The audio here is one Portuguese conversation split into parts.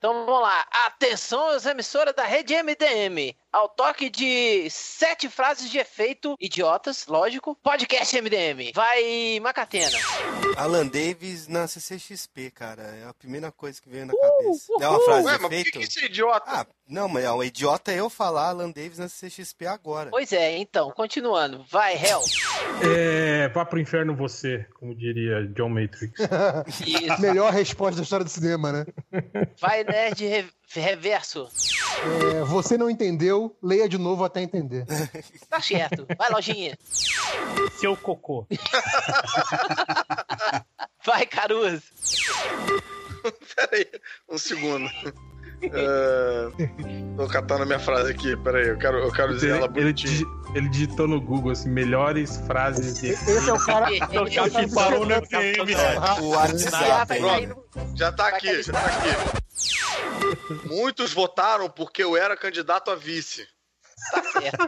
Então vamos lá. Atenção, as emissoras da rede MDM. Ao toque de sete frases de efeito idiotas, lógico. Podcast MDM. Vai, Macatena. Alan Davis na CCXP, cara. É a primeira coisa que veio na cabeça. é uma frase Ué, de mas por que, efeito? que isso é idiota? Ah, não, mas é um idiota eu falar Alan Davis na CCXP agora. Pois é, então, continuando. Vai, Hell. É, vá pro inferno você, como diria John Matrix. Isso. Melhor resposta da história do cinema, né? Vai, Nerd Re- Reverso. É, você não entendeu, leia de novo até entender. Tá certo. Vai, Lojinha. Seu cocô. Vai, Caruso. Peraí, um segundo. É, tô catando a minha frase aqui, peraí, eu quero, eu quero dizer Ele, ela ele, bonitinho. digi- ele digitou no Google assim, melhores frases de. Esse é o cara. É o cara que parou no FM. O WhatsApp. Já tá aqui, já tá aqui. Muitos votaram porque eu era candidato a vice. Tá certo.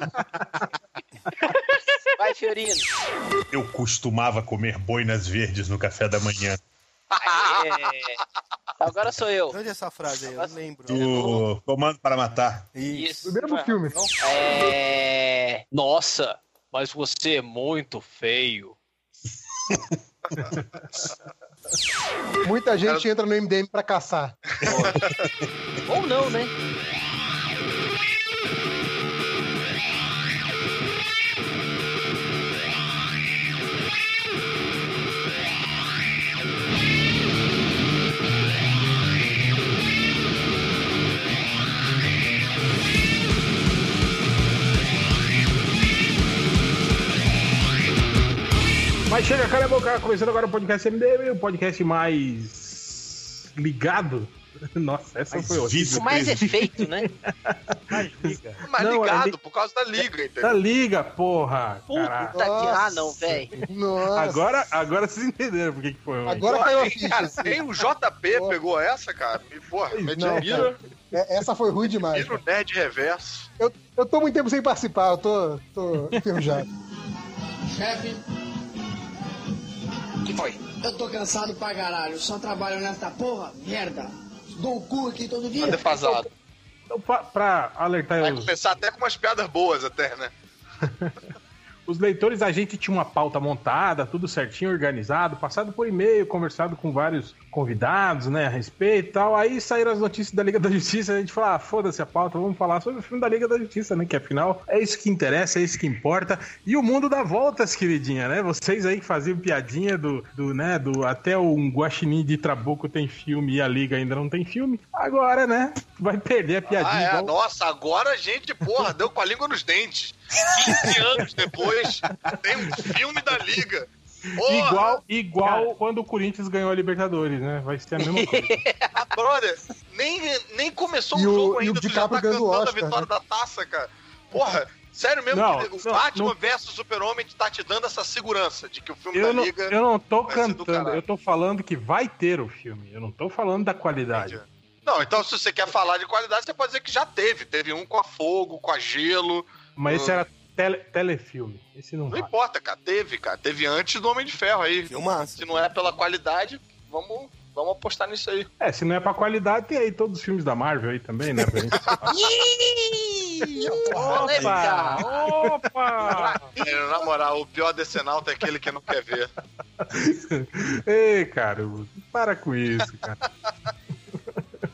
Vai, Fiorino. Eu costumava comer boinas verdes no café da manhã. É... Agora sou eu. Onde é essa frase aí? Eu não lembro. Do Comando para Matar. Isso. Do mesmo filme. É... Nossa, mas você é muito feio. Muita gente entra no MDM pra caçar. Ou não, né? Mas chega, cara, boca, começando agora o podcast MDM, o podcast mais ligado. Nossa, essa Mais foi horrível. Com mais efeito, né? Mas liga. Mas Não, ligado, ali- por causa da liga, entendeu? Da liga, porra! Puta que... Ah, não, velho. Nossa. Agora, agora vocês entenderam por que que foi. ruim. Agora Pô, caiu a nem- ficha. cara, assim. nem o JP Pô. pegou essa, cara. E, porra, me Não, admira, É, essa foi ruim demais. admira o nerd reverso. Eu, eu tô muito tempo sem participar, eu tô, tô enferrujado. Chefe, que foi? eu tô cansado pra caralho. Só trabalho nessa porra, merda. Dou o cu aqui todo dia. Tá defasado. Então, pra, pra alertar Vai os, começar até com umas piadas boas, até, né? os leitores, a gente tinha uma pauta montada, tudo certinho, organizado, passado por e-mail, conversado com vários convidados, né, a respeito e tal. Aí saíram as notícias da Liga da Justiça, a gente falou, ah, foda-se a pauta, vamos falar sobre o filme da Liga da Justiça, né, que afinal é isso que interessa, é isso que importa. E o mundo dá voltas, queridinha, né? Vocês aí que faziam piadinha do, do né, do até o Guaxinim de Trabuco tem filme e a Liga ainda não tem filme. Agora, né, vai perder a piadinha. Ah, é. igual- Nossa, agora a gente, porra, deu com a língua nos dentes. 15 anos depois, tem um filme da Liga. Porra, Igual, igual quando o Corinthians ganhou a Libertadores, né? Vai ser a mesma coisa. brother, nem, nem começou E o jogo e o ainda, tu já tá cantando a Oscar, vitória né? da taça, cara. Porra, sério mesmo Não, que o não, Batman não- versus Super-Homem tá te dando essa segurança de que o filme Eu da não, Liga... eu não tô cantando, eu tô falando que vai ter o filme. Eu não tô falando da qualidade. Não, então se você quer falar de qualidade, você pode dizer que já teve. Teve um com a fogo, com a gelo. Mas esse Ah. era tele- telefilme. Esse não Não vai. importa, cara. Teve, cara. Teve antes do Homem de Ferro aí. Filmaço. Se não é pela qualidade, vamos, vamos apostar nisso aí. É, se não é pra qualidade, tem aí todos os filmes da Marvel aí também, né? pra gente. Opa! É, na moral, o pior decenalto é aquele que não quer ver. Ei, cara, para com isso, cara.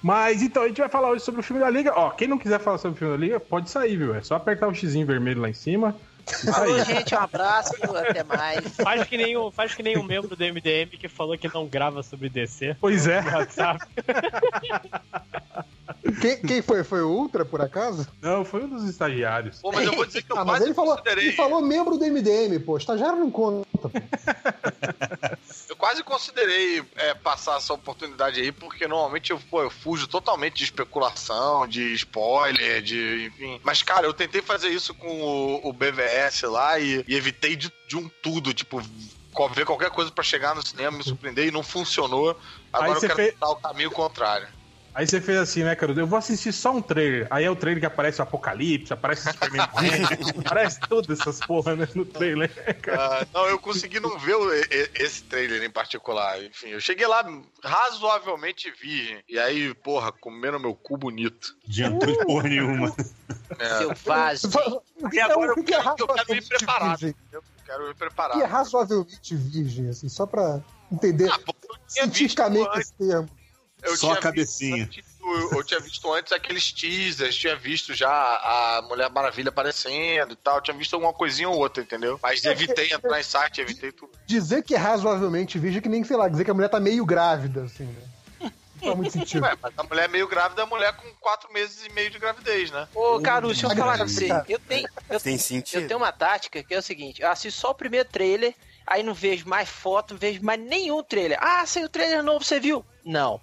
Mas então, a gente vai falar hoje sobre o filme da Liga. Ó, quem não quiser falar sobre o filme da Liga, pode sair, viu? É só apertar o xizinho vermelho lá em cima. e Falou, gente. Um abraço. Até mais. Faz que, nem o, faz que nem um membro do MDM que falou que não grava sobre DC. Pois é. WhatsApp. Quem, quem foi? Foi o Ultra, por acaso? Não, foi um dos estagiários. Pô, mas eu vou dizer que eu Ah, mas ele falou, considerei. ele falou membro do MDM, pô. Estagiário não conta. pô. Eu quase considerei é, passar essa oportunidade aí, porque normalmente eu, pô, eu fujo totalmente de especulação, de spoiler, de. enfim. Mas, cara, eu tentei fazer isso com o, o BVS lá e, e evitei de, de um tudo, tipo. Ver qualquer coisa pra chegar no cinema, me surpreender e não funcionou. Agora eu quero fez- tentar o caminho contrário. Aí você fez assim, né, Caruso? Eu vou assistir só um trailer. Aí é o trailer que aparece o Apocalipse, aparece o Superman, aparece todas essas porra né, no trailer. Ah, não, eu consegui não ver o- e- esse trailer em particular. Enfim, eu cheguei lá razoavelmente virgem. E aí, porra, comendo meu cu bonito. Adiantou de porra nenhuma. É. Selvagem. E agora eu o que é quero, eu quero ir razoavelmente preparado. virgem? Eu quero ir O que é razoavelmente virgem, assim, só pra entender Ah, pô, eu cientificamente esse termo. Eu Só tinha a cabecinha. Visto, eu, tinha visto antes aqueles teasers, tinha visto já a Mulher Maravilha aparecendo e tal, tinha visto alguma coisinha ou outra, entendeu? Mas evitei entrar em site, evitei tudo. Dizer que é razoavelmente é que nem, sei lá, dizer que a mulher tá meio grávida, assim, né? Não faz muito sentido. Ué, mas a mulher meio grávida é a mulher com quatro meses e meio de gravidez, né? Ô, Caruso, deixa eu falar com você. Eu tenho, eu, Tem sentido. eu tenho uma tática que é o seguinte: eu assisto só o primeiro trailer, aí não vejo mais foto, não vejo mais nenhum trailer. Ah, saiu o trailer novo, você viu? Não.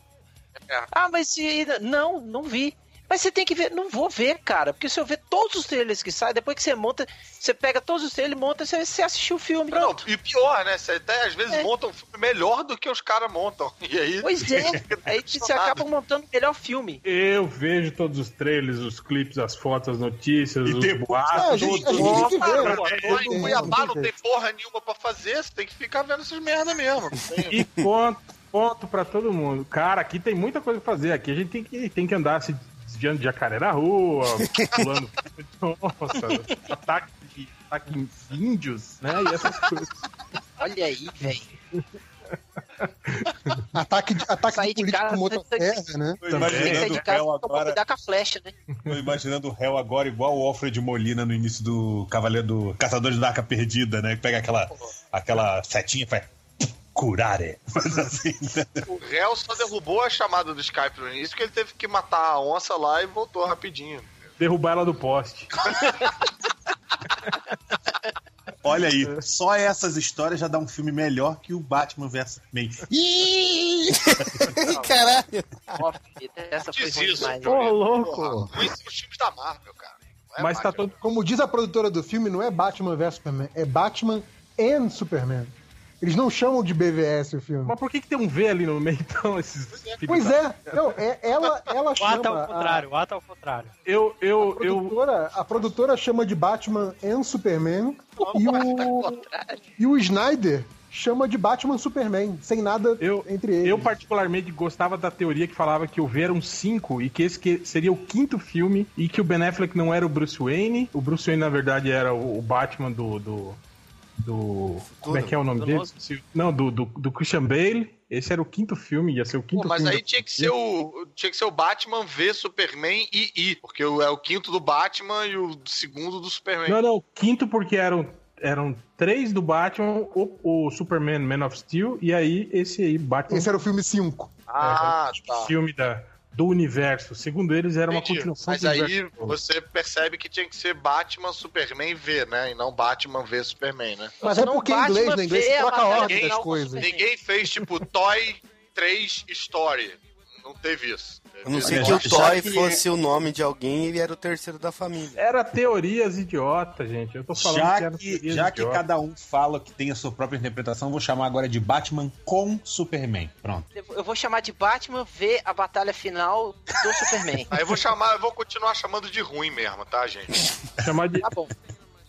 É. Ah, mas se. Não, não vi. Mas você tem que ver, não vou ver, cara, porque se eu ver todos os trailers que saem, depois que você monta, você pega todos os trailers, monta, você, você assistiu o filme. Não, Pronto. e pior, né? Você até às vezes É. monta um filme melhor do que os caras montam. E aí. Pois é, aí você acaba montando o melhor filme. Eu vejo todos os trailers, os clipes, as fotos, as notícias, E os depois- Ah, boatos. a gente, a gente tem que ver. Cara, né? em Cuiabá não tem porra nenhuma pra fazer, você tem que ficar vendo essas merda mesmo. E ponto, ponto pra todo mundo. Cara, aqui tem muita coisa pra fazer. Aqui a gente tem que, tem que andar se desviando de jacaré na rua, pulando. Nossa, ataque, de- ataque em índios, né? E essas coisas. Olha aí, velho. Ataque de, ataque Sair de de político casa, com motosserra, né? Tô Tem que sair imaginando de o casa réu pra agora. cuidar com a flecha, né? Tô imaginando o réu agora igual o Alfred Molina no início do Cavaleiro do Caçadores da Arca Perdida, né? Que pega aquela, aquela setinha e faz. Curare. Faz assim, né? O réu só derrubou a chamada do Skype no início, que ele teve que matar a onça lá e voltou rapidinho. Derrubar ela do poste. Olha aí, só essas histórias já dá um filme melhor que o Batman vs Superman. Ih! Caralho. Essa foi isso, demais. Johnny. Ô, louco. Ruim são os filmes da Marvel, cara. É Mas tá Batman. todo. Como diz a produtora do filme, não é Batman vs Superman, é Batman and Superman. Eles não chamam de BVS o filme. Mas por que, que tem um V ali no meio, então? Esses Pois da- é, não, é ela, ela O ato chama. ao a- contrário, o ato ao contrário. Eu, A eu, eu, produtora, a produtora chama de Batman and Superman e o, e o Snyder chama de Batman Superman, sem nada Eu- entre eles. Eu particularmente gostava da teoria que falava que o V era um 5 e que esse que seria o quinto filme e que o Ben Affleck não era o Bruce Wayne. O Bruce Wayne, na verdade, era o o Batman do. do, do- como é que é o nome Do dele? novo? Não, do, do, do Christian Bale. Esse era o quinto filme, ia ser o quinto Pô, mas filme. aí tinha que ser o tinha que ser o Batman v Superman e I, porque o- é o quinto do Batman e o segundo do Superman. Não, não, quinto porque eram, eram três do Batman, o, o Superman Man of Steel, e aí esse aí, Batman, Esse era o filme 5. ah, tá. filme da, do universo. Segundo eles, era uma Entendi. continuação Mas do aí universo você percebe que tinha que ser Batman Superman V, né? E não Batman v Superman, né? Mas é porque em Batman inglês, né? Em inglês a troca a ordem das coisas. Ninguém fez tipo Toy 3 Story. Não teve isso. A não ser Olha, que o Toy que- fosse o nome de alguém ele era o terceiro da família. Era teorias idiotas, gente. Eu tô falando que Já que, teorias já que idiotas. cada um fala que tem a sua própria interpretação, vou chamar agora de Batman com Superman. Pronto. Eu vou chamar de Batman ver a batalha final do Superman. Aí eu vou chamar, eu vou continuar chamando de ruim mesmo, tá, gente? Chamar de Tá bom.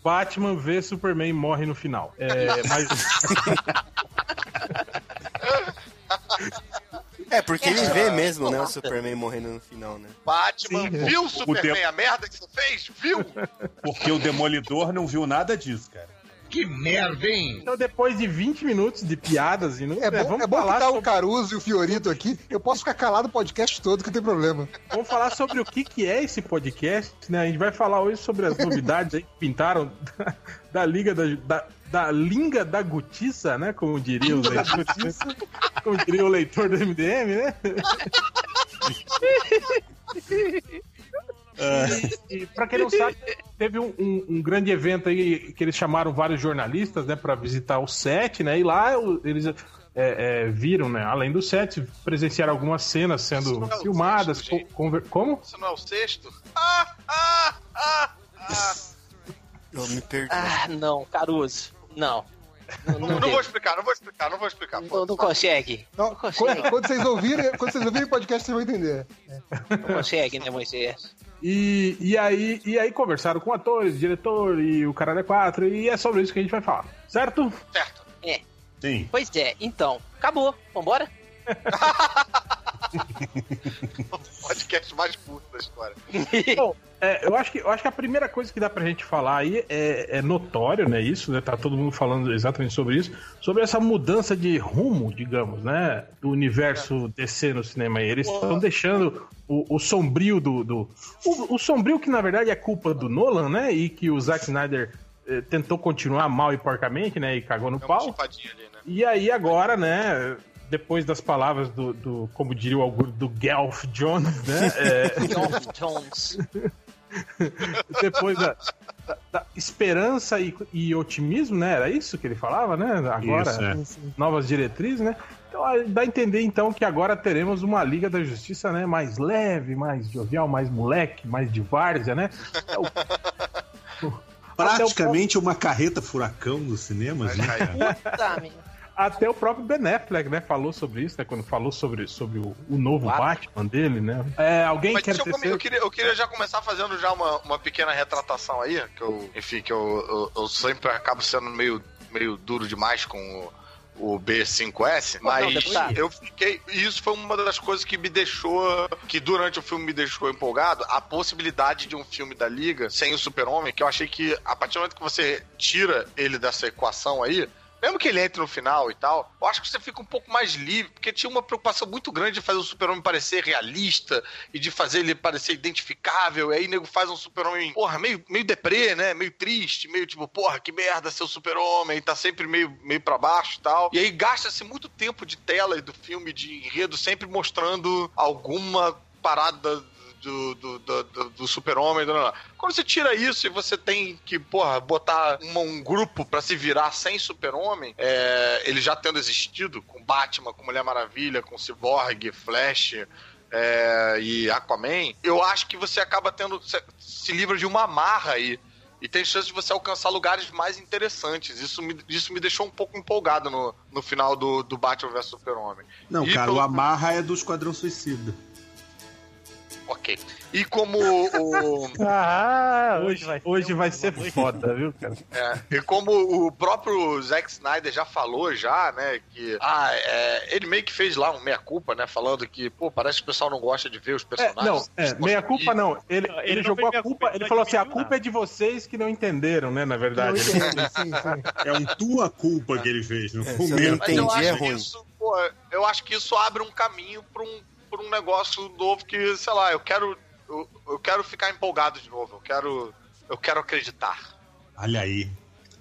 Batman vê Superman morre no final. É, mas É, porque ele É, vê mesmo, né? O. Superman morrendo no final, né? Batman, Sim, viu o Superman a merda que você fez? Viu? Porque o Demolidor não viu nada disso, cara. Que merda, hein? então, depois de 20 minutos de piadas e não É bom, vamos é bom falar que tá o sobre, Caruso e o Fiorito aqui. Eu posso ficar calado o podcast todo, que não tem problema. vamos falar sobre o que, que é esse podcast, né? A gente vai falar hoje sobre as novidades aí que pintaram da, da Liga da, da, da Linga da Gutiça, né? Como diria os leitores. como diria o leitor do MDM, né? E, e pra quem não sabe, teve um, um- um grande evento aí que eles chamaram vários jornalistas, né, para visitar o set, né? E lá o- eles é, é, viram, né, além do set, presenciaram algumas cenas sendo é o filmadas. sexto, co- Como? Isso não é o sexto? Ah, ah, ah, ah. Eu me perdi. Ah, não, Caruso. Não. Não, Não, não vou explicar, não vou explicar, não vou explicar. Não, não consegue. Não, Não consegue. quando, quando vocês ouvirem, quando vocês ouvirem o podcast, vocês vão entender. Não consegue, né, Moisés? E, e, aí, e aí conversaram com atores, diretor e o caralho é quatro, e é sobre isso que a gente vai falar, certo? Certo. Sim. Pois é, então, acabou. Vambora? O podcast mais curto da história. Bom, é, eu, acho que, eu acho que a primeira coisa que dá pra gente falar aí é, é notório, né? Isso, né? Tá todo mundo falando exatamente sobre isso, sobre essa mudança de rumo, digamos, né? Do universo DC no cinema aí. Eles estão deixando o, o sombrio do. do o, o sombrio que na verdade é culpa do Nolan, né? E que o Zack Snyder eh, tentou continuar mal e porcamente, né? E cagou no É pau. ali, né? E aí agora, né? Depois das palavras do, do como diria o augusto, do Gelf Jones, né? é, Jones. depois da, da- da esperança e, e otimismo, né? Era isso que ele falava, né? Agora, Isso, é. novas diretrizes, né? Então ah, dá a entender então que agora teremos uma Liga da Justiça, né? Mais leve, mais jovial, mais moleque, mais de várzea, né? É o- Praticamente uma carreta furacão dos cinemas, né? Puta. Até o próprio Ben Affleck, né? Falou sobre isso, né? Quando falou sobre, sobre o, o novo Batman. Batman dele, né? É, alguém Mas quer eu, come- eu, queria, eu queria já começar fazendo já uma, uma pequena retratação aí, que eu, enfim, que eu, eu, eu sempre acabo sendo meio, meio duro demais com o, o B5S, Não, mas deputado. eu fiquei. e Isso foi uma das coisas que me deixou. que durante o filme me deixou empolgado, a possibilidade de um filme da Liga sem o Super-Homem, que eu achei que a partir do momento que você tira ele dessa equação aí. Mesmo que ele entre no final e tal, eu acho que você fica um pouco mais livre, porque tinha uma preocupação muito grande de fazer o super-homem parecer realista e de fazer ele parecer identificável. E aí nego faz um super-homem, porra, meio, meio deprê, né? Meio triste, meio tipo, porra, que merda ser o super-homem, tá sempre meio, meio pra baixo e tal. E aí gasta-se muito tempo de tela e do filme, de enredo, sempre mostrando alguma parada do, do, do, do- do super-homem. Quando você tira isso e você tem que, porra, botar uma- um grupo pra se virar sem super-homem, é, ele já tendo existido, com Batman, com Mulher Maravilha, com Cyborg, Flash. é, e Aquaman, eu acho que você acaba tendo. Se, se livra de uma amarra aí. E tem chance de você alcançar lugares mais interessantes. Isso me, isso me deixou um pouco empolgado no, no final do, do Batman vs Super-Homem. Não, E cara, pelo- o Amarra é do Esquadrão Suicida. Ok. E como o. Ah, Hoje, hoje vai ser foda, viu, cara? É, e como o próprio Zack Snyder já falou já, né, que ah, é, ele meio que fez lá um meia-culpa, né, falando que, pô, parece que o pessoal não gosta de ver os É, personagens. não, é, meia culpa não. Ele, Não, ele ele não jogou a culpa, ele ele falou assim: a culpa é de vocês que não entenderam, né? Na Não verdade. entendo, sim, sim. É um tua culpa que ele fez, não É, foi não meu. Mas eu entendi, acho é que ruim. isso, pô, eu acho que isso abre um caminho pra um, pra um negócio novo que, sei lá, eu quero. Eu, eu quero ficar empolgado de novo. Eu quero. Eu quero acreditar. Olha aí.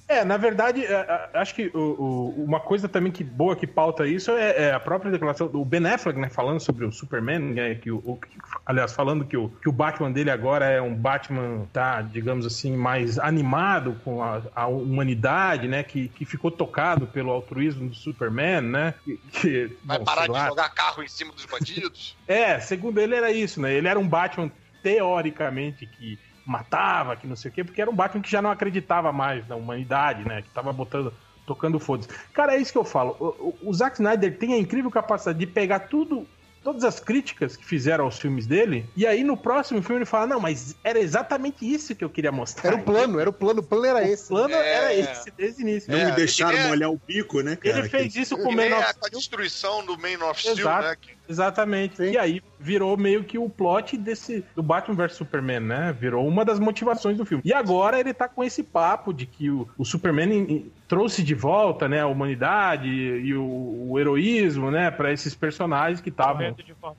É, na verdade, é, é, acho que o- o- uma coisa também que boa que pauta isso é, é a própria declaração do Ben Affleck, né, falando sobre o Superman, né, que o, aliás, falando que o, que o Batman dele agora é um Batman, tá, digamos assim, mais animado com a, a humanidade, né, que, que ficou tocado pelo altruísmo do Superman, né, que, que- Vai bom, parar de lá. jogar carro em cima dos bandidos? É, segundo ele era isso, né? Ele era um Batman, teoricamente, que matava, que não sei o quê, porque era um Batman que já não acreditava mais na humanidade, né? Que tava botando, tocando foda-se. Cara, é isso que eu falo. O, o- o Zack Snyder tem a incrível capacidade de pegar tudo. Todas as críticas que fizeram aos filmes dele, e aí no próximo filme ele fala: Não, mas era exatamente isso que eu queria mostrar. Era o plano, era o plano, o plano era O esse. plano É. era esse desde o início. Não É, me deixaram é- molhar o bico, né, cara? ele fez isso com o Man nem of a, com a Steel. destruição do Man of Steel, Exato. né? que- Exatamente. Sim. E aí virou meio que o plot desse do Batman vs Superman, né? Virou uma das motivações do filme. E agora ele tá com esse papo de que o, o Superman trouxe de volta, né, a humanidade e, o, o heroísmo, né, para esses personagens que estavam. Estúpida.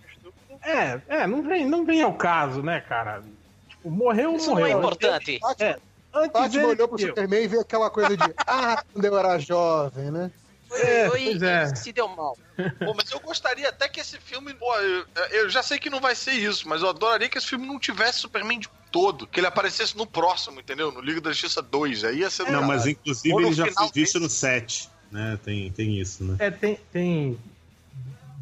É, é, não vem, não vem ao caso, né, cara? Tipo, morreu, Isso não é morreu. importante. Batman, É, Antes Batman ele olhou pro. Superman e viu aquela coisa de ah, quando eu era jovem, né? É, Foi- é. Se deu mal. Pô, mas eu gostaria até que esse filme. Pô, eu, eu já sei que não vai ser isso, mas eu adoraria que esse filme não tivesse Superman de todo. Que ele aparecesse no próximo, entendeu? No Liga da Justiça 2. Aí ia ser. do Não, mas inclusive ele já isso desse. no 7, né? Tem, tem isso, né? É, tem, tem.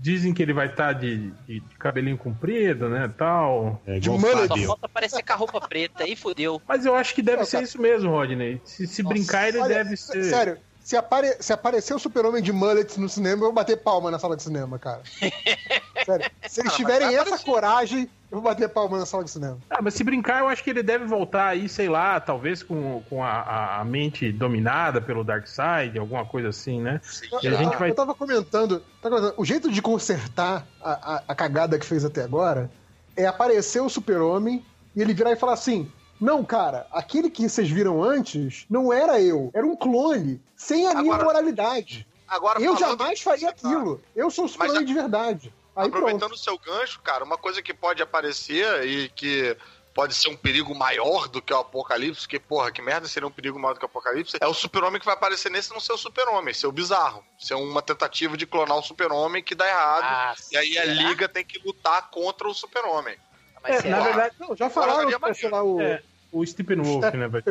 Dizem que ele vai estar de, de- de cabelinho comprido, né, tal. É De mullet. Só falta aparecer com a roupa preta. Aí fudeu. Mas eu acho que deve Não, ser cara. isso mesmo, Rodney. Se, se Nossa. brincar, ele Olha, deve ser. Sério, se, apare... se aparecer o super-homem de mullets no cinema, eu vou bater palma na sala de cinema, cara. Sério. Se eles Ah, tiverem essa aparecer. coragem, eu vou bater palma na sala de cinema. Ah, mas se brincar, eu acho que ele deve voltar aí, sei lá, talvez com, com a, a- mente dominada pelo Darkseid, alguma coisa assim, né? E a gente vai. Eu tava comentando, tava comentando, o jeito de consertar a, a- a cagada que fez até agora é aparecer o super-homem e ele virar e falar assim: Não, cara, aquele que vocês viram antes não era eu, era um clone, sem a minha Agora- moralidade. Agora, Eu jamais faria você tá aquilo. Eu sou o super-homem a- de verdade. Aí Aproveitando pronto. o seu gancho, cara, uma coisa que pode aparecer e que pode ser um perigo maior do que o Apocalipse, que, porra, que merda seria um perigo maior do que o Apocalipse, é o super-homem que vai aparecer nesse não ser o super-homem, ser o bizarro. Ser uma tentativa de clonar o super-homem que dá errado. Ah, e aí a será? Liga tem que lutar contra o super-homem. É, na verdade, Não, já falaram lá o. é, o Steppenwolf, né? Vai.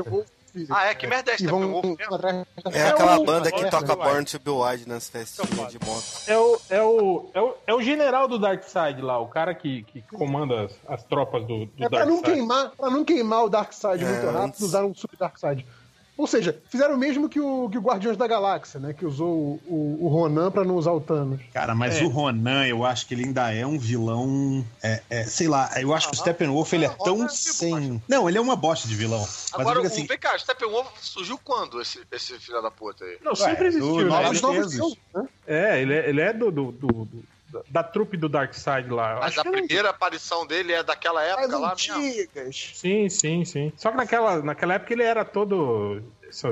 Ah, é? Que merda é E vão Steppenwolf mesmo? atrás É, É aquela o- banda que é, toca Born to Be Wild nas festinhas de moto. É o, é, o, é, o, é o general do Darkseid lá, o cara que, que comanda as, as tropas do, do É pra não Darkseid. queimar, para não queimar o Darkseid É, muito rápido, antes- usaram um Super Darkseid. Ou seja, fizeram o mesmo que o, que o Guardiões da Galáxia, né? Que usou o, o, o Ronan pra não usar o Thanos. Cara, mas É. o Ronan, eu acho que ele ainda é um vilão. É, é, sei lá, eu acho que o Steppenwolf ele é Ronan tão é sem. Não, ele é uma bosta de vilão. Mas Agora, eu digo o, assim, vem cá, Steppenwolf surgiu quando, esse, esse filho da puta aí? Não, sempre Ué, existiu, do né? Ele- né? É, ele é, ele é do, do, do- do- da, trupe do Darkseid lá. Eu Mas a primeira aparição dele é daquela época As lá antigas. Sim, sim, sim. Só que naquela, naquela época ele era todo.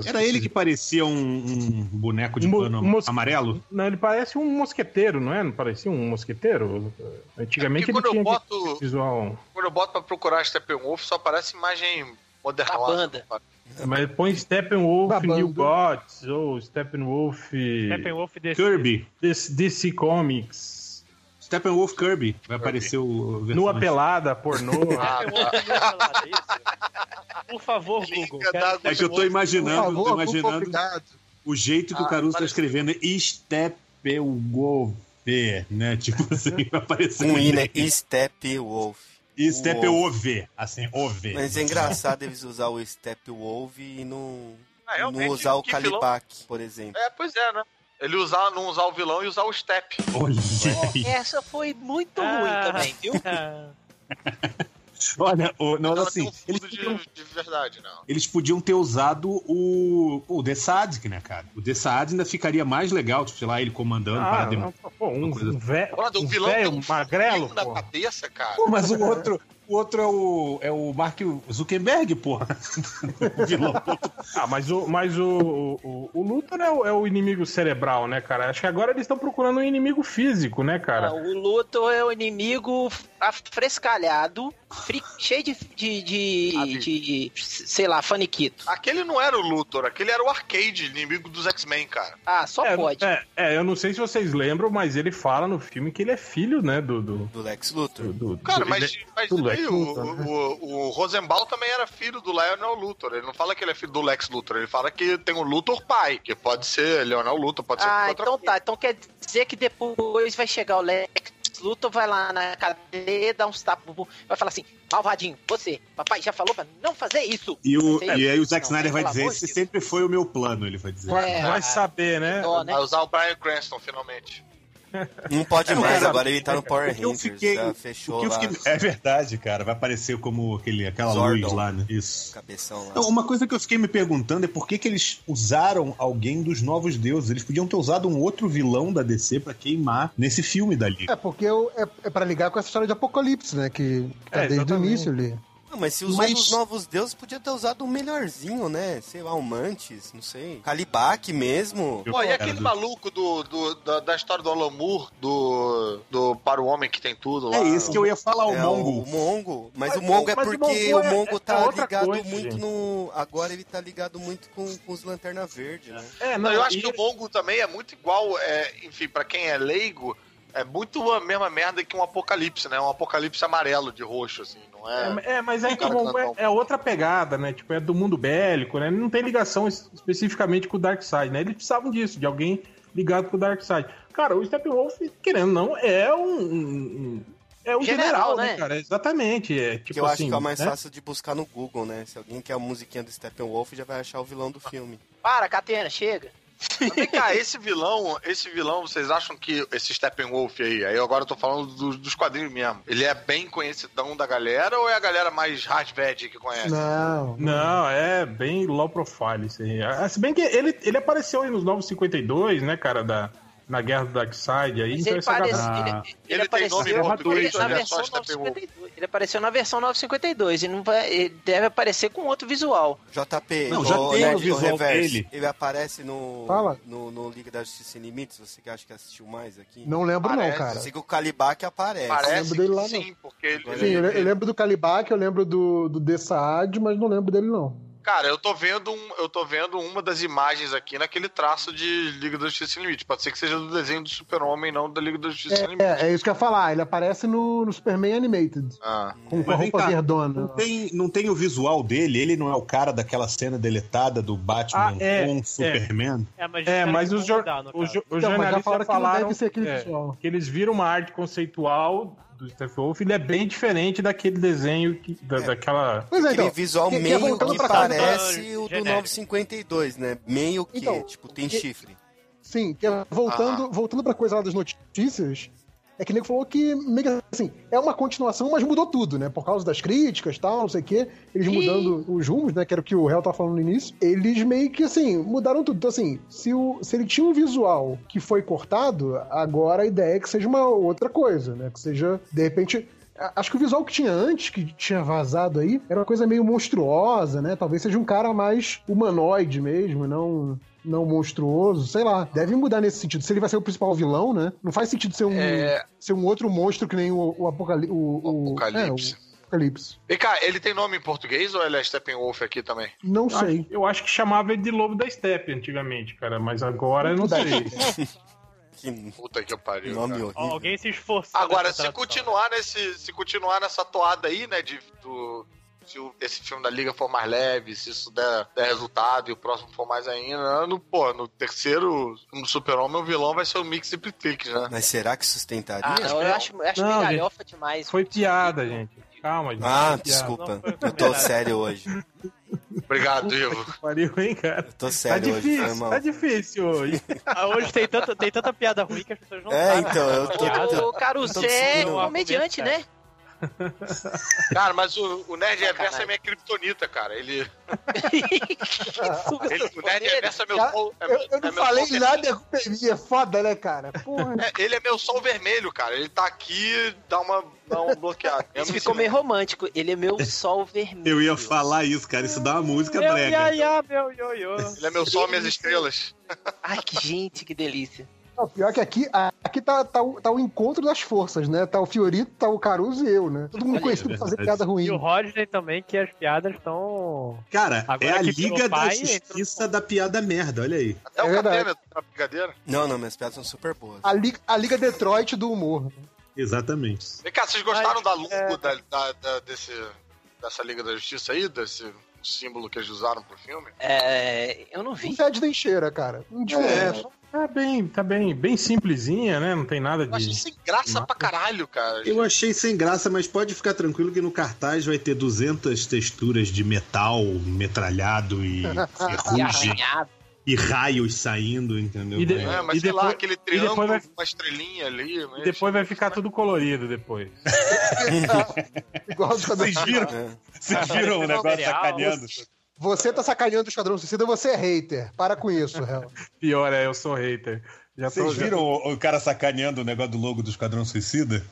era ele que parecia um, um boneco de Um pano um mos- amarelo? Não, ele parece um mosqueteiro, não é? Não parecia um mosqueteiro? Antigamente É ele quando eu tinha boto- visual. Quando eu boto pra procurar Steppenwolf, só aparece imagem moderna. Da banda. Mas põe Steppenwolf Babando. New Gods ou Steppenwolf Steppenwolf desse. Kirby. DC, DC Comics. Steppenwolf Kirby. Vai aparecer o. Nua pelada, pornô. Ah, Pelada, é isso? Por favor, Google. É que eu tô imaginando, favor, tô imaginando o jeito que Ah, o Caruso tá escrevendo Steppenwolf, né? Tipo assim, vai aparecer. Um I, né? Steppenwolf. E Steppenwolf, assim, OV. Mas é engraçado eles usar o Steppenwolf e não, Ah, não realmente, usar o. Calibac, por exemplo. É, pois é, né? Ele usar, não usar o vilão e usar o Step. Olha aí. Essa foi muito Ah. ruim também, viu? Olha, o, não, Ela assim, um eles podiam, de, de verdade, não. eles podiam ter usado o, o The Sadik, né, cara? O The Sadik ainda ficaria mais legal, tipo, sei lá, ele comandando Ah, não, pô, um, coisa- um velho, Olha, o um vilão tem velho um magrelo, na pô. cabeça, cara. Pô, mas o outro, o outro é o, é o Mark Zuckerberg, porra. o vilão. Ah, mas o, mas o, o, o Luthor é o, é o inimigo cerebral, né, cara? Acho que agora eles estão procurando um inimigo físico, né, cara? Não, o Luthor é o inimigo afrescalhado, fri- cheio de, de, de, Ah, de, sei lá, faniquito. Aquele não era o Luthor, aquele era o Arcade, inimigo dos X-Men, cara. Ah, só é, pode. É, é, eu não sei se vocês lembram, mas ele fala no filme que ele é filho, né, do... do, Do Lex Luthor. do- do- Cara, do- mas, ele- mas Lex o, né? o, o Rosenbaum também era filho do Lionel Luthor. Ele não fala que ele é filho do Lex Luthor, ele fala que tem o Luthor pai, que pode ser Leonel Luthor, pode ser Ah, outra então coisa. tá. Então quer dizer que depois vai chegar o Lex Luthor, vai lá na cadeia, dá uns tapas, vai falar assim, malvadinho, você, papai já falou pra não fazer isso. E, o, e aí o Zack Não, Snyder vai pelo dizer, esse sempre foi o meu plano, ele vai dizer. Vai, É, vai saber, né? Dó, né? Vai usar o Brian Cranston, finalmente. Não pode Não, mais, cara, agora ele tá no Power Rangers, fiquei- já o fechou que eu lá fiquei- É verdade, cara. Vai aparecer como aquele, aquela Zordon. luz lá, né? Isso. cabeção lá. Não, uma coisa que eu fiquei me perguntando é por que, que eles usaram alguém dos novos deuses. Eles podiam ter usado um outro vilão da DC pra queimar nesse filme da Liga. É, porque eu- é, é pra ligar com essa história de Apocalipse, né? Que, que tá É, desde o início ali. Não, mas se usou Mas- os novos deuses, podia ter usado um melhorzinho, né? Sei lá, um Mantis, não sei. Calibac mesmo. Pô, e aquele do- maluco do, do- da, da história do Alan Moore, do, do Para o Homem que tem tudo lá? É esse que eu ia falar, o é Mongo. o Mongo. Mas, Mas o Mongo é o porque Mongo o é- Mongo é tá outra ligado coisa, muito gente. no. Agora ele tá ligado muito com, com os Lanterna Verde, né? É, Não, eu acho e- que o Mongo também é muito igual, é, enfim, pra quem é leigo, é muito a mesma merda que um apocalipse, né? Um apocalipse amarelo de roxo, assim, não é? É, é, mas aí que o Cara, Mongo é, não. é outra pegada, né? Tipo, é do mundo bélico, né? Não tem ligação es- especificamente com o Darkseid, né? Eles precisavam disso, de alguém ligado com o Darkseid. Cara, o Steppenwolf, querendo ou não, é um... um- um- é um General, general, né, né? cara? Exatamente. É, tipo que eu assim, acho que é o mais né? fácil de buscar no Google, né? Se alguém quer a musiquinha do Steppenwolf, já vai achar o vilão do filme. Para, Catena, chega. Vem cá, esse vilão, esse vilão, vocês acham que esse Steppenwolf aí, aí agora eu tô falando dos, dos quadrinhos mesmo, ele é bem conhecidão da galera ou é a galera mais hardved que conhece? Não. Não, é bem low profile isso aí. Ah, Se bem que ele, ele apareceu aí nos Novos 52, né, cara, da, na Guerra do Darkseid aí. Mas então ele, essa parece, galera- ele, Ele ele tem apareceu nome em português, na versão só Steppenwolf? 952. Ele apareceu na versão 952. Ele, não vai, ele deve aparecer com outro visual. JP, Não, já tem o Nerd, ô, visual Reverso, dele. Ele aparece no, Fala. no, no Liga da Justiça Sem Limites, você que acha que assistiu mais aqui? Não lembro, Parece. não, Eu cara. sei que o Calibac aparece. Parece lembro dele lá, sim, porque ele, Sim, eu, eu lembro do Calibac, eu lembro do, do The Saad, mas não lembro dele, não. Cara, eu tô vendo um, eu tô vendo uma das imagens aqui naquele traço de Liga da Justiça Sem Limite. Pode ser que seja do desenho do Super-Homem, não da Liga da Justiça Sem Limite. É, é isso que eu ia falar. Ele aparece no, no Superman Animated. Ah. Com, a roupa cá, verdona. Não tem, não tem o visual dele, ele não é o cara daquela cena deletada do Batman Ah, é, com é. Superman. É, mas, É, disseram mas que os, jor- os, os Então, jornalistas falaram que não deve ser aquele é, visual. que eles viram uma arte conceitual do Steppenwolf, ele é bem diferente daquele desenho que, da, daquela... Pois é, Aquele então. visual que- que é meio que cá. parece o do Genérico. 952, né? Meio que, Então, tipo, tem que- chifre. Sim, que é voltando, voltando pra coisa lá das notícias, é que nego falou que, meio que assim, é uma continuação, mas mudou tudo, né? Por causa das críticas e tal, não sei o quê. Eles mudando os rumos, né? Que era o que o Hell tava falando no início. Eles meio que, assim, mudaram tudo. Então, assim, se, o, se ele tinha um visual que foi cortado, agora a ideia é que seja uma outra coisa, né? Que seja, de repente. Acho que o visual que tinha antes, que tinha vazado aí, era uma coisa meio monstruosa, né? Talvez seja um cara mais humanoide mesmo, não não monstruoso, sei lá. Deve mudar nesse sentido. Se ele vai ser o principal vilão, né? Não faz sentido ser um, É. ser um outro monstro que nem o, o, Apocali o, o, Apocalipse. é, o Apocalipse. Vem cá, ele tem nome em português ou ele é Steppenwolf aqui também? Não Eu sei. acho, eu acho que chamava ele de Lobo da Steppe antigamente, cara, mas agora eu não sei. Que Puta que pariu. nome. Alguém se esforçou. Agora, se continuar nesse. Se continuar nessa toada aí, né, de, do. Se o- esse filme da Liga for mais leve, se isso der, der resultado e o próximo for mais ainda, no, pô, no terceiro, no Super-Homem, o vilão vai ser o Mix e Plitlix, né? Mas será que sustentaria? Ah, não, eu acho, eu acho Não, galhofa demais. Foi piada, gente. Calma, gente. Ah, Foi desculpa. Não foi Eu tô sério hoje. Obrigado, Ivo. Pariu, hein, cara? Eu tô Tá sério hoje, foi difícil, mal. tá difícil hoje. Ah, Hoje tem tanta, tem tanta piada ruim que as pessoas não É, sabem. então, eu tô-. Ô, Caruso, Tô você é conseguindo- comediante, né? Cara, mas o, o Nerd. Reverso é minha criptonita, cara. Ele, ele- o Nerd. Reverso é meu sol. É, Eu, meu- eu é não meu falei sol nada, é culpa minha. É foda, né, cara? Porra. É, ele é meu sol vermelho, cara. Ele tá aqui, dá uma, dá uma bloqueada. Eu Isso ficou meio romântico. Ele é meu sol vermelho. Eu ia falar isso, cara. Isso dá uma música Meu brega. iaiá, meu ioiô. Ele é meu sol, minhas estrelas. Ai, que gente, que delícia. Não, pior que aqui, aqui tá, tá, o, tá o encontro das forças, né? Tá o Fiorito, tá o Caruso e eu, né? Todo mundo Olha, conhecido por fazer piada ruim. E o Rodney também, que as piadas estão. Cara, Agora é a Liga da pai, Justiça da piada merda, olha aí. Até É o. Catena tá na brincadeira. Não, não, minhas piadas são super boas. A, Liga, a Liga Detroit do humor. Exatamente. Vem cá, vocês gostaram Ai, da logo é. da, da- da- desse, dessa Liga da Justiça aí? Desse símbolo que eles usaram pro filme? É, eu não Não vi. fede nem cheira, cara. Não diferente. Tá bem, tá bem, bem simplesinha, né? Não tem nada Eu achei de. sem graça pra caralho, cara. Eu achei sem graça, mas pode ficar tranquilo que no cartaz vai ter 200 texturas de metal metralhado e E ferrugem e raios saindo, entendeu? E de- É. Mas E sei lá, depois- aquele e triângulo, depois vai- uma estrelinha ali. Mas... E depois vai ficar tudo colorido depois. Igual Vocês viram? É. Vocês viram o negócio sacaneando? Você tá sacaneando o Esquadrão Suicida, você é hater. Para com isso, Hel. Pior é, eu sou hater. Já Vocês já- viram o, o cara sacaneando o negócio do logo do Esquadrão Suicida?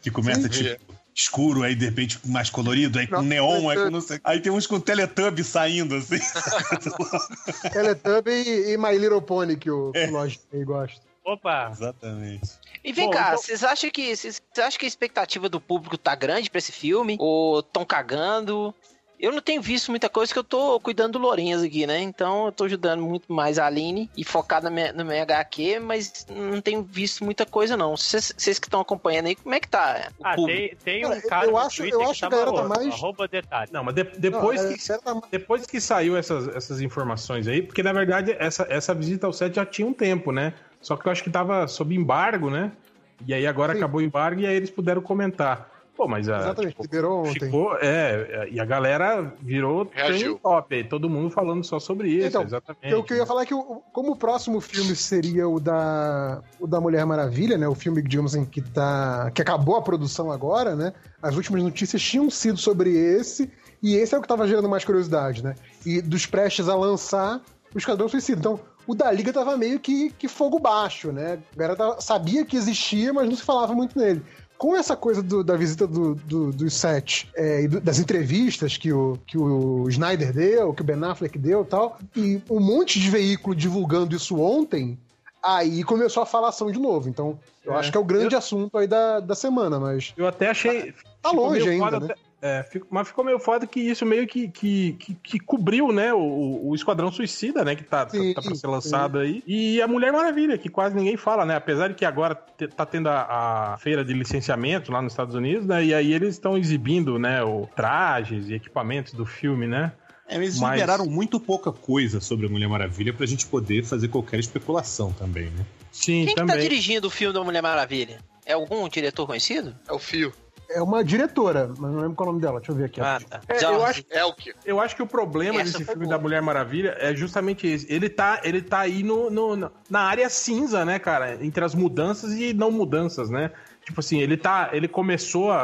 Que começa, Sim. tipo, escuro, aí de repente mais colorido, aí com Não, neon, aí eu- com não sei. Aí tem uns com Teletubby saindo, assim. Teletubby e, e My Little Pony, que o, que o Lodge aí gosta. Opa! Exatamente. E vem Bom, cá, então- vocês acham que vocês acham que a expectativa do público tá grande pra esse filme? Ou tão cagando? Eu não tenho visto muita coisa que eu tô cuidando do Lourenço aqui, né? Então eu tô ajudando muito mais a Aline e focado na minha, no meu HQ, mas não tenho visto muita coisa não. Vocês que estão acompanhando aí, como é que tá o Ah, público? tem, tem um Cara, eu no acho- Twitter eu acho que que a galera tá mais- Arroba detalhe. Não, mas de- depois, Não, que, tá- depois que saiu essas, essas informações aí, porque na verdade essa, essa visita ao set já tinha um tempo, né? Só que eu acho que tava sob embargo, né? E aí agora Sim. acabou o embargo e aí eles puderam comentar. Pô, mas a, Exatamente, tipo, liberou ontem. ficou, é, e a galera virou top, aí todo mundo falando só sobre isso, Então, exatamente. O que eu ia falar é que, o- como o próximo filme seria o da, o da Mulher Maravilha, né? O filme, digamos assim, que, tá, que acabou a produção agora, né? As últimas notícias tinham sido sobre esse, e esse é o que tava gerando mais curiosidade, né? E dos prestes a lançar o Esquadrão Suicida. Então, o da Liga tava meio que, que fogo baixo, né? A galera tava- sabia que existia, mas não se falava muito nele. Com essa coisa do- da visita do, do, dos sete é, e do- das entrevistas que o, que o Snyder deu, que o Ben Affleck deu e tal, e um monte de veículo divulgando isso ontem, aí começou a falação de novo. Então, eu É. acho que é o grande assunto aí da, da semana, mas Eu até achei. tá ficou longe ainda, né? até- é, fico- mas ficou meio foda que isso meio que, que, que, que cobriu, né, o, o Esquadrão Suicida, né, que tá, Sim, tá, tá pra ser sim. lançado aí. E a Mulher Maravilha, que quase ninguém fala, né, apesar de que agora tá tendo a, a feira de licenciamento lá nos Estados Unidos, né, e aí eles estão exibindo, né, o trajes e equipamentos do filme, né. É, eles Mas- liberaram muito pouca coisa sobre a Mulher Maravilha pra gente poder fazer qualquer especulação também, né? Sim, Quem que tá também. dirigindo o filme da Mulher Maravilha? É algum diretor conhecido? É o fio. É uma diretora, mas não lembro qual é o nome dela. Deixa eu ver aqui. Ah, tá. É, eu acho É? Eu acho que o problema Essa desse filme boa. da Mulher Maravilha é justamente esse. Ele tá, ele tá aí no, no- na área cinza, né, cara? Entre as mudanças e não mudanças, né? Tipo assim, ele tá. Ele começou a,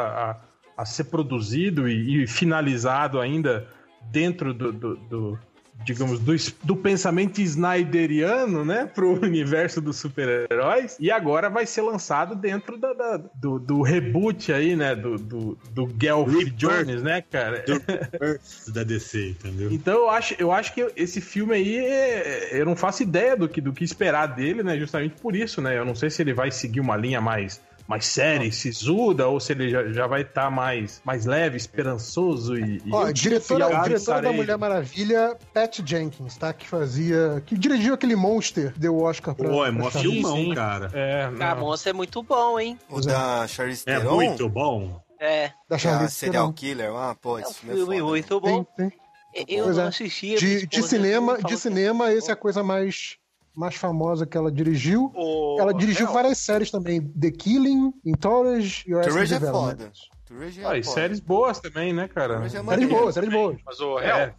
a, a ser produzido e, e finalizado ainda dentro do. do- do, digamos, do, do pensamento snyderiano, né? Pro universo dos super-heróis. E agora vai ser lançado dentro da- da- do, do reboot aí, né? Do, do, do Gelf. Jones, né, cara? da DC, entendeu? Então eu acho, eu acho que esse filme aí, é- eu não faço ideia do que, do que esperar dele, né? Justamente por isso, né? Eu não sei se ele vai seguir uma linha mais, mais séria, e sisuda, ou se ele já, já vai estar mais, mais leve, esperançoso e. e Ó, diretora, fiel diretora da. Mulher Maravilha, Pat Jenkins, tá? Que fazia. Que dirigiu aquele Monster, deu o Oscar pra. Pô, é mó filmão, sim. cara. É, A não. moça é muito bom, hein? O da Charlize É Theron, muito bom. É. Da é Charlize serial Theron. killer. Ah, pô, É um esse filme é filme foda. muito bom. Tem, tem. Eu Pois não é. assisti. minha De, de cinema, de cinema, essa é a coisa mais, mais famosa que ela dirigiu. O... Ela dirigiu várias séries também. The Killing, Entourage e o Courage é foda. É Ah, e séries boas também, né, cara? É Séries boas, séries boas. Mas o Hel, É,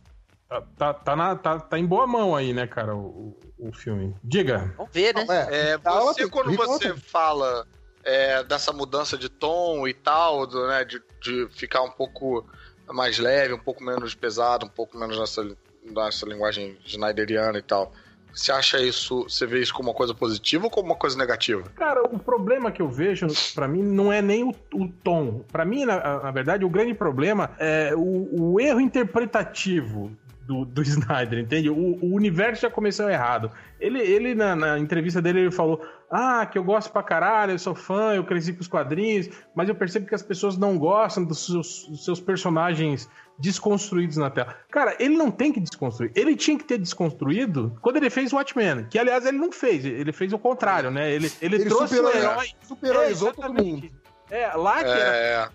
tá, tá, tá, na- tá- tá em boa mão aí, né, cara, o, o filme. Diga. Vamos ver, né? É, É, Ela você, quando Rick você fala é, dessa mudança de tom e tal, do, né, de, de ficar um pouco mais leve, um pouco menos pesado, um pouco menos nessa, nessa linguagem snyderiana e tal, você acha isso, você vê isso como uma coisa positiva ou como uma coisa negativa? Cara, o problema que eu vejo, pra mim, não é nem o, o tom. Pra mim, na, na verdade, o grande problema é o, o erro interpretativo do, do Snyder, entende? O, o universo já começou errado. Ele, ele na, na entrevista dele, ele falou: Ah, que eu gosto pra caralho, eu sou fã, eu cresci com os quadrinhos, mas eu percebo que as pessoas não gostam dos seus, dos seus personagens desconstruídos na tela. Cara, ele não tem que desconstruir. Ele tinha que ter desconstruído quando ele fez o Watchmen, que aliás ele não fez, ele fez o contrário, né? Ele, ele, Ele trouxe o superou- herói. Super-heroizou É, todo exatamente. mundo. É, lá que era É,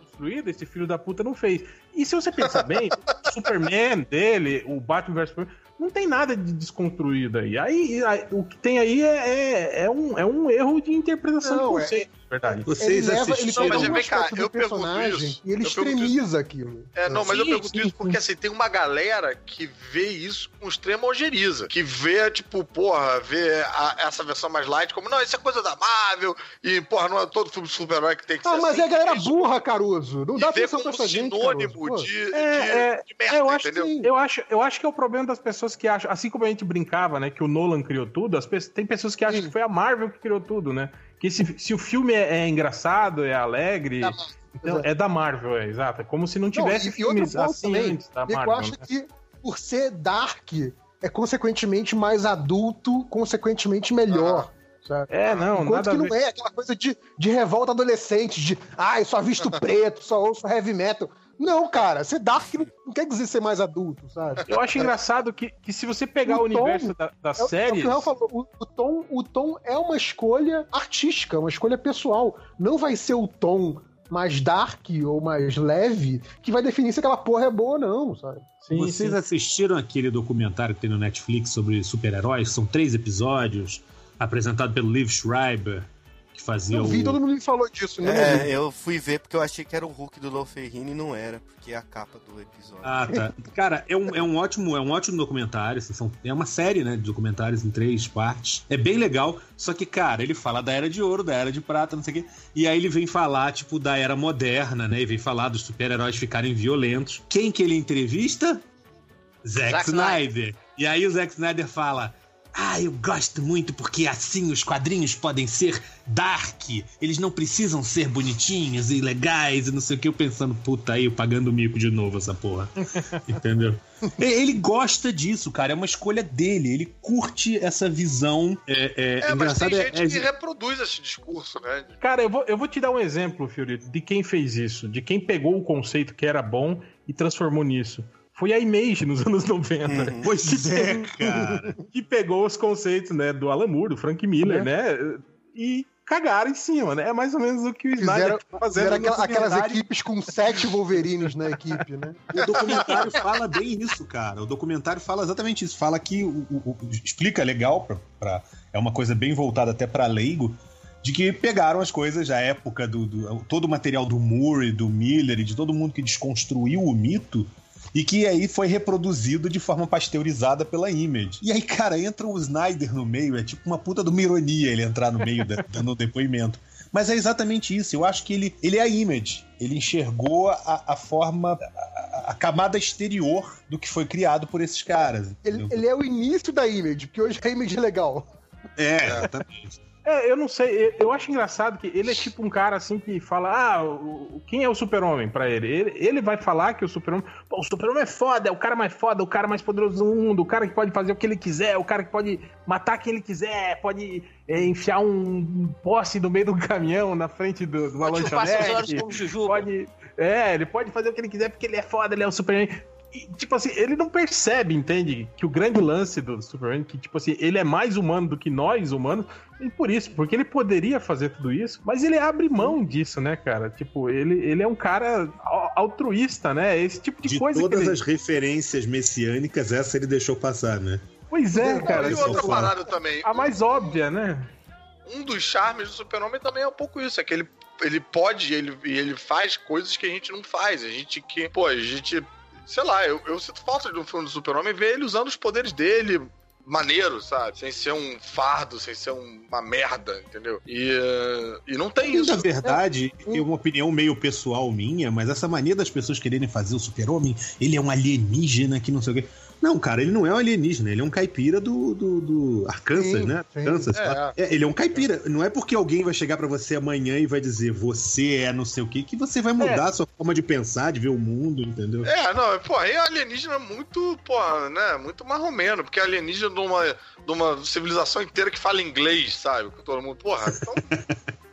construído, esse filho da puta não fez. E se você pensar bem, o Superman dele, o Batman vs Superman, não tem nada de desconstruído aí. Aí, aí, o que tem aí é, é, é um, é um erro de interpretação Não, do é- conceito, verdade. Vocês ele leva, ele pega mas um vem cá, eu personagem isso, e ele eu extremiza aquilo. É, não, mas eu Sim, pergunto sim, isso sim. porque assim, tem uma galera que vê isso com extrema ojeriza. Que vê, tipo, porra, vê a- essa versão mais light como, não, isso é coisa da Marvel, e, porra, não é todo filme de super-herói que tem que Ah, ser mas assim. é a galera isso, burra, Caruso. Não e dá atenção pra como essa gente, sinônimo Caruso. Pô. de, de, É, é, de merda, eu acho entendeu? que- Eu acho, eu acho que é o problema das pessoas que acham, assim como a gente brincava, né, que o Nolan criou tudo, as pessoas, tem pessoas que acham Sim. que foi a Marvel que criou tudo, né? Que se, se o filme é, é engraçado, é alegre, Da então, é da Marvel, é exato. É como se não tivesse Não, e- e filmes ponto assim também, antes da E Marvel. eu acho né? que por ser dark, é consequentemente mais adulto, consequentemente melhor. sabe? É, não, Enquanto nada que não é aquela coisa de, de revolta adolescente, de ai, só visto preto, só ouço heavy metal. Não, cara, ser dark não, quer dizer ser mais adulto, sabe? Eu acho engraçado que, que se você pegar o, O tom- universo da, da É, o- é o série. falou, o, o tom, o tom é uma escolha artística, uma escolha pessoal. Não vai ser o tom mais dark ou mais leve que vai definir se aquela porra é boa ou não, sabe? Sim, Vocês sim. assistiram aquele documentário que tem no Netflix sobre super-heróis? São três episódios, apresentado pelo Liv Schreiber, que fazia Eu o. vi, todo mundo me falou disso, né? É, eu fui ver porque eu achei que era o Hulk do Lou Ferrigno e não era, porque é a capa do episódio. Ah, tá. Cara, é um, é um ótimo, é um ótimo documentário. assim, são, é uma série, né, de documentários em três partes. É bem legal. Só que, cara, ele fala da era de ouro, da era de prata, não sei o quê. E aí ele vem falar, tipo, da era moderna, né? E vem falar dos super-heróis ficarem violentos. Quem que ele entrevista? Zack, Zack Snyder. E aí o Zack Snyder fala. Ah, eu gosto muito porque assim os quadrinhos podem ser dark. Eles não precisam ser bonitinhos e legais e não sei o que. Eu pensando, puta aí, eu pagando mico de novo essa porra. Entendeu? E- Ele gosta disso, cara. É uma escolha dele. Ele curte essa visão. É, é, É, mas tem engraçado, gente é- que reproduz esse discurso, né? Cara, eu vou, eu vou te dar um exemplo, Fiorito, de quem fez isso, de quem pegou o conceito que era bom e transformou nisso. Foi a Image nos anos 90. Pois é, cara. que pegou os conceitos, né, do Alan Moore, do Frank Miller, né, e cagaram em cima, né? É mais ou menos o que o Snyder Fizeram, tá fazendo fizeram aquela- aquelas equipes com sete Wolverines na equipe, né? O documentário fala bem isso, cara. O documentário fala exatamente isso. Fala que o, o- o- explica legal pra, pra- é uma coisa bem voltada até pra leigo de que pegaram as coisas da época do, do- todo o material do Moore, do Miller e de todo mundo que desconstruiu o mito e que aí foi reproduzido de forma pasteurizada pela Image. E aí, cara, entra o Snyder no meio, é tipo uma puta de uma ironia ele entrar no meio da- dando depoimento. Mas é exatamente isso. Eu acho que ele, ele é a Image. Ele enxergou a, a forma, a, a camada exterior do que foi criado por esses caras. Ele, ele é o início da Image, porque hoje a Image é legal. É, exatamente. É, eu não sei, eu- acho engraçado que ele é tipo um cara assim que fala, ah, o- quem é o super-homem pra ele? ele? Ele vai falar que o super-homem, o super-homem é foda, é o cara mais foda, o cara mais poderoso do mundo, o cara que pode fazer o que ele quiser, o cara que pode matar quem ele quiser, pode é, enfiar um poste no meio do caminhão na frente do, de uma Pode chupar seus olhos lanchonete. como jujuba. Pode, é, ele pode fazer o que ele quiser porque ele é foda, ele é o Superman. E, tipo assim, ele não percebe, entende? Que o grande lance do Superman, que, tipo assim, ele é mais humano do que nós humanos, e por isso, porque ele poderia fazer tudo isso, mas ele abre mão disso, né, cara? Tipo, ele, ele é um cara al- altruísta, né? Esse tipo de, De coisa todas que ele... as referências messiânicas, essa ele deixou passar, né? Pois é, cara. e isso outra falo. parada também. A mais óbvia, né? Um dos charmes do Super-Homem também é um pouco isso, é que ele, ele pode ele, e ele faz coisas que a gente não faz. A gente que, pô, a gente, sei lá, eu, eu sinto falta de um filme do Super-Homem ver ele usando os poderes dele maneiro, sabe? Sem ser um fardo, sem ser uma merda, entendeu? E, e não tem isso. Na verdade, é uma opinião meio pessoal minha, mas essa mania das pessoas quererem fazer o super-homem, ele é um alienígena que não sei o quê. Não, cara, ele não é um alienígena, ele é um caipira do, do, do Arkansas, Sim, né? sim. Arkansas. É. É, ele é um caipira. Não é porque alguém vai chegar pra você amanhã e vai dizer você é não sei o quê, que você vai mudar a sua forma de pensar, de ver o mundo, entendeu? É, não, pô, aí alienígena é muito, pô, né, muito marromeno, porque alienígena de uma, de uma civilização inteira que fala inglês, sabe? Com todo mundo, porra, então,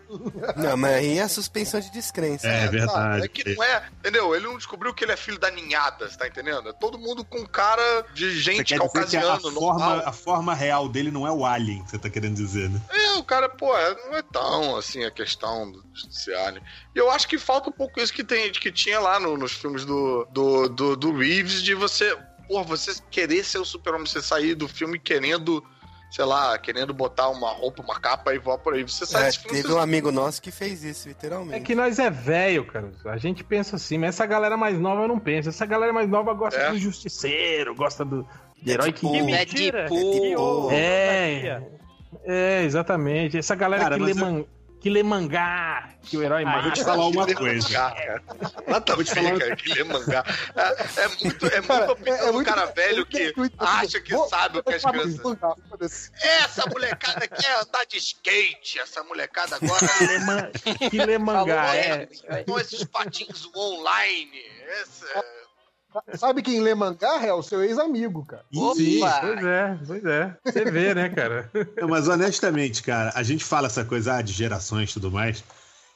Não, mas aí é a suspensão de descrença. É, sabe? verdade. É que não é, entendeu? Ele não descobriu que ele é filho da ninhada, você tá entendendo? É todo mundo com cara de gente que a caucasiano, forma, a forma real dele não é o alien, você tá querendo dizer, né? É, o cara, pô, é- não é tão assim a questão do judiciário. E eu acho que falta um pouco isso que, tem, que tinha lá no- nos filmes do, do, do, do Reeves, de você, pô, você querer ser o super-homem, você sair do filme querendo, sei lá, querendo botar uma roupa, uma capa e voar por aí. Você sai É, desse filme, teve você... um amigo nosso que fez isso, É literalmente. que nós é velho, cara. A gente pensa assim, mas essa galera mais nova não pensa. Essa galera mais nova gosta É. do justiceiro, gosta do de herói que. Deadpool. É Mentira. Deadpool. É, é, exatamente. Essa galera Cara, que, lê eu- man- que lê mangá, que o herói Ah, mata. Vou te falar uma coisa. Mangá, cara. Nada a Vou te falar- cara, que lê mangá. É, é muito, é Cara, muito opinião é- é do muito- cara velho muito que acha que Vou- sabe o que as crianças... Essa molecada quer andar de skate, essa molecada agora... Que lê, man- que lê mangá, Falou, é. Então esses patins online, esse, Sabe quem lê mangá? É o seu ex-amigo, cara. Sim, Opa! pois é, pois é. Você vê, né, cara? Não, mas honestamente, cara, a gente fala essa coisa ah, de gerações e tudo mais.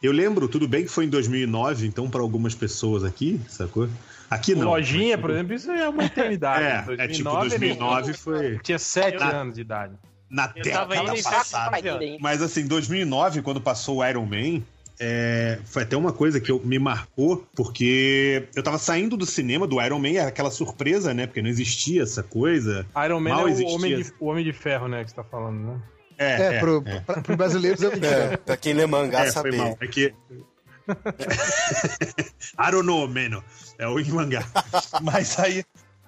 Eu lembro, tudo bem que foi em 2009, então para algumas pessoas aqui, sacou? Aqui não. Lojinha, mas, por exemplo, isso é uma eternidade. É, é tipo 2009, 2009 ele foi Tinha 7 Na- anos de idade. na década passada. Mas assim, 2009, quando passou o Iron Man, é, foi até uma coisa que eu, me marcou, porque eu tava saindo do cinema do Iron Man, era aquela surpresa, né? Porque não existia essa coisa. Iron Man Mal é o homem, de, o homem de ferro, né, que você tá falando, né? É, pro, pra- pro brasileiros é. É, pra quem lê mangá É, saber. mal. É que. I don't know, mano. É o em mangá. Mas aí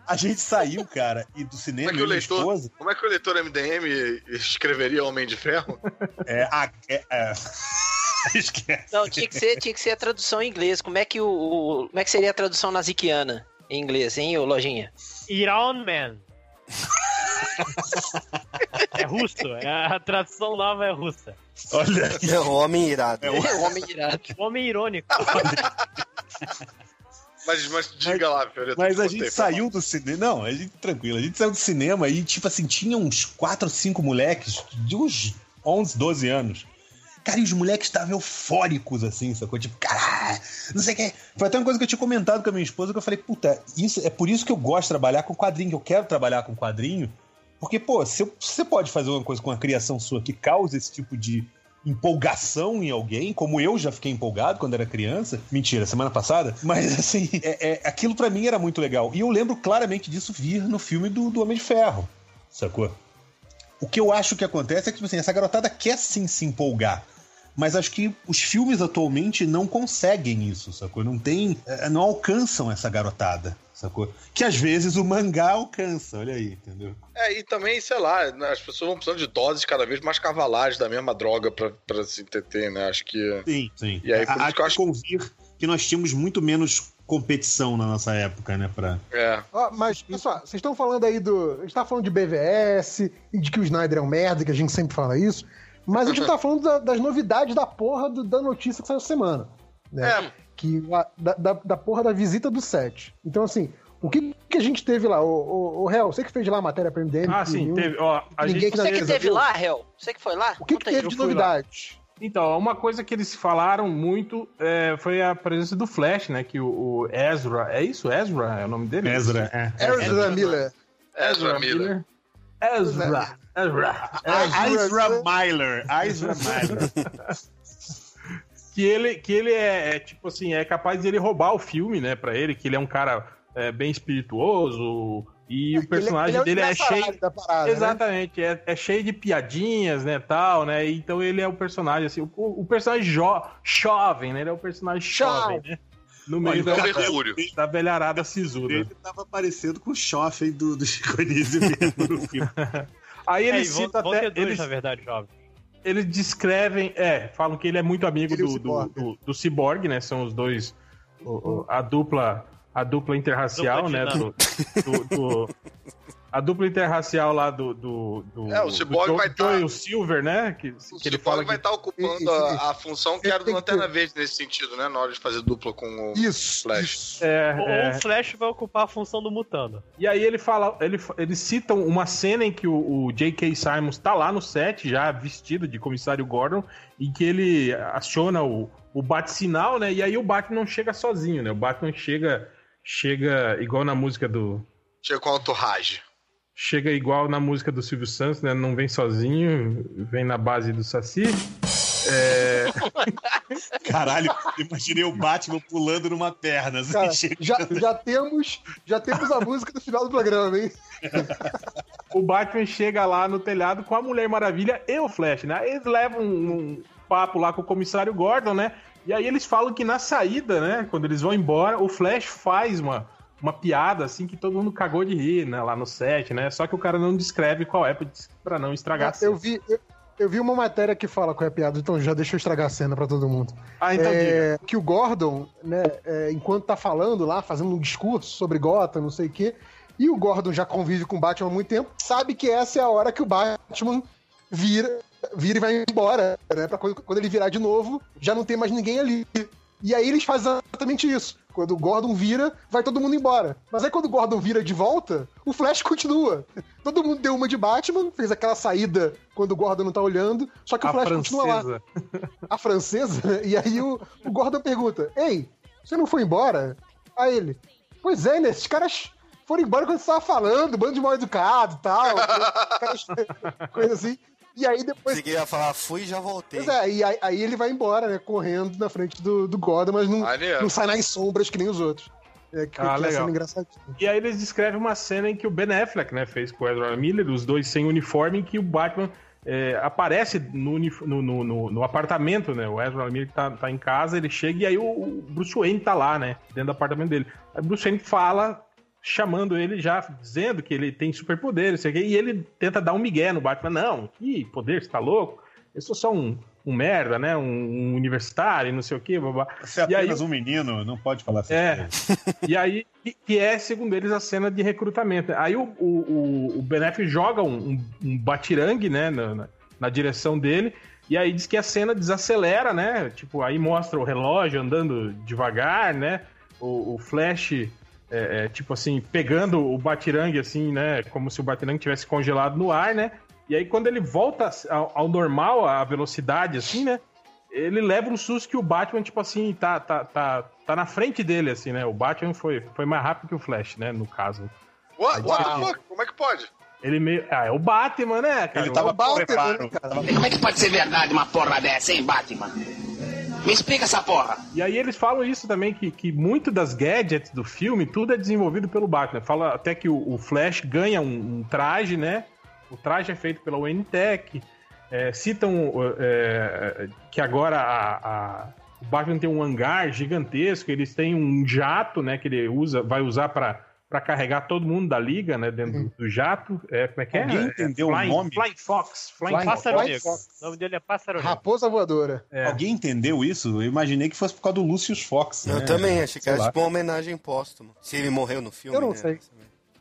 a gente saiu, cara, e do Como cinema, é, que o leitor, esposa. como é que o leitor MDM escreveria Homem de Ferro? É, a- é, é... Esquece. Não, tinha que ser, tinha que ser a tradução em inglês. Como é que o, o- como é que seria a tradução nazikiana em inglês, hein, ô lojinha? Iron Man. é russo, é- a tradução nova é russa. Olha, É um homem irado. É o homem irado. Homem irônico. Mas, mas diga lá, Fiorito. Mas a gente saiu do cinema. Não, a gente tranquilo. A gente saiu do cinema e, tipo assim, tinha uns 4 ou 5 moleques de uns 11, 12 anos. Cara, e os moleques estavam eufóricos, assim, sacou? Tipo, caralho, não sei o que. Foi até uma coisa que eu tinha comentado com a minha esposa, que eu falei, puta, isso, é por isso que eu gosto de trabalhar com quadrinho, que eu quero trabalhar com quadrinho. Porque, pô, se você pode fazer uma coisa com a criação sua que causa esse tipo de empolgação em alguém, como eu já fiquei empolgado quando era criança. Mentira, semana passada. Mas, assim, é, é- aquilo pra mim era muito legal. E eu lembro claramente disso vir no filme do, do Homem de Ferro, sacou? O que eu acho que acontece é que, tipo assim, essa garotada quer sim se empolgar. Mas acho que os filmes atualmente não conseguem isso, sacou? Não tem. eh, Não alcançam essa garotada, sacou? Que às vezes o mangá alcança, olha aí, entendeu? É, e também, sei lá, né, as pessoas vão precisando de doses cada vez mais cavalares da mesma droga pra, pra se entreter, né? Acho que. Sim, sim. E aí, por Há isso que eu acho- convir que nós tínhamos muito menos competição na nossa época, né? Pra... É. Ó, mas, pessoal, vocês estão falando aí do. A gente tá falando de BVS e de que o Snyder é um merda, que a gente sempre fala isso. Mas a gente tá falando da- das novidades da porra do- da notícia que saiu semana. Né? É, Que, da, da, da porra da visita do set. Então, assim, o que, que a gente teve lá? O, o, o Hel, você que fez lá a matéria pra MDM. Ah, que sim, nenhum- teve. Ó, a ninguém gente, Você que teve viu? lá, Hel? Você que foi lá? O que, que Conta teve de fui lá. novidade? Então, uma coisa que eles falaram muito é, foi a presença do Flash, né? Que o, o Ezra. É isso? Ezra é o nome dele? Ezra, é. Ezra Miller. Ezra Miller. Ezra. Ezra. Ah, Ezra Miller. Ezra Miller. que ele, que ele é, é, tipo assim, é capaz de ele roubar o filme, né, pra ele, que ele é um cara é, bem espirituoso e o personagem Ele- ele dele é cheio. Da parada, né? Exatamente, é, é cheio de piadinhas, né, tal, né? Então ele é o personagem, assim, o, o personagem jo, jovem, né? Ele é o personagem jovem, né? No meio Olha, da, Mercúrio. da velharada sisuda. Ele tava parecendo com o Chofen do, do Chico Anísio mesmo no filme. Aí É, ele vão, cita vão até. ter dois, Eles, na verdade, jovem. eles descrevem, é, falam que ele é muito amigo o do, do, do, do Cyborg, né? São os dois, o- o- a dupla, a dupla interracial, Dupla né? Do, do- do- a dupla interracial lá do, do, do É, o Cyborg vai tá- Joel Silver, né? Que, O que ele fala vai que estar ocupando Isso, isso. a, a função que Ele era do que Lanterna ter- Verde nesse sentido, né? Na hora de fazer dupla com o Isso. Flash. isso. é, Ou é, o Flash vai ocupar a função do Mutano. E aí ele fala, ele, eles citam uma cena em que o, o J.K. Simons tá lá no set, já vestido de comissário Gordon, em que ele aciona o, o bate-sinal, né? E aí o Batman não chega sozinho, né? O Batman chega, chega igual na música do. Chega com o Entourage. Chega igual na música do Silvio Santos, né? Não vem sozinho, vem na base do Saci. É, Caralho, imaginei o Batman pulando numa perna. assim, Cara, já, já, temos, já temos a música do final do programa, hein? o Batman chega lá no telhado com a Mulher Maravilha e o Flash, né? Eles levam um, um papo lá com o comissário Gordon, né? E aí eles falam que na saída, né? Quando eles vão embora, o Flash faz uma, uma piada, assim, que todo mundo cagou de rir, né? Lá no set, né? Só que o cara não descreve qual é pra não estragar a Eu cena. vi, eu, eu vi uma matéria que fala qual é a piada, então já deixa eu estragar a cena pra todo mundo. Ah, então diga. É, que o Gordon, né, é, enquanto tá falando lá, fazendo um discurso sobre Gotham, não sei o quê, e o Gordon já convive com o Batman há muito tempo, sabe que essa é a hora que o Batman vira, vira e vai embora, né? Pra quando, quando ele virar de novo, já não tem mais ninguém ali. E aí eles fazem exatamente isso. Quando o Gordon vira, vai todo mundo embora. Mas aí quando o Gordon vira de volta, o Flash continua. Todo mundo deu uma de Batman, fez aquela saída quando o Gordon não tá olhando, só que o a Flash continua lá francesa. a francesa, né? e aí o, o Gordon pergunta: Ei, você não foi embora? Aí ele: Pois é, né? Esses caras foram embora quando você tava falando, bando de mal educado e tal. coisa assim. E aí depois. Você ia falar, fui e já voltei. Pois é, e aí, aí ele vai embora, né? Correndo na frente do, do Gordon, mas não, não sai nas sombras que nem os outros. É que, Ah, que legal. é engraçadinha. E aí eles descrevem uma cena em que o Ben Affleck, né, fez com o Ezra Miller, os dois sem uniforme, em que o Batman é, aparece no, no, no, no- no apartamento, né? O Ezra Miller tá, tá em casa, ele chega e aí o, o Bruce Wayne tá lá, né? Dentro do apartamento dele. Aí o Bruce Wayne fala, chamando ele já, dizendo que ele tem superpoderes, e ele tenta dar um migué no Batman. Não, que poder, você tá louco? Eu sou só um, um merda, né? Um, um universitário, não sei o quê, babá. Você é E aí- apenas um menino, não pode falar assim. É. E aí, que- é, segundo eles, a cena de recrutamento. Aí o, o, o, o Ben Affleck joga um, um, um batirangue, né, na, na, na direção dele, e aí diz que a cena desacelera, né? Tipo, aí mostra o relógio andando devagar, né? O, o Flash, é, é, tipo assim, pegando o batirangue, assim, né? Como se o batirangue tivesse congelado no ar, né? E aí, quando ele volta ao, ao normal, a velocidade, assim, né? ele leva um susto que o Batman, tipo assim, tá, tá, tá, tá na frente dele, assim, né? O Batman foi, foi mais rápido que o Flash, né? No caso. What, what the fuck? Como é que pode? Ele meio. Ah, é o Batman, né, cara? Ele tava Batman, né, cara? Como é que pode ser verdade uma porra dessa, hein, Batman? Me explica essa porra. E aí eles falam isso também, que, que muito das gadgets do filme, tudo é desenvolvido pelo Batman. Fala até que o, o Flash ganha um, um traje, né? O traje é feito pela Wayne Tech. É, citam é, que agora a- a- o Batman tem um hangar gigantesco, eles têm um jato, né? Que ele usa, vai usar para para carregar todo mundo da liga, né? Dentro do- do jato. É, como é que é? Alguém É, entendeu o Flying- nome? Flying Fox. Flying, Flying Fox. Pássaro Negro. Fox. O nome dele é Pássaro Negro. Raposa voadora. É. Alguém entendeu isso? Eu imaginei que fosse por causa do Lucius Fox. Eu né? também, achei que era tipo uma homenagem póstuma. Se ele morreu no filme. Eu não né? sei.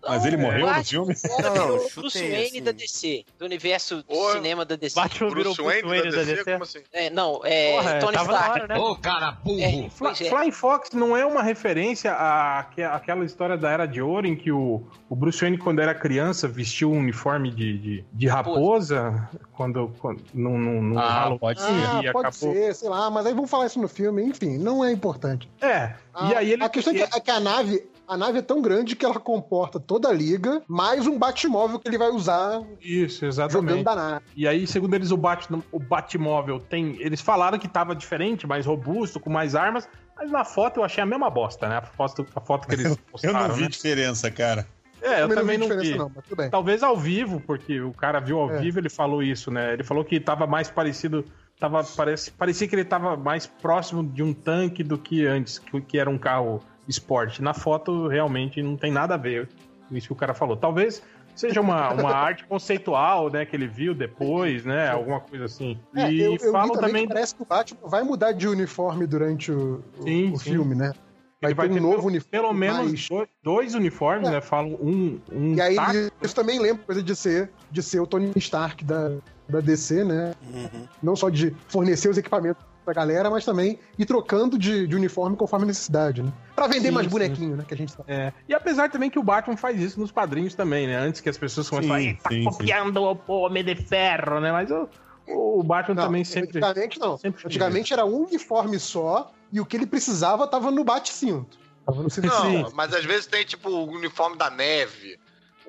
Mas ele morreu no filme? Não, Não, Bruce Wayne assim. da DC, do universo Ô, cinema da DC. Batman Bruce Bruce Wayne, da DC? DC. Como assim? É, não, é Porra, Tony tava na Stark. né? Ô, cara burro. É, Fly- é. Flying Fox não é uma referência à- àquela história da Era de Ouro em que o, o Bruce Wayne, quando era criança, vestiu um uniforme de, de, de raposa quando, quando no, no, no Ah, Halloween pode ser. Ah, pode acabou. ser, sei lá, mas aí vamos falar isso no filme, enfim, não é importante. É, A, e aí ele... a questão é que, é que a nave. A nave é tão grande que ela comporta toda a liga, mais um Batmóvel que ele vai usar Isso, jogando exatamente. da nave. E aí, segundo eles, o, Bat, o Batmóvel tem... Eles falaram que tava diferente, mais robusto, com mais armas, mas na foto eu achei a mesma bosta, né? A foto, a foto que eles Eu postaram, não vi né? diferença, cara. É, eu também não diferença, vi. não, mas tudo bem. Talvez ao vivo, porque o cara viu ao É. vivo, ele falou isso, né? Ele falou que tava mais parecido. Tava, parece, parecia que ele tava mais próximo de um tanque do que antes, que, que era um carro esporte. Na foto, realmente, não tem nada a ver com isso que o cara falou. Talvez seja uma, uma arte conceitual, né? Que ele viu depois, né? Alguma coisa assim. É, e eu, eu falam também, também. que parece que o Batman vai mudar de uniforme durante o, Sim, o sim. filme, né? Vai, Ele vai ter um ter novo pelo- uniforme. Pelo menos mais- dois, dois uniformes, É. né? Falam um. um E aí tático, isso também lembra coisa de ser, de ser o Tony Stark da, da DC, né? Uhum. Não só de fornecer os equipamentos pra galera, mas também ir trocando de, de uniforme conforme a necessidade, né? Pra vender Sim, mais sim. bonequinho, né? Que a gente sabe. É. E apesar também que o Batman faz isso nos quadrinhos também, né? Antes que as pessoas comecem a falar, Sim, "Ih, tá sim, sim. copiando o Homem de Ferro, né? Mas o, o Batman Não, também sempre. Antigamente não. sempre Antigamente era um uniforme só e o que ele precisava tava no bate-cinto. Tava no cinto. Não, Sim. mas às vezes tem tipo o uniforme da neve,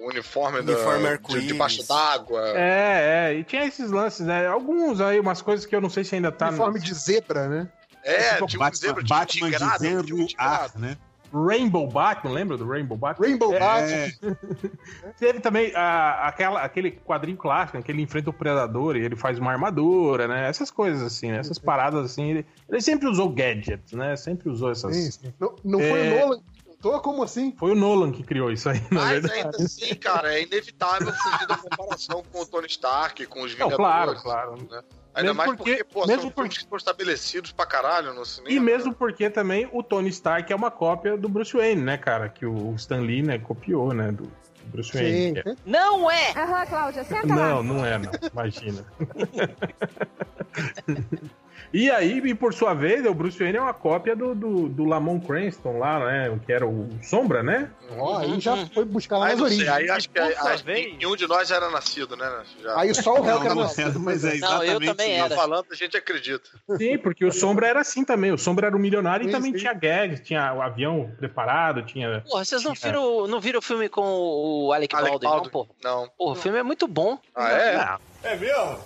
o uniforme, da- Uniforme de, arco-íris. debaixo d'água. É, é, e tinha esses lances, né? Alguns aí, umas coisas que eu não sei se ainda tá. uniforme de zebra, né? É, tipo tipo, Batman, zebra, tipo Batman tigrado, dizendo tipo ar, tigrado. né? Rainbow Batman, lembra do Rainbow Batman? Rainbow É, Batman. Teve também a- aquela, aquele quadrinho clássico, né, que ele enfrenta o Predador e ele faz uma armadura, né? Essas coisas assim, né? Essas paradas assim. Ele, ele sempre usou gadgets, né? Sempre usou essas. Sim, sim. Não, não foi É. o Nolan inventou? Como assim? Foi o Nolan que criou isso aí, na Mas verdade. ainda assim, cara, é inevitável fugir da comparação com o Tony Stark, com os Não, Vingadores. claro, claro. né? Ainda Mesmo mais porque- porque, pô, mesmo são porque- filmes estabelecidos pra caralho no cinema. E mesmo porque também o Tony Stark é uma cópia do Bruce Wayne, né, cara? Que o Stan Lee, né, copiou, né, do Bruce Wayne. Sim. é- Não é! Aham, Cláudia, senta lá. Não, não é, não. Imagina. E aí, e por sua vez, o Bruce Wayne é uma cópia do, do, do Lamont Cranston lá, né? Que era o Sombra, né? Ó, aí já foi buscar lá nas não sei, origens. aí acho que acho que vez- nenhum de nós já era nascido, né? Já. Aí só o réu Não, que era não, nascido. mas é Não, eu exatamente também era. falando, a gente acredita. Sim, porque o Sombra era assim também. O Sombra era um milionário e Sim, também sim. tinha gags, tinha o avião preparado, tinha. Porra, vocês não É. viram, não viram o filme com o Alec, Alec Baldwin, não, Baldwin. porra? Não. Porra, o filme é muito bom. Ah, é? Não, É mesmo?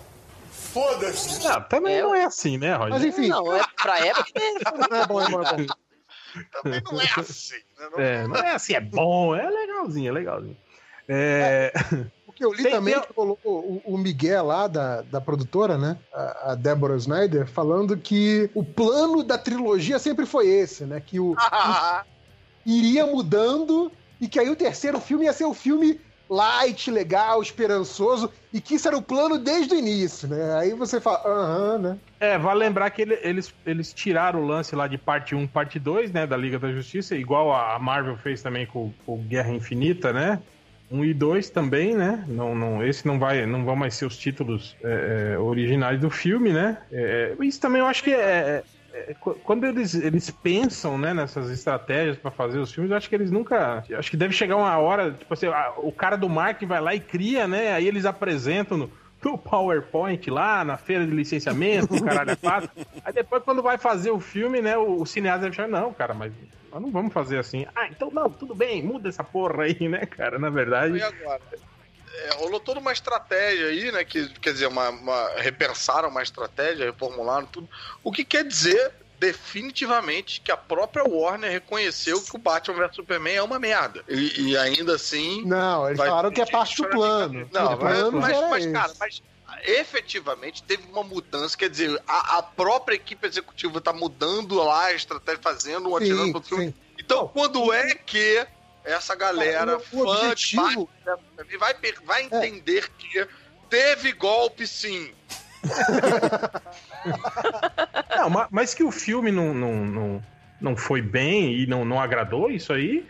Foda-se. não, também É, não é assim, né, Roger? Mas enfim, Não, é pra época. não é bom, é bom, é bom. Também não é assim. Né? Não- É, não é assim, é bom, é legalzinho, é legalzinho. É, Porque eu li Tem- também que rolou o, o Miguel lá da, da produtora, né? A, a Deborah Snyder, falando que o plano da trilogia sempre foi esse, né? Que o, iria mudando e que aí o terceiro filme ia ser o filme light, legal, esperançoso, e que isso era o plano desde o início, né? Aí você fala, aham, né? É, vale lembrar que ele- eles, eles tiraram o lance lá de parte 1, parte 2, né, da Liga da Justiça, igual a Marvel fez também com, com Guerra Infinita, né? 1 e 2 também, né? Não, não, esse não vai, não vão mais ser os títulos é, é, originais do filme, né? É, isso também eu acho que é, é, é, quando eles, eles pensam, né, nessas estratégias pra fazer os filmes, eu acho que eles nunca, acho que deve chegar uma hora, tipo assim, o cara do marketing vai lá e cria, né? Aí eles apresentam no, no PowerPoint lá, na feira de licenciamento, o caralho é quatro. Aí depois, quando vai fazer o filme, né, o, o cineasta deve achar, não, cara, mas nós não vamos fazer assim. Ah, então não, tudo bem, muda essa porra aí, né, cara? Na verdade. E agora? É, rolou toda uma estratégia aí, né? Que, quer dizer, uma, uma- repensaram uma estratégia, reformularam tudo. O que quer dizer definitivamente que a própria Warner reconheceu que o Batman vs Superman é uma merda. E, e ainda assim. Não, eles falaram que é parte do plano. Não, plano mas, mas, esse. cara, mas efetivamente teve uma mudança, quer dizer, a, a própria equipe executiva tá mudando lá a estratégia, fazendo um atirando pro filme. Então, quando é que essa galera, Cara, fã de objetivo- Batman, vai, per- vai entender que teve golpe sim. Não, ma- mas que o filme não, não, não, não foi bem e não, não agradou, isso aí,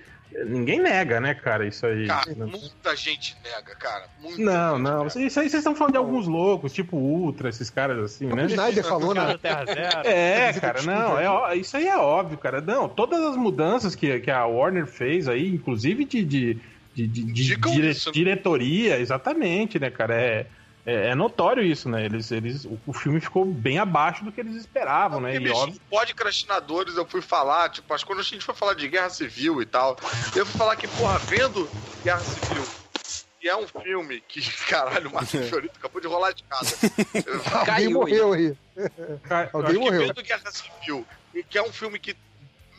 ninguém nega, né, cara? Isso aí. Cara, Não- muita gente nega, cara. Muita Não, gente não. nega. Isso aí vocês estão falando de alguns loucos, tipo Ultra, esses caras assim, né? O Snyder falou, né? É, cara, não, é, isso aí é óbvio, cara. Não, todas as mudanças que, que a Warner fez aí, inclusive de, de, de, de- dire- isso, né? diretoria, exatamente, né, cara? É, é, é notório isso, né? Eles, eles, o, o filme ficou bem abaixo do que eles esperavam, né? Porque, E bicho, óbvio. podcastinadores eu fui falar, tipo, acho que quando a gente foi falar de guerra civil e tal, eu fui falar que, porra, vendo Guerra Civil, que é um filme que, caralho, o Marcos Fiorito acabou de rolar de casa. Alguém morreu aí. Alguém morreu. vendo Guerra Civil, e que é um filme que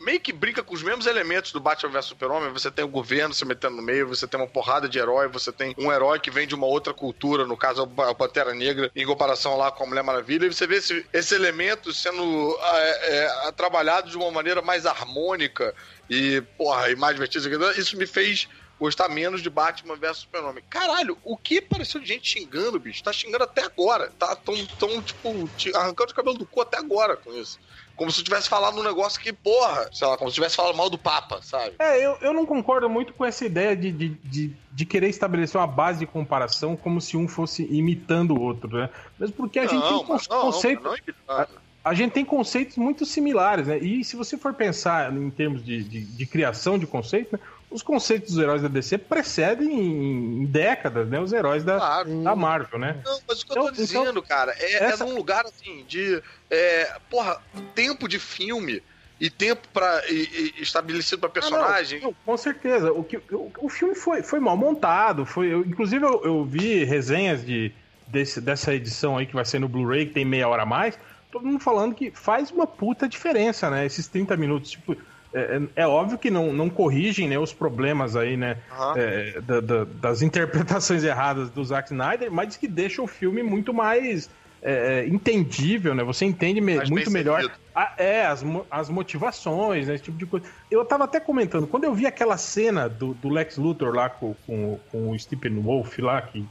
meio que brinca com os mesmos elementos do Batman vs Super-Homem. Você tem o governo se metendo no meio, você tem uma porrada de herói, você tem um herói que vem de uma outra cultura, no caso a Pantera Negra, em comparação lá com a Mulher Maravilha, e você vê esse, esse elemento sendo é, é, trabalhado de uma maneira mais harmônica e, porra, e mais divertida. Isso me fez gostar menos de Batman vs Super-Homem. Caralho, o que pareceu de gente xingando, bicho? Tá xingando até agora. Tá tão, tão tipo, arrancando o cabelo do cu até agora com isso. Como se eu tivesse falado um negócio que, porra, sei lá, como se tivesse falado mal do Papa, sabe? É, eu, eu não concordo muito com essa ideia de, de, de, de querer estabelecer uma base de comparação como se um fosse imitando o outro, né? Mesmo porque a gente não, tem mas con- não, conceito. não a gente tem conceitos muito similares, né? E se você for pensar em termos de, de, de criação de conceito, né? Os conceitos dos heróis da DC precedem em, décadas, né? Os heróis da, Claro. da Marvel, né? Não, mas o que eu tô Então- dizendo, então, cara, é, essa- é num lugar assim de. É, porra, tempo de filme e tempo e estabelecido pra personagem. Ah, não, com certeza. O, que, o, o filme foi, foi mal montado. Foi, eu- inclusive, eu, eu vi resenhas de, desse- dessa edição aí que vai ser no Blu-ray, que tem meia hora a mais. Todo mundo falando que faz uma puta diferença, né? Esses 30 minutos. Tipo, é, é- é óbvio que não, não corrigem né, os problemas aí, né? Aham. é, da- da- das interpretações erradas do Zack Snyder, mas que deixa o filme muito mais é, é, entendível, né? Você entende me- muito melhor a- é, as, as motivações, né, esse tipo de coisa. Eu tava até comentando, quando eu vi aquela cena do, do Lex Luthor lá com, com, com o Stephen Wolf lá, que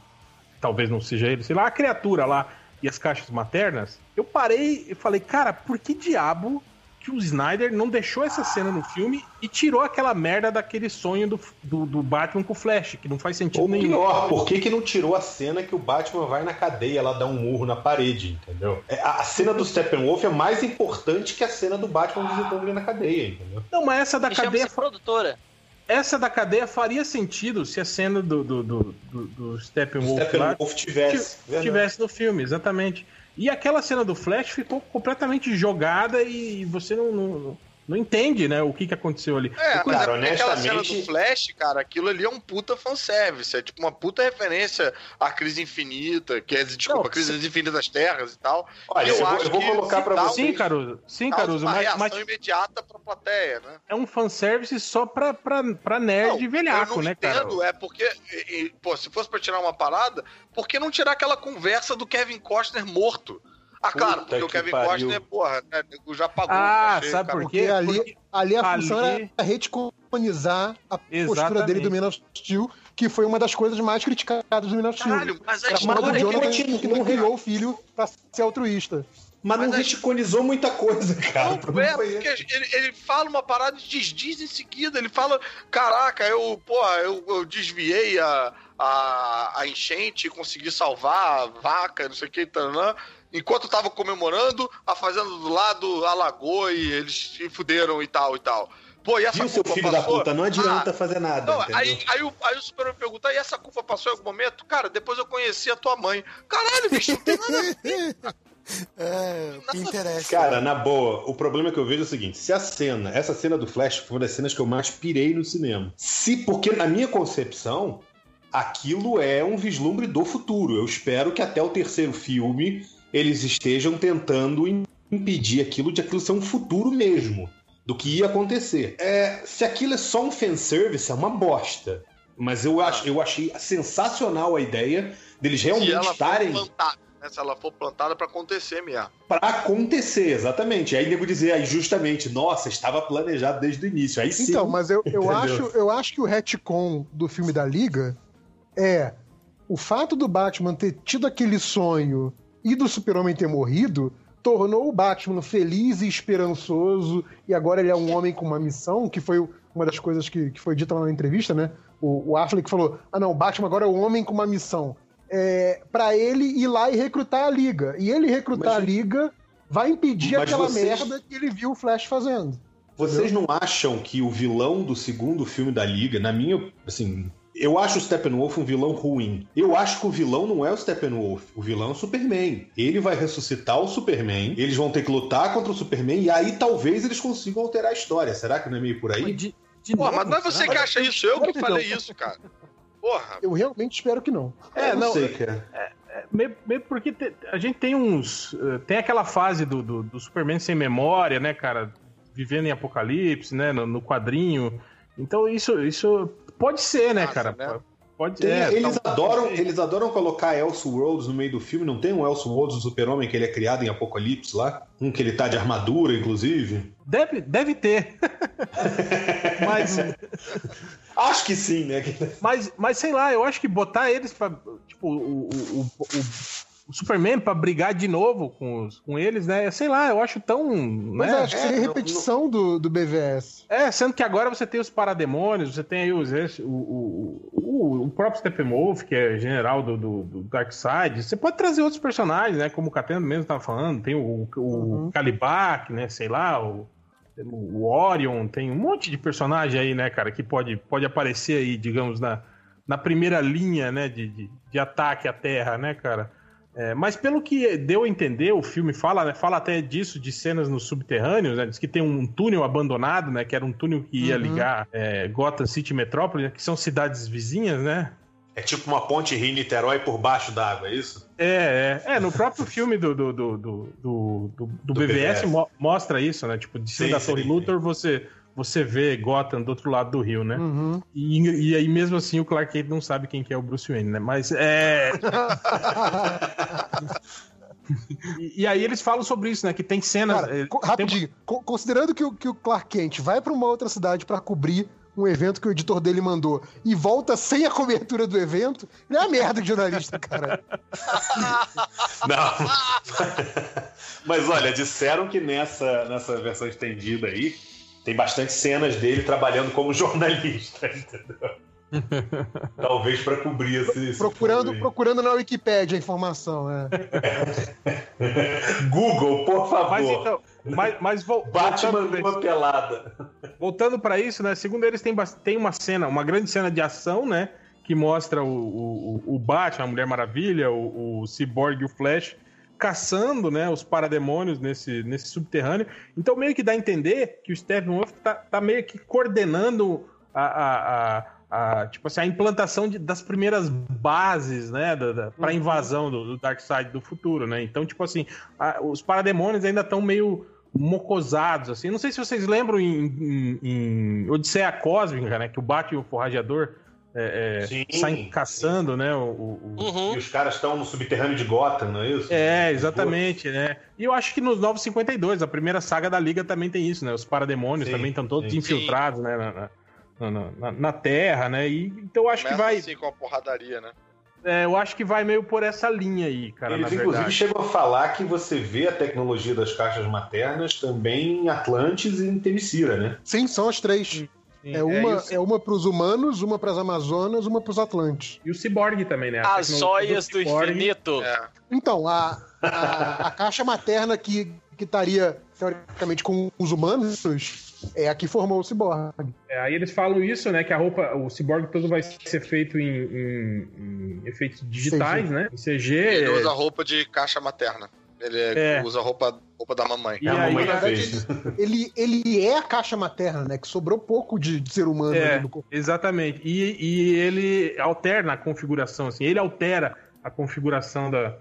talvez não seja ele, sei lá, a criatura lá e as caixas maternas, eu parei e falei, cara, por que diabo que o Snyder não deixou essa cena no filme e tirou aquela merda daquele sonho do, do, do Batman com o Flash, que não faz sentido Ou nenhum. pior, por que, que não tirou a cena que o Batman vai na cadeia lá dar um murro na parede, entendeu? É, A cena do Steppenwolf é mais importante que a cena do Batman visitando ele na cadeia, entendeu? Não, mas essa da Me cadeia produtora. essa da cadeia faria sentido se a cena do, do, do, do, do Steppenwolf lá Steppenwolf tivesse. verdade. tivesse no filme, exatamente. E aquela cena do Flash ficou completamente jogada e você não, não, não entende, né, o que, que aconteceu ali. É, Cara, mas é porque aquela cena honestamente- do Flash, cara, aquilo ali é um puta fanservice. É tipo uma puta referência à crise infinita, que é, desculpa, Não, a crise infinitas das terras e tal. Olha, eu, eu vou- acho eu vou que colocar se pra dá vocês- Sim, Caruso, sim, Caruso, uma mas, reação mas imediata pra plateia, né? é um fanservice só pra, pra, pra nerd e velhaco, eu não né, cara? entendo, é porque, e- e, pô, se fosse pra tirar uma parada, por que não tirar aquela conversa do Kevin Costner morto? Ah, claro, Puta porque o que Kevin pariu. Costner, porra, né, nego já pagou. Ah, sabe por Porque quê? ali, Porque ali a função ali- era retconizar a postura Exatamente. dele do Man of Steel, que foi uma das coisas mais criticadas do Man of Steel. Caralho, mas a história Jonathan continua, que não criou o filho pra ser altruísta. Mas não Mas a- reticonizou muita coisa, cara. O Não, problema é, porque ele, ele fala uma parada e desdiz em seguida. Ele fala: Caraca, eu, porra, eu, eu desviei a, a, a enchente e consegui salvar a vaca, não sei o que, taranã. Enquanto tava comemorando, a fazenda do lado alagou e eles se fuderam e tal e tal. Pô, e essa Viu, seu culpa filho da passou? puta? Não adianta Ah, fazer nada, Não, aí, aí, o, aí o super pergunta, e essa culpa passou em algum momento? Cara, depois eu conheci a tua mãe. Caralho, bicho, não tem nada a ver. É, Pinterest. Cara, na boa, o problema que eu vejo é o seguinte: se a cena, essa cena do Flash foi uma das cenas que eu mais pirei no cinema. Se, porque na minha concepção, aquilo é um vislumbre do futuro. Eu espero que até o terceiro filme eles estejam tentando im- impedir aquilo de aquilo ser um futuro mesmo. Do que ia acontecer. É, se aquilo é só um fanservice, é uma bosta. Mas eu, acho, eu achei sensacional a ideia deles Se realmente ela for estarem plantada, né, se ela for plantada pra acontecer mesmo. Pra acontecer, exatamente. Aí nego dizer aí justamente, nossa, estava planejado desde o início. Aí sim. Então, mas eu, eu, acho, eu acho que o retcon do filme da Liga é o fato do Batman ter tido aquele sonho e do Super-Homem ter morrido tornou o Batman feliz e esperançoso e agora ele é um homem com uma missão, que foi uma das coisas que, que foi dita lá na entrevista, né? O, o Affleck falou, ah não, o Batman agora é um homem com uma missão. É, para ele ir lá e recrutar a Liga. E ele recrutar Mas- a Liga vai impedir aquela vocês- merda que ele viu o Flash fazendo. Vocês não acham que o vilão do segundo filme da Liga, na minha. Assim. Eu acho o Steppenwolf um vilão ruim. Eu acho que o vilão não é o Steppenwolf. O vilão é o Superman. Ele vai ressuscitar o Superman. Eles vão ter que lutar contra o Superman. E aí talvez eles consigam alterar a história. Será que não é meio por aí? De, de Porra, novo, mas não é você que acha isso, eu que falei não. isso, cara. Porra. Eu realmente espero que não. É, Eu não, sei, cara. Meio, meio porque te- a gente tem uns. eh, Tem aquela fase do, do, do Superman sem memória, né, cara? Vivendo em apocalipse, né? No, no quadrinho. Então isso, isso pode ser, né, Nossa, cara? né? Pode Tem- é, eles, tal- adoram, eles adoram colocar Elseworlds no meio do filme. Não tem um Elseworlds do Super-Homem que ele é criado em Apocalipse lá? Um que ele tá de armadura, inclusive? Deve, deve ter. mas, Acho que sim, né? mas, mas sei lá, eu acho que botar eles pra. Tipo, o, o, o, o- o Superman pra brigar de novo com, os, com eles, né? Sei lá, eu acho tão. Mas né? acho que seria É, repetição do, do BVS. É, sendo que agora você tem os parademônios, você tem aí os, o, o, o, o próprio Steppenwolf, que é general do, do, do Darkseid. Você pode trazer outros personagens, né? Como o Catena mesmo tava falando. Tem o, o Uhum. Calibac, né? Sei lá, o, o Orion. Tem um monte de personagem aí, né, cara, que pode, pode aparecer aí, digamos, na, na primeira linha, né? De, de, de ataque à Terra, né, cara? É, mas pelo que deu a entender, o filme fala, né, fala até disso, de cenas nos subterrâneos, né, diz que tem um túnel abandonado, né, que era um túnel que ia Uhum. ligar é, Gotham City e Metrópole, né, que são cidades vizinhas, né? É tipo uma ponte Rio-Niterói por baixo d'água, é isso? É, é, é, no próprio filme do, do, do, do, do, do- do BVS, BVS. mo- mostra isso, né, tipo, de cima da Torre Luthor você, você vê Gotham do outro lado do rio, né? Uhum. E, e aí mesmo assim o Clark Kent não sabe quem que é o Bruce Wayne, né? Mas é... E, e aí eles falam sobre isso, né? Que tem cenas. Cara, eh, co- tem- rapidinho, co- considerando que o, que o Clark Kent vai pra uma outra cidade pra cobrir um evento que o editor dele mandou e volta sem a cobertura do evento, ele é uma merda de jornalista, cara. Não. Mas olha, disseram que nessa, nessa versão estendida aí tem bastante cenas dele trabalhando como jornalista, entendeu? Talvez pra cobrir esse. esse Procurando, aí. procurando na Wikipédia a informação, é. Google, por favor. Mas então. Mas, mas vol- Batman voltando, numa pelada. voltando para isso, né? Segundo eles, tem, tem uma cena, uma grande cena de ação, né? Que mostra o, o, o Batman, a Mulher Maravilha, o, o Cyborg e o Flash caçando, né, os parademônios nesse, nesse subterrâneo. Então meio que dá a entender que o Steppenwolf tá, tá meio que coordenando a, a, a, a tipo assim, a implantação de, das primeiras bases, né, da, da, pra invasão do, do Darkseid do futuro, né? Então, tipo assim, a- os parademônios ainda estão meio mocosados, assim. Não sei se vocês lembram em, em- em Odisseia Cósmica, né, que o Batman e o Forrajador é, é, Sim, saem caçando, né, o- o- o, E os caras estão no subterrâneo de Gotham, não é isso? é, exatamente, né? E eu acho que nos Novos 52, a primeira saga da Liga também tem isso, né? Os parademônios Sim, também estão todos sim. infiltrados, né? Na, na, na- na- na Terra, né? E, então eu acho que Começa vai. assim com a porradaria, né? é, eu acho que vai meio por essa linha aí, cara, Eles, na inclusive, verdade. chegam a falar que você vê a tecnologia das caixas maternas também em Atlantis e em Temicira, né? Sim, são as três. Sim, É uma, o, é uma pros humanos, uma pras Amazonas, uma pros Atlantes. e o Cyborg também, né? A As joias do Cyborg- infinito. É. Então, a, a, a caixa materna que que estaria, teoricamente, com os humanos é a que formou o Cyborg. É, aí eles falam isso, né? Que a roupa, o Cyborg todo vai ser feito em, em- em efeitos digitais, CG. né? Em CG. Ele é, usa roupa de caixa materna. Ele é- É. usa roupa, roupa da mamãe. E É a aí, mamãe na verdade. Ele, ele é a caixa materna, né? Que sobrou pouco de, de ser humano É, ali no corpo. exatamente. E, e ele alterna a configuração, assim, ele altera a configuração da,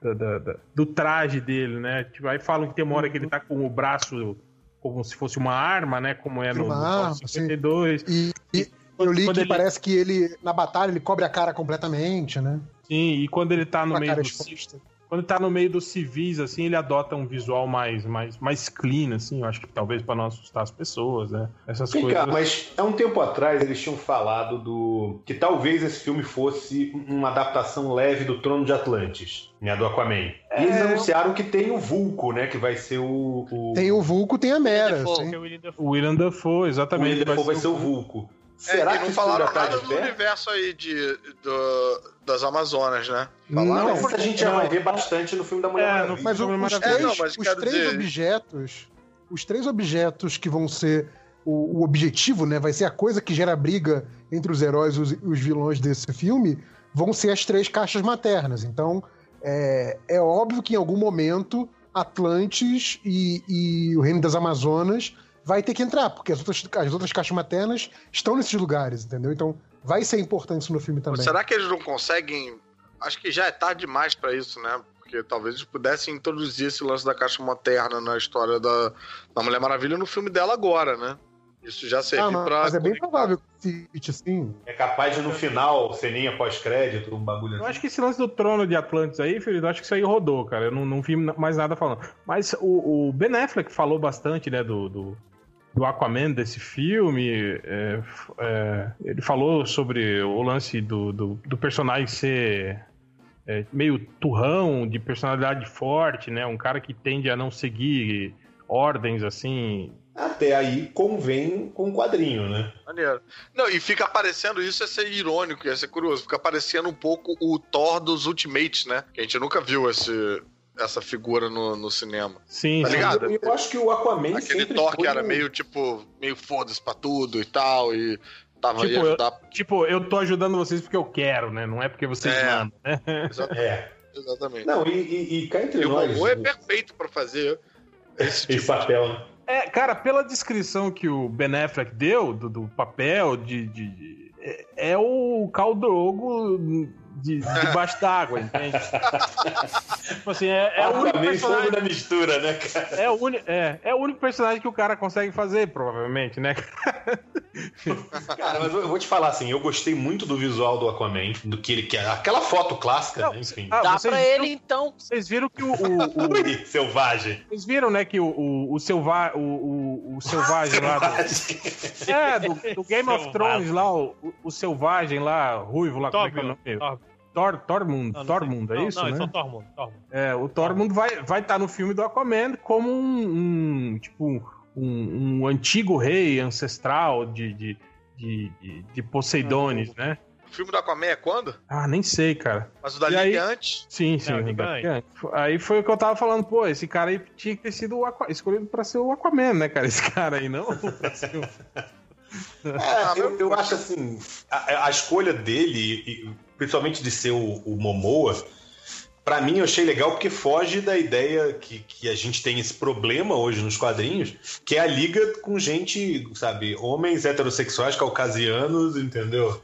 da- da- da- do traje dele, né? Tipo, aí falam que tem uma hora que ele tá com o braço como se fosse uma arma, né? Como é no, Uma no arma, 52. E, e eu li Quando que ele- parece que ele, na batalha, ele cobre a cara completamente, né? Sim, e quando ele tá no meio exposta. Quando tá no meio dos civis, assim, ele adota um visual mais, mais, mais clean, assim, eu acho que talvez pra não assustar as pessoas, né? Essas Vem coisas. cá, mas há um tempo atrás eles tinham falado do que talvez esse filme fosse uma adaptação leve do Trono de Atlantis, né, do Aquaman. E eles anunciaram que tem o Vulco, né, que vai ser o... o... Tem o Vulco, tem a Mera. Porque o William Dafoe- Dafoe, o exatamente. William Dafoe vai ser o o Vulco. É, Será e que não falaram tá nada do universo aí de, do- das Amazonas, né? Não, Não, a gente já vai ver bastante no filme da Mulher É, Maravilha. Mas o- Filme os três, É, não, mas os três dizer- objetos, os três objetos que vão ser o, o objetivo, né? Vai ser a coisa que gera briga entre os heróis e os, os vilões desse filme, vão ser as três caixas maternas. Então, é, é óbvio que em algum momento Atlantis e, e o Reino das Amazonas vai ter que entrar, porque as outras, as outras caixas maternas estão nesses lugares, entendeu? Então, vai ser importante isso no filme também. Será que eles não conseguem. Acho que já é tarde demais pra isso, né? Porque talvez eles pudessem introduzir esse lance da caixa materna na história da, da Mulher Maravilha no filme dela agora, né? Isso já Ah, serviu mas, pra. mas é bem provável que sim. É capaz de no final, ceninha pós-crédito, um bagulho Eu assim. acho que esse lance do trono de Atlantis aí, filho, eu acho que isso aí rodou, cara. Eu não, não vi mais nada falando. Mas o, o Ben Affleck falou bastante, né, do, do, do Aquaman desse filme. é, é, ele falou sobre o lance do, do, do personagem ser é, meio turrão, de personalidade forte, né? Um cara que tende a não seguir ordens, assim. Até aí convém com o quadrinho, né? Maneiro. Não, e fica aparecendo isso, ia ser irônico, ia ser curioso. Fica aparecendo um pouco o Thor dos Ultimates, né? Que a gente nunca viu esse, essa figura no, no cinema. Sim, Tá sim. ligado? Eu, eu acho que o Aquaman Aquele sempre Thor foi que era meio, tipo, meio foda-se pra tudo e tal, e tava aí Tipo, eu- ajudar. Tipo, eu tô ajudando vocês porque eu quero, né? Não é porque vocês É. mandam, né? É. Exatamente. Não, e, e, e cá entre e o nós. robô é perfeito pra fazer esse tipo Esse papel, né? É, cara, pela descrição que o Ben Affleck deu do, do papel de, de- de- é, é o Khal Drogo de, debaixo d'água, entende? tipo assim, é, é o único personagem, da mistura, né, cara? é, o uni, é, é o único personagem que o cara consegue fazer, provavelmente, né? Cara, mas eu eu vou te falar assim, eu gostei muito do visual do Aquaman, do que ele quer. Aquela foto clássica, Não, né? Enfim. Ah, Dá pra viram- ele, então. Vocês viram que o, o- o- Ui, selvagem. vocês viram, né, que o, o, o, selva, o, o, o selvagem lá do, é, do, do Game of Selvagem. Thrones lá, o, o- selvagem lá, ruivo lá, como é que é o nome? Tormund. Tor, Tormund, Não, não Tormund, sei. é Não, isso, não, né? eles são Tormund, Tormund. É, o Tormund vai estar vai tá no filme do Aquaman como um, um, tipo, um, um antigo rei ancestral de, de, de, de, de Poseidones, né? O filme do Aquaman é quando? Ah, nem sei, cara. Mas o da Liga aí- é antes? Sim, sim. Não, o ninguém. Dark Knight. Aí foi o que eu tava falando, pô, esse cara aí tinha que ter sido o Aqua... escolhido pra ser o Aquaman, né, cara? Esse cara aí, não o... É, eu, eu acho assim, a, a escolha dele, e- principalmente de ser o, o Momoa, Pra mim, eu achei legal porque foge da ideia que, que a gente tem esse problema hoje nos quadrinhos, que é a liga com gente, sabe, homens heterossexuais caucasianos, entendeu?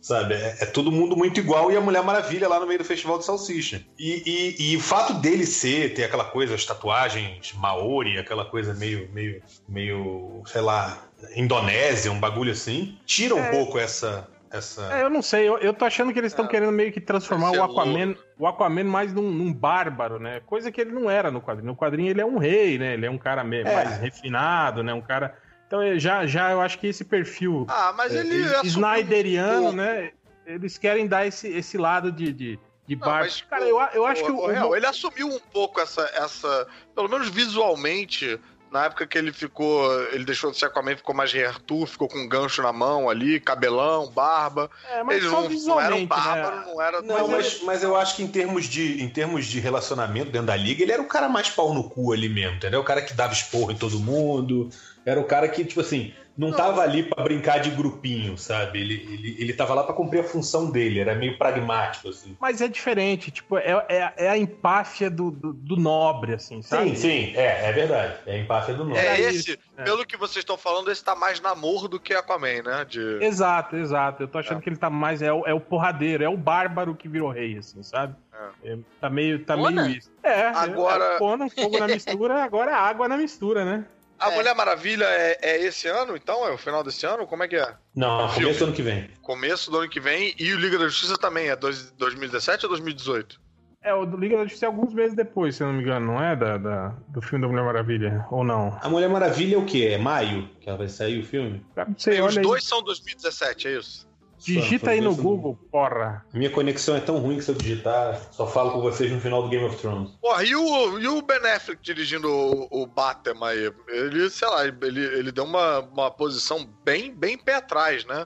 Sabe, é, é todo mundo muito igual e a Mulher Maravilha lá no meio do Festival de Salsicha. E, e, e o fato dele ser, ter aquela coisa, as tatuagens maori, aquela coisa meio, meio, meio, sei lá, Indonésia, um bagulho assim, tira um É. pouco essa. Essa... É, eu não sei, eu, eu tô achando que eles estão querendo meio que transformar o é Aquaman, o Aquaman mais num, num bárbaro, né? Coisa que ele não era no quadrinho. No quadrinho ele é um rei, né? Ele é um cara meio, É. mais refinado, né? Um cara. Então é, já, já eu acho que esse perfil Ah, mas é, ele é, Snyderiano, um né? Eles querem dar esse, esse lado de, de, de Não, bárbaro. mas, Cara, eu, eu acho o- que o. o o- real, ele assumiu um pouco essa, essa. Pelo menos visualmente, na época que ele ficou. Ele deixou de ser Aquaman, ficou mais Arthur, ficou com um gancho na mão ali, cabelão, barba. é, mas ele só não, não era um visualmente, bárbaro, né? não era. Não, mas, mas eu acho que em termos, de, em termos de relacionamento dentro da liga, ele era o cara mais pau no cu ali mesmo, entendeu? O cara que dava esporro em todo mundo. Era o cara que, tipo assim, não tava ali pra brincar de grupinho, sabe? Ele, ele, ele tava lá pra cumprir a função dele, era meio pragmático, assim. Mas é diferente, tipo, é, é, é a empáfia do, do, do nobre, assim, sabe? Sim, sim, é, é verdade. É a empáfia do nome. É Era esse, é. pelo que vocês estão falando, esse tá mais namoro do que Aquaman, né? De... Exato, exato. Eu tô achando que ele tá mais. É o, é o porradeiro, é o bárbaro que virou rei, assim, sabe? É, tá meio, tá meio isso. É, Agora- é, é fogo na mistura, agora é água na mistura, né? A É. Mulher Maravilha é, é esse ano, então? É o final desse ano? Como é que é? Não, Filme. começo do ano que vem. Começo do ano que vem. E o Liga da Justiça também é dois- 2017 ou 2018? É, o do Liga da Justiça é alguns meses depois, se eu não me engano, não é? Da, da- do filme da Mulher Maravilha, ou não? A Mulher Maravilha é o quê? É maio que ela vai sair o filme? Não sei, Os olha aí. dois são 2017, é isso? Digita aí no Google, porra. Minha conexão é tão ruim que se eu digitar, só falo com vocês no final do Game of Thrones. Porra, e o, e o Ben Affleck dirigindo o, o Batman aí? Ele, sei lá, ele, ele deu uma, uma posição bem, bem pé atrás, né?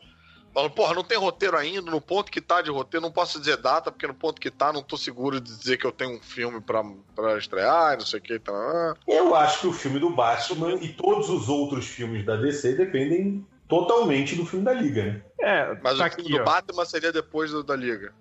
Falando, porra, não tem roteiro ainda, no ponto que tá de roteiro, não posso dizer data, porque no ponto que tá, não tô seguro de dizer que eu tenho um filme pra, pra estrear, não sei o que, tá. Eu acho que o filme do Batman e todos os outros filmes da DC dependem totalmente do filme da Liga, né? É, Mas tá o filme aqui, do ó. Batman seria depois do, da Liga.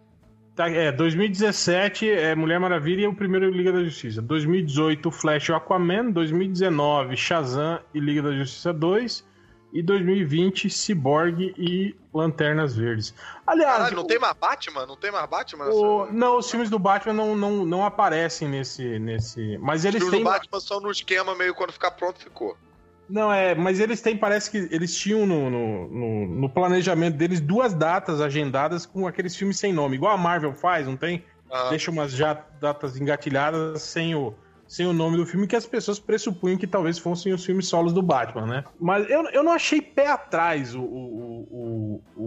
Tá, é, 2017 é Mulher Maravilha e o primeiro Liga da Justiça. 2018, Flash e Aquaman. 2019, Shazam e Liga da Justiça 2. E 2020, Cyborg e Lanternas Verdes. Aliás, Caralho, não tem mais Batman? Não tem mais Batman? o- não, os filmes do Batman não, não, não aparecem nesse, nesse. Mas Os eles filmes têm. do Batman são no esquema meio quando ficar pronto, ficou. Não, é, mas eles têm, parece que eles tinham no, no, no- no planejamento deles duas datas agendadas com aqueles filmes sem nome, igual a Marvel faz, não tem? Ah, Deixa umas já datas engatilhadas sem o, sem o nome do filme que as pessoas pressupunham que talvez fossem os filmes solos do Batman, né? Mas eu, eu não achei pé atrás o, o, o,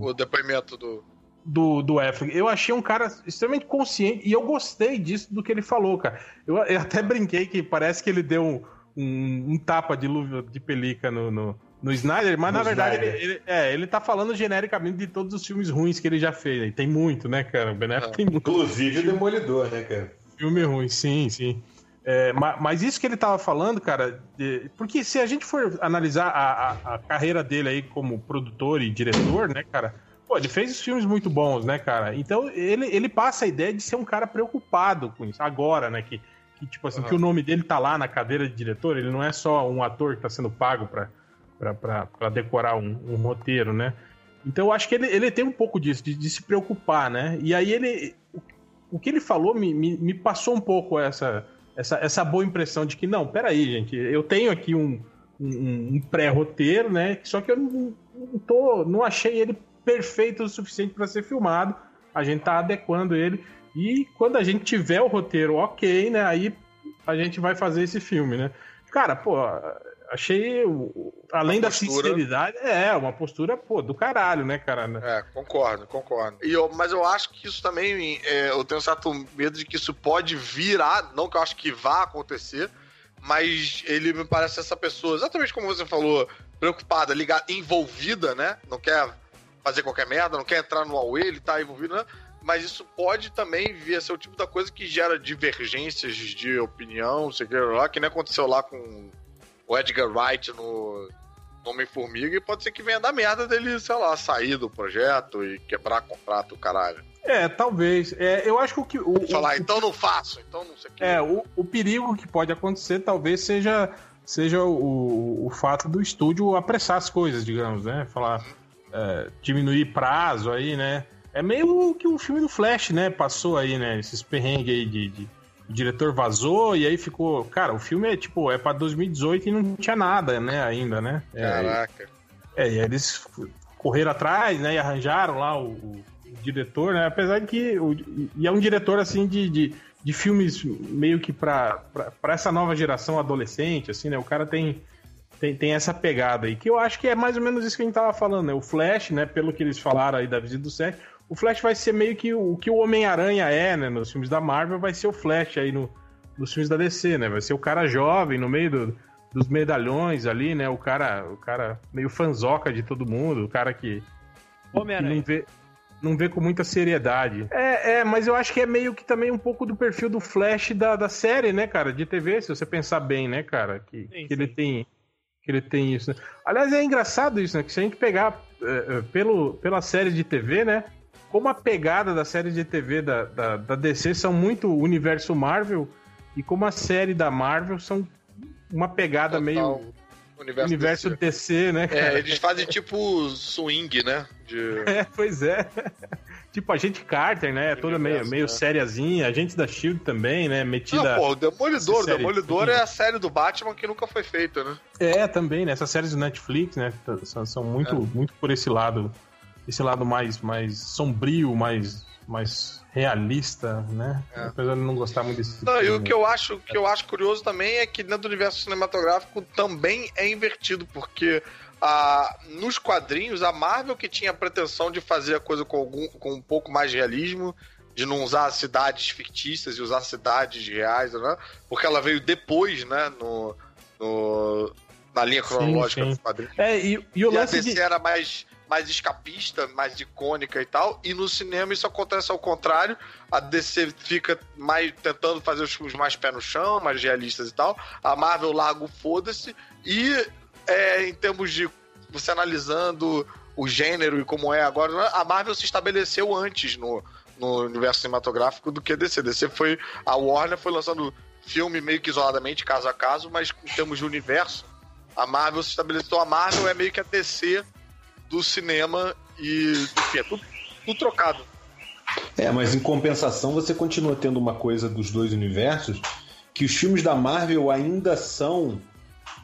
o, o depoimento do. do, do Affleck. Eu achei um cara extremamente consciente e eu gostei disso do que ele falou, cara. Eu, eu até brinquei que parece que ele deu um, um, um tapa de luva de pelica no, no, no Snyder, mas No na verdade ele, ele- é, ele tá falando genericamente de todos os filmes ruins que ele já fez. E tem muito, né, cara? O Ben Affleck É. tem muito Inclusive o Demolidor, né, cara? filme ruim, sim, sim. É, ma- mas, isso que ele tava falando, cara, de- porque se a gente for analisar a, a- a carreira dele aí como produtor e diretor, né, cara, pô, ele fez filmes muito bons, né, cara? Então ele, ele passa a ideia de ser um cara preocupado com isso, agora, né, que, que tipo assim, Aham. que o nome dele tá lá na cadeira de diretor, ele não é só um ator que tá sendo pago pra decorar um, um roteiro, né? Então eu acho que ele, ele tem um pouco disso, de, de se preocupar, né? E aí ele. o- O que ele falou me, me, me passou um pouco essa, essa, essa boa impressão de que, não, peraí, gente, eu tenho aqui um, um, um pré-roteiro, né? Só que eu não, não, tô, não achei ele perfeito o suficiente para ser filmado. A gente tá adequando ele. E quando a gente tiver o roteiro ok, né? Aí a gente vai fazer esse filme, né? Cara, pô, achei, além Uma da postura. sinceridade, é, uma postura, pô, do caralho, né, cara? É, concordo, concordo. E eu- mas eu acho que isso também, é, eu tenho um certo medo de que isso pode virar, não que eu acho que vá acontecer, mas ele me parece essa pessoa, exatamente como você falou, preocupada, ligada, envolvida, né? Não quer fazer qualquer merda, não quer entrar no Huawei, ele tá envolvido, né? Mas isso pode também vir a ser o tipo da coisa que gera divergências de opinião, sei o que lá, que nem aconteceu lá com o Edgar Wright no Homem-Formiga, e pode ser que venha da merda dele, sei lá, sair do projeto e quebrar contrato, caralho. É, talvez. É, eu acho que o que. O, Falar, o- então não faço, então não sei o que. É, o, o perigo que pode acontecer talvez seja, seja o, o fato do estúdio apressar as coisas, digamos, né? Falar, é, diminuir prazo aí, né? É meio que o filme do Flash, né? Passou aí, né? Esses perrengues aí de, de- O diretor vazou e aí ficou. Cara, o filme é tipo, é pra 2018 e não tinha nada, né? Ainda, né? É, Caraca. é, e aí eles correram atrás, né? E arranjaram lá o, o- diretor, né? Apesar de que. O, e é um diretor, assim, de, de, de filmes meio que pra, pra, pra essa nova geração adolescente, assim, né? O cara tem, tem, tem essa pegada aí. Que eu acho que é mais ou menos isso que a gente tava falando, né? O Flash, né? Pelo que eles falaram aí da visita do set, o Flash vai ser meio que o, o que o Homem-Aranha é, né? Nos filmes da Marvel, vai ser o Flash aí no, nos filmes da DC, né? Vai ser o cara jovem no meio do, dos medalhões ali, né? O cara, o cara meio fanzoca de todo mundo, o cara que, que não vê não vê com muita seriedade. É, é, mas eu acho que é meio que também um pouco do perfil do Flash da, da série, né, cara, de TV, se você pensar bem, né, cara, que, Sim, que ele tem que ele tem isso. Né? Aliás, é engraçado isso, né, que se a gente pegar é, é, pelo, pela série de TV, né, como a pegada da série de TV da, da, da DC são muito universo Marvel e como a série da Marvel são uma pegada meio Universo, universo DC, né, cara? É, eles fazem tipo swing, né? De... É, pois é. tipo, a gente Carter, né? Toda meio, meio né? sériazinha. A gente da Shield também, né? Metida. Não, pô, o Demolidor. Demolidor é a série do Batman que nunca foi feita, né? É, também, né? Essas séries do Netflix, né? são muito, É. muito por esse lado. Esse lado mais, mais sombrio, mais, mais realista, né? É. Apesar de não gostar muito desse. Não, e o que eu acho, que eu acho curioso também é que dentro do universo cinematográfico também é invertido, porque ah, nos quadrinhos, a Marvel que tinha a pretensão de fazer a coisa com, algum, com um pouco mais de realismo, de não usar cidades fictícias e usar cidades reais, né? Porque ela veio depois, né? No, no- na linha cronológica sim. dos quadrinhos. É, e, e o E a lance DC de. era mais, mais escapista, mais icônica e tal. E no cinema isso acontece ao contrário. A DC fica mais tentando fazer os filmes mais pé no chão, mais realistas e tal. A Marvel larga o foda-se. E é, em termos de você analisando o gênero e como é agora, a Marvel se estabeleceu antes no, no universo cinematográfico do que a DC. DC foi. A Warner foi lançando filme meio que isoladamente, caso a caso, mas em termos de universo, a Marvel se estabeleceu. A Marvel é meio que a DC do cinema e, enfim, é tudo, tudo trocado. É, mas em compensação você continua tendo uma coisa dos dois universos que os filmes da Marvel ainda são,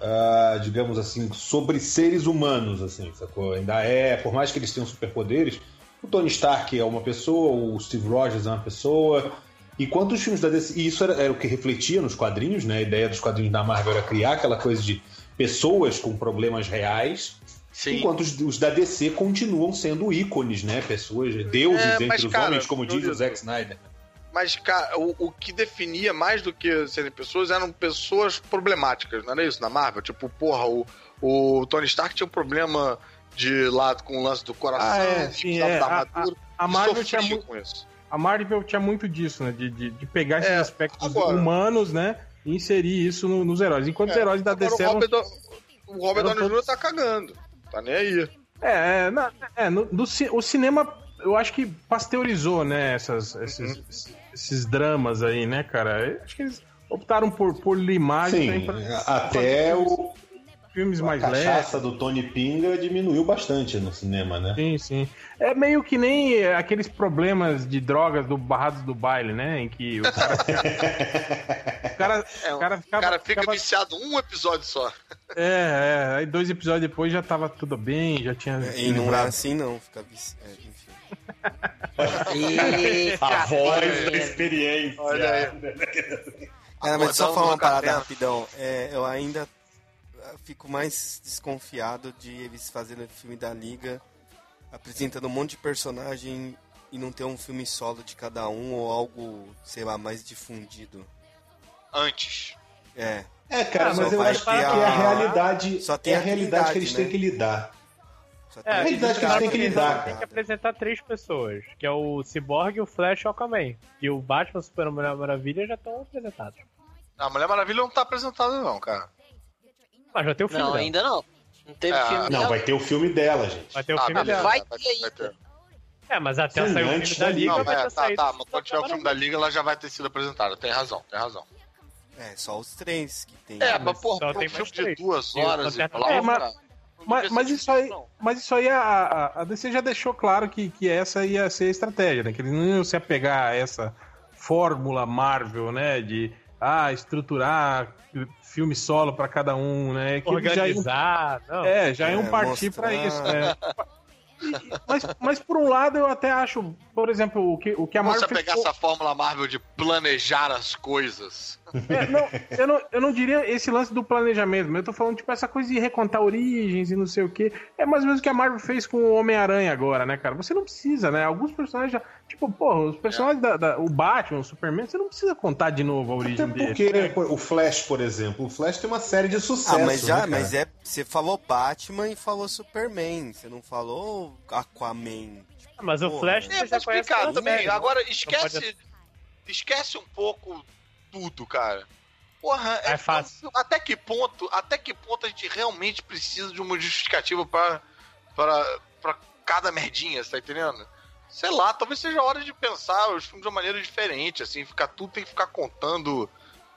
ah, digamos assim, sobre seres humanos, assim, sacou? Ainda é, por mais que eles tenham superpoderes, o Tony Stark é uma pessoa, o Steve Rogers é uma pessoa. Enquanto os filmes da DC, e isso era, era o que refletia nos quadrinhos, né? A ideia dos quadrinhos da Marvel era criar aquela coisa de pessoas com problemas reais. Sim. Enquanto os, os da DC continuam sendo ícones, né? Pessoas, deuses É, entre mas, os cara, homens, como diz o Zack Snyder. Mas, cara, o, o que definia mais do que serem pessoas eram pessoas problemáticas, não era isso na Marvel? Tipo, porra, o, o Tony Stark tinha um problema de lado com o lance do coração, Ah, é, sim, é. da A- a- armadura. a Marvel tinha mu- com isso. A Marvel tinha muito disso, né? De, de, de pegar esses É, aspectos agora- humanos, né? E inserir isso no- nos heróis. Enquanto os É, heróis da DC o eram Robert, o Robert Downey Jr. tá cagando. Tá nem aí. É, é, na- é, no, do o cinema, eu acho que pasteurizou, né, essas, esses, esses, esses dramas aí, né, cara? Eu acho que eles optaram por, por limar Sim, pra até o, filmes a mais leves. cachaça do Tony Pinga diminuiu bastante no cinema, né? Sim, sim. É meio que nem é, aqueles problemas de drogas do Barrados do Baile, né? Em que o cara. o cara, É, o cara ficava. o cara fica ficava- viciado um episódio só. É, é. Aí dois episódios depois já tava tudo bem, já tinha. E não é assim, não. Fica vici... é, enfim. A voz da aí. experiência. Olha aí. É, mas só falar uma parada rapidão. É, eu ainda ah, fico mais desconfiado de eles fazerem o filme da Liga apresentando um monte de personagem e não ter um filme solo de cada um ou algo, sei lá, mais difundido. Antes. É. É, cara, mas eu acho que é a a- realidade. só tem é a a realidade que eles Trindade, têm né? que lidar. Só É, a realidade que eles têm que lidar, Tem que apresentar três pessoas, que é o Cyborg, o Flash e o Aquaman. E o Batman, Super Mulher Maravilha já estão apresentados. A Mulher Maravilha não tá apresentada, não, cara. Mas já tem o filme Não, dela. ainda não. Não teve Ah, filme Não, dela. vai ter o filme dela, gente. Vai ter o Ah, filme beleza. dela. Vai ter ainda. É, mas até Sim, sair o filme da Liga Não, vai mas ter tá, saído. tá, mas quando tiver o filme da Liga, ela já vai ter sido apresentada. Tem razão, tem razão. É, só os três que tem. É, mas, pô, tem um filme de duas horas e blá, É, Mas, mas ser isso aí, não. mas isso aí a, a, a DC já deixou claro que, que essa ia ser a estratégia, né? Que eles não iam se apegar a essa fórmula Marvel, né? De ah, estruturar filme solo pra cada um, né? Que eles já iam, Organizar. Não. é, já iam É, partir pra mostrar. isso, né? Mas, mas por um lado eu até acho, por exemplo, o que, o que a Marvel você fez pegar com- essa fórmula Marvel de planejar as coisas. É, não, eu, não, eu não diria esse lance do planejamento, mas eu tô falando, tipo, essa coisa de recontar origens e não sei o quê. É mais ou menos o que a Marvel fez com o Homem-Aranha agora, né, cara? Você não precisa, né? Alguns personagens já. Tipo, porra, os personagens da, da- O Batman, o Superman, você não precisa contar de novo a origem Até dele. porque pô, o Flash, por exemplo, o Flash tem uma série de sucesso. Ah, mas já, né, mas é. Você falou Batman e falou Superman. Você não falou Aquaman. Tipo, Mas o porra, Flash É, você já pela também. né? Agora, esquece. pode- Esquece um pouco tudo, cara. Porra, É fácil. Até que ponto, até que ponto a gente realmente precisa de uma justificativa pra, pra cada merdinha, você tá entendendo? Sei lá, talvez seja a hora de pensar os filmes de uma maneira diferente, assim, ficar tudo tem que ficar contando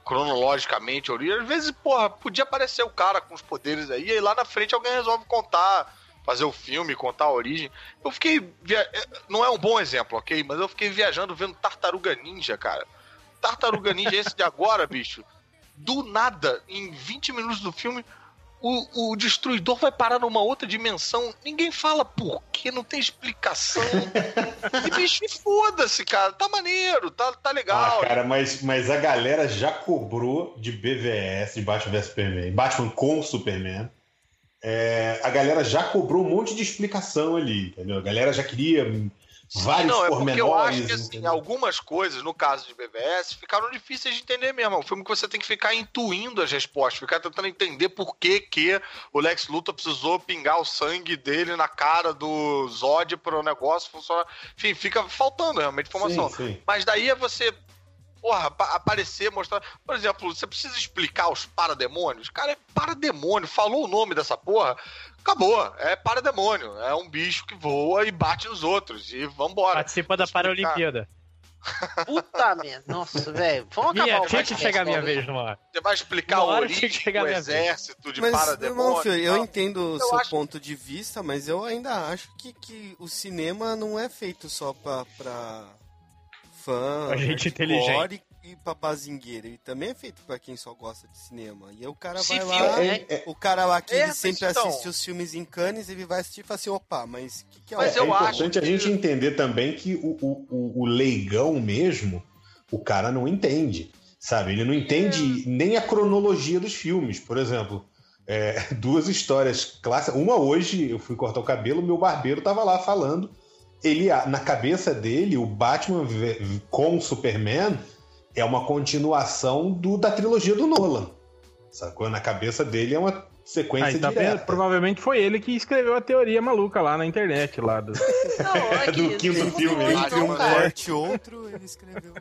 cronologicamente a origem. Às vezes, porra, podia aparecer o cara com os poderes aí, e lá na frente alguém resolve contar, fazer o filme, contar a origem. Eu fiquei. via- Não é um bom exemplo, ok? Mas eu fiquei viajando vendo Tartaruga Ninja, cara. Tartaruga Ninja, esse de agora, bicho. Do nada, em 20 minutos do filme, o, o destruidor vai parar numa outra dimensão. Ninguém fala por quê, não tem explicação. e bicho, foda-se, cara. Tá maneiro, tá, tá legal. Ah, cara, mas, mas a galera já cobrou de BVS, de Batman vs Superman, Batman com Superman. É, a galera já cobrou um monte de explicação ali, entendeu? A galera já queria vários não, é porque eu acho que assim, algumas coisas, no caso de BVS, ficaram difíceis de entender mesmo. É um filme que você tem que ficar intuindo as respostas, ficar tentando entender por que, que o Lex Luthor precisou pingar o sangue dele na cara do Zod para o negócio funcionar. Enfim, fica faltando realmente informação. Sim, sim. Mas daí é você. Porra, apa- aparecer, mostrar. Por exemplo, você precisa explicar os parademônios? Cara, é parademônio. Falou o nome dessa porra, acabou. É parademônio. É um bicho que voa e bate nos outros. E vambora. Participa da. Paralimpíada. Puta merda. Nossa, velho. Vamos acabar Minha, o tinha que chegar a minha vez numa hora. Você vai explicar o hora origem do vez. exército de Mas, parademônio. irmão, filho, eu Não. entendo o Eu seu acho- ponto de vista, mas eu ainda acho que, que o cinema não é feito só pra, pra fã, Pra gente inteligente. e pra bazingueira. Ele também é feito pra quem só gosta de cinema. E aí o cara Se vai viu, lá, né? o cara lá que É, ele sempre então- assiste os filmes em Cannes, ele vai assistir e fala assim, opa, mas o que, que é Mas o- é acho importante a que- gente entender também que o, o, o, o leigão mesmo, o cara não entende. Sabe? Ele não entende nem a cronologia dos filmes. Por exemplo, é, duas histórias clássicas. Uma hoje, eu fui cortar o cabelo, meu barbeiro tava lá falando. Ele, na cabeça dele, o Batman com o Superman é uma continuação do, da trilogia do Nolan. Sacou? Na cabeça dele é uma sequência Aí, tá direta. vendo? Provavelmente foi ele que escreveu a teoria maluca lá na internet. Lá do... Não, é Do quinto não filme? Entre um corte outro, ele escreveu.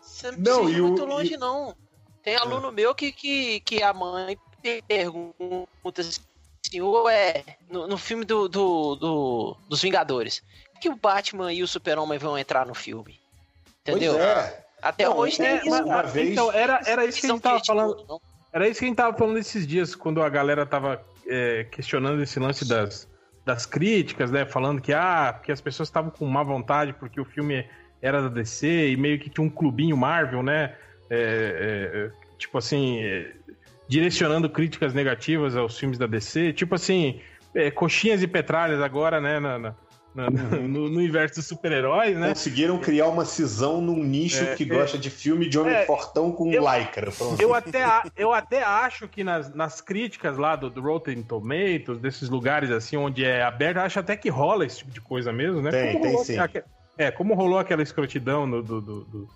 Você não Não, precisa ir e o- muito longe, e- não. Tem aluno meu que, que, que a mãe pergunta assim, ou é, no, no filme do, do, do- dos Vingadores, que o Batman e o Super-Homem vão entrar no filme. Entendeu? Pois é. Até Não, hoje tem É, isso. mas- uma vez- Então, era, era isso que a gente tava falando. não. Era isso que a gente tava falando esses dias, quando a galera tava é, questionando esse lance das, das críticas, né? Falando que, ah, porque as pessoas estavam com má vontade porque o filme era da DC e meio que tinha um clubinho Marvel, né? É, é, tipo assim, é, direcionando críticas negativas aos filmes da DC. Tipo assim, é, coxinhas e petralhas agora, né? na- na- no, no universo dos super-heróis, né? Conseguiram criar uma cisão num nicho É, que é. gosta de filme de homem É, fortão com eu- lycra. Pronto. Eu até, eu até acho que nas, nas críticas lá do, do Rotten Tomatoes, desses lugares assim onde é aberto, acho até que rola esse tipo de coisa mesmo, né? Tem, tem rolou sim. É, como rolou aquela escrotidão no- do, do, do,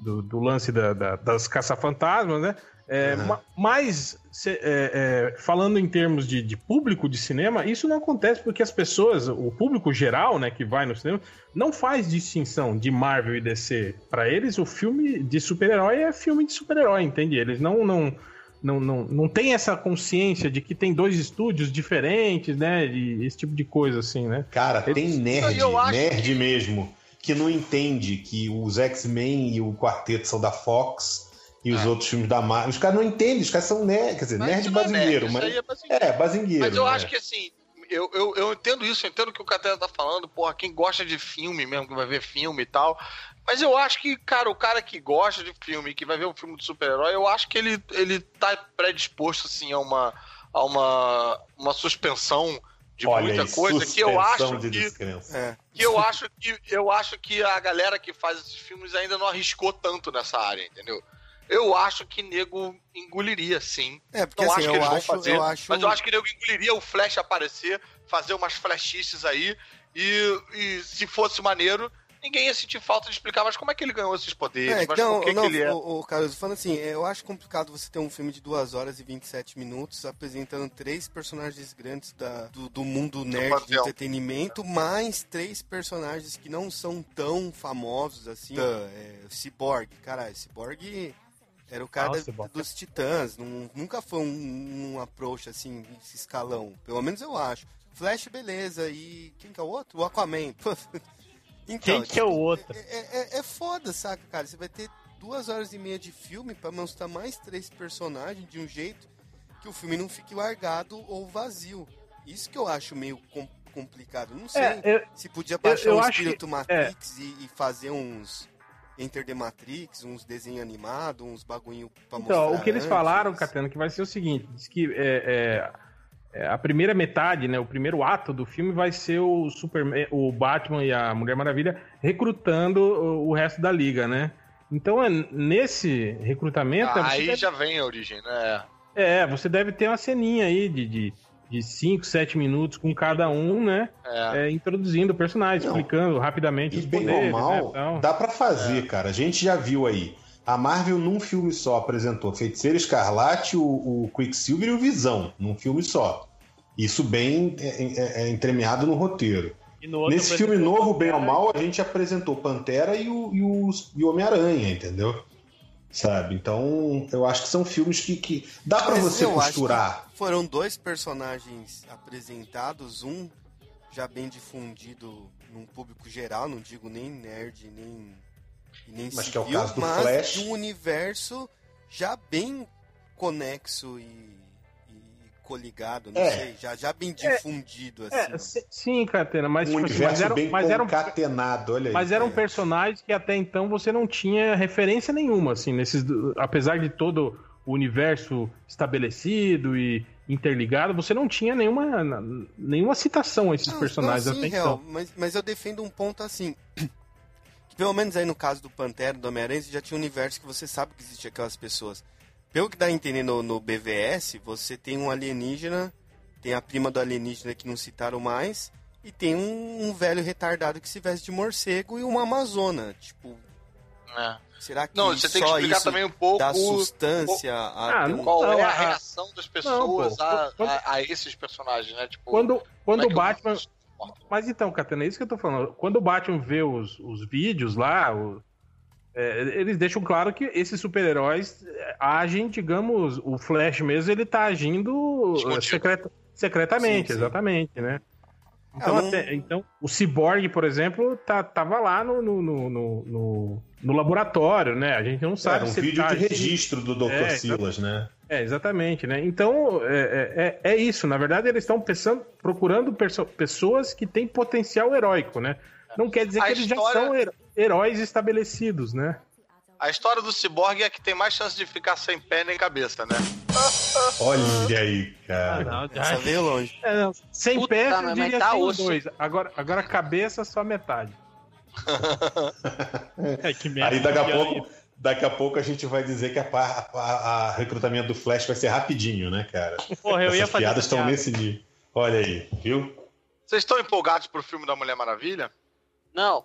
do- do lance da- da- das caça-fantasmas, né? É, Uhum. ma- Mas, cê- é, é, falando em termos de, de público de cinema, isso não acontece porque as pessoas, o público geral, né, que vai no cinema, não faz distinção de Marvel e DC. Pra eles, o filme de super-herói é filme de super-herói, entende? Eles não, não, não, não, não tem essa consciência de que tem dois estúdios diferentes, né? E esse tipo de coisa, assim, né? Cara, Eles- tem nerd, Eu acho nerd que- mesmo, que não entende que os X-Men e o quarteto são da Fox e os outros filmes da Marvel. Os caras não entendem, os caras são nerd, quer dizer, É. Mas nerd não é bazingueiro, nerd, mas. é bazingueiro. É, bazingueiro. Mas eu né? acho que assim, eu, eu, eu entendo isso, eu entendo o que o Catena tá falando, porra, quem gosta de filme mesmo, que vai ver filme e tal. Mas eu acho que, cara, o cara que gosta de filme, que vai ver um filme de super-herói, eu acho que ele, ele tá predisposto, assim, a uma, a uma, uma suspensão de Olha muita aí, coisa que eu acho de que. É. que eu acho que eu acho que a galera que faz esses filmes ainda não arriscou tanto nessa área, entendeu? Eu acho que nego engoliria, sim. É, porque Não assim, acho que eu eles vão acho, fazer, eu acho. mas eu acho que nego engoliria o Flash aparecer, fazer umas flashices aí, e, e se fosse maneiro, ninguém ia sentir falta de explicar, mas como é que ele ganhou esses poderes, É, então, que, não, que ele é. o, o Carlos, falando assim, eu acho complicado você ter um filme de 2 horas e 27 minutos apresentando três personagens grandes da, do, do mundo nerd panteão. entretenimento, mais três personagens que não são tão famosos assim. Da, é, o Cyborg, caralho, Cyborg era o cara o da- dos Titãs, não- nunca foi um, um approach assim, esse escalão, pelo menos eu acho. Flash, beleza, e quem que é o outro? O Aquaman. Então, Quem que é o outro? é, é, é foda, saca, cara? Você vai ter duas horas e meia de filme pra mostrar mais três personagens de um jeito que o filme não fique largado ou vazio. Isso que eu acho meio com- complicado. Não sei É, eu- se podia baixar eu um espírito que- Matrix e, e fazer uns Enter the Matrix, uns desenhos animados, uns bagulho pra mostrar. Então, o que eles antes. falaram, Catena, que vai ser o seguinte: diz que é, é, é, a primeira metade, né, o primeiro ato do filme vai ser o Superman, o Batman e a Mulher Maravilha recrutando o, o resto da liga, né? Então, é, nesse recrutamento, Ah, aí deve- já vem a origem, né? é, você deve ter uma ceninha aí de, de, de 5, 7 minutos com cada um, né? É. é, introduzindo o personagem, Não. explicando rapidamente E os bem poderes, ou mal, né, tal. dá pra fazer, cara. A gente já viu aí. A Marvel, num filme só, apresentou Feiticeiro Escarlate, o, o Quicksilver e o Visão, num filme só. Isso bem é, é, é entremeado no roteiro. E no Nesse filme novo, bem ou Pantera. mal, a gente apresentou Pantera e o, e o, e o Homem-Aranha, entendeu? Sabe? Então, eu acho que são filmes que, que dá pra Mas você costurar. Foram dois personagens apresentados, um já bem difundido num público geral, não digo nem nerd, nem, nem Mas que é o civil, caso do mas Flash. de um universo já bem conexo e coligado, não É. sei, já, já bem difundido, assim. É, si- sim, Catena, mas, Um tipo assim, universo mas, eram, bem mas eram concatenado, olha aí. Mas eram É. personagens que até então você não tinha referência nenhuma, assim, nesses. Apesar de todo o universo estabelecido e interligado, você não tinha nenhuma, nenhuma citação a esses Não, personagens não, sim, até real, então. mas, mas eu defendo um ponto assim. Que pelo menos aí no caso do Pantera, do Homem-Aranha, já tinha um universo que você sabe que existem aquelas pessoas. Pelo que dá a entender no, no BVS, você tem um alienígena, tem a prima do alienígena que não citaram mais, e tem um, um velho retardado que se veste de morcego e uma amazona. Tipo, É. será que Não, você tem que só explicar isso também um pouco dá o- sustância a Ah, um- não- qual é Não, a a- reação das pessoas pô, a, quando- a, a esses personagens, né? Tipo, Quando, como quando é o Batman. Mas então, Catena, é isso que eu tô falando. Quando o Batman vê os, os vídeos lá, o- é, eles deixam claro que esses super-heróis é, agem, digamos, o Flash mesmo, ele tá agindo é, secreta- secretamente, Sim, sim. exatamente, né? Então, Ah, até- então, o Cyborg, por exemplo, tá, tava lá no, no, no, no- no- no laboratório, né? A gente não sabe Era um se ele vídeo tá de agindo- registro do Dr. É, Silas, né? é, exatamente, né? Então, é, é, é isso. Na verdade, eles estão pensando, procurando perso- pessoas que têm potencial heróico, né? Não quer dizer A que eles história- já são her- heróis estabelecidos, né? A história do Cyborg é a que tem mais chance de ficar sem pé nem cabeça, né? Olha aí, Ah, cara. não, Essa já- veio longe. É, não, sem Puta, pé, mas eu diria tá osso. dois. Agora, agora, cabeça, só metade. É, que merda. Aí daqui a pouco, daqui a pouco a gente vai dizer que a, pa- a- a recrutamento do Flash vai ser rapidinho, né, cara? Porra, eu ia Essas fazer piadas estão piada. nesse nível. Olha aí, viu? Vocês estão empolgados pro filme da Mulher Maravilha? Não.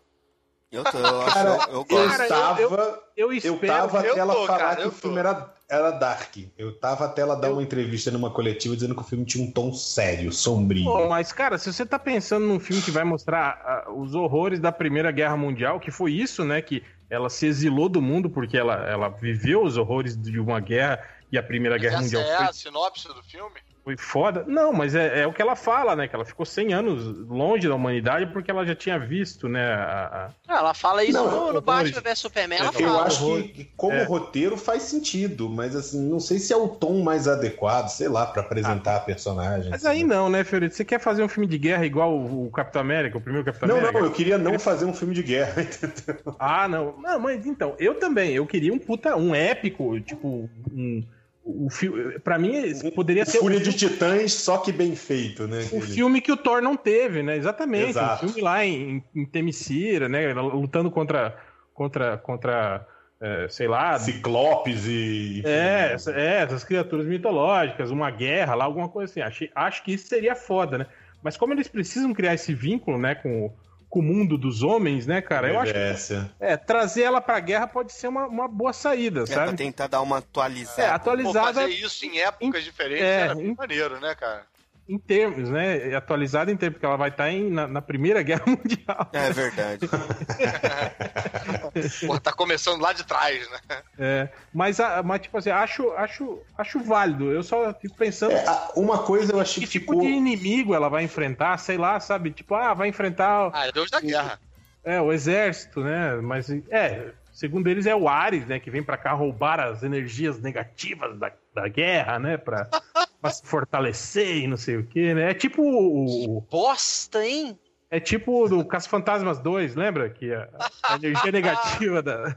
Eu, tô, eu, acho, Cara, eu, eu eu gosto. Cara, tava, eu- eu, Eu espero. tava eu até ela tô, falar cara, que eu o filme era, era dark. Eu tava até ela dar uma entrevista numa coletiva dizendo que o filme tinha um tom sério, sombrio. Pô, mas, cara, se você tá pensando num filme que vai mostrar ah, os horrores da Primeira Guerra Mundial, que foi isso, né? Que ela se exilou do mundo porque ela, ela viveu os horrores de uma guerra e a Primeira Guerra Essa Mundial é foi a sinopse do filme? Foi foda. Não, mas é, é o que ela fala, né? Que ela ficou 100 anos longe da humanidade porque ela já tinha visto, né? a- a- Ah, ela fala isso Não, no, no eu- Batman vs Superman. Ela eu fala. acho que, que como É. roteiro faz sentido, mas assim, não sei se é o tom mais adequado, sei lá, pra apresentar a personagem. Mas assim. aí não, né, Fiorito? Você quer fazer um filme de guerra igual o, o Capitão América, o primeiro Capitão Não, América? não, eu queria não fazer um filme de guerra, entendeu? Ah, não. Não, mas então, eu também. Eu queria um puta, um épico, tipo, um. O filme, pra mim, poderia ser Fúria o, de Titãs, só que bem feito, né? o filme que o Thor não teve, né? Exatamente. Exato. Um filme lá em, em Temicira, né? Lutando contra. contra. contra. é, sei lá. Ciclopes e. É, é, essas criaturas mitológicas, uma guerra lá, alguma coisa assim. Achei, acho que isso seria foda, né? Mas como eles precisam criar esse vínculo, né, com, o- com o mundo dos homens, né, cara? Eu acho que é, trazer ela pra guerra pode ser uma, uma boa saída, É, pra sabe? tentar dar uma atualizada. É, Pô, atualizada fazer isso em épocas diferentes é, era bem em- maneiro, né, cara? Em termos, né? Atualizada em termos, porque ela vai estar em, na, na Primeira Guerra Mundial. É verdade. Pô, tá começando lá de trás, né? É, mas, mas, tipo assim, acho, acho, acho válido. Eu só fico pensando É, uma coisa eu achei que que tipo ficou. de inimigo ela vai enfrentar, sei lá, sabe? Tipo, ah, vai enfrentar Ah, é Deus da Guerra. É, o exército, né? Mas, é, segundo eles é o Ares, né? Que vem pra cá roubar as energias negativas da, da guerra, né? Pra, pra se fortalecer e não sei o quê, né? É tipo o... o- Bosta, hein? É tipo do Caça-Fantasmas 2, lembra? Que a, a energia negativa da...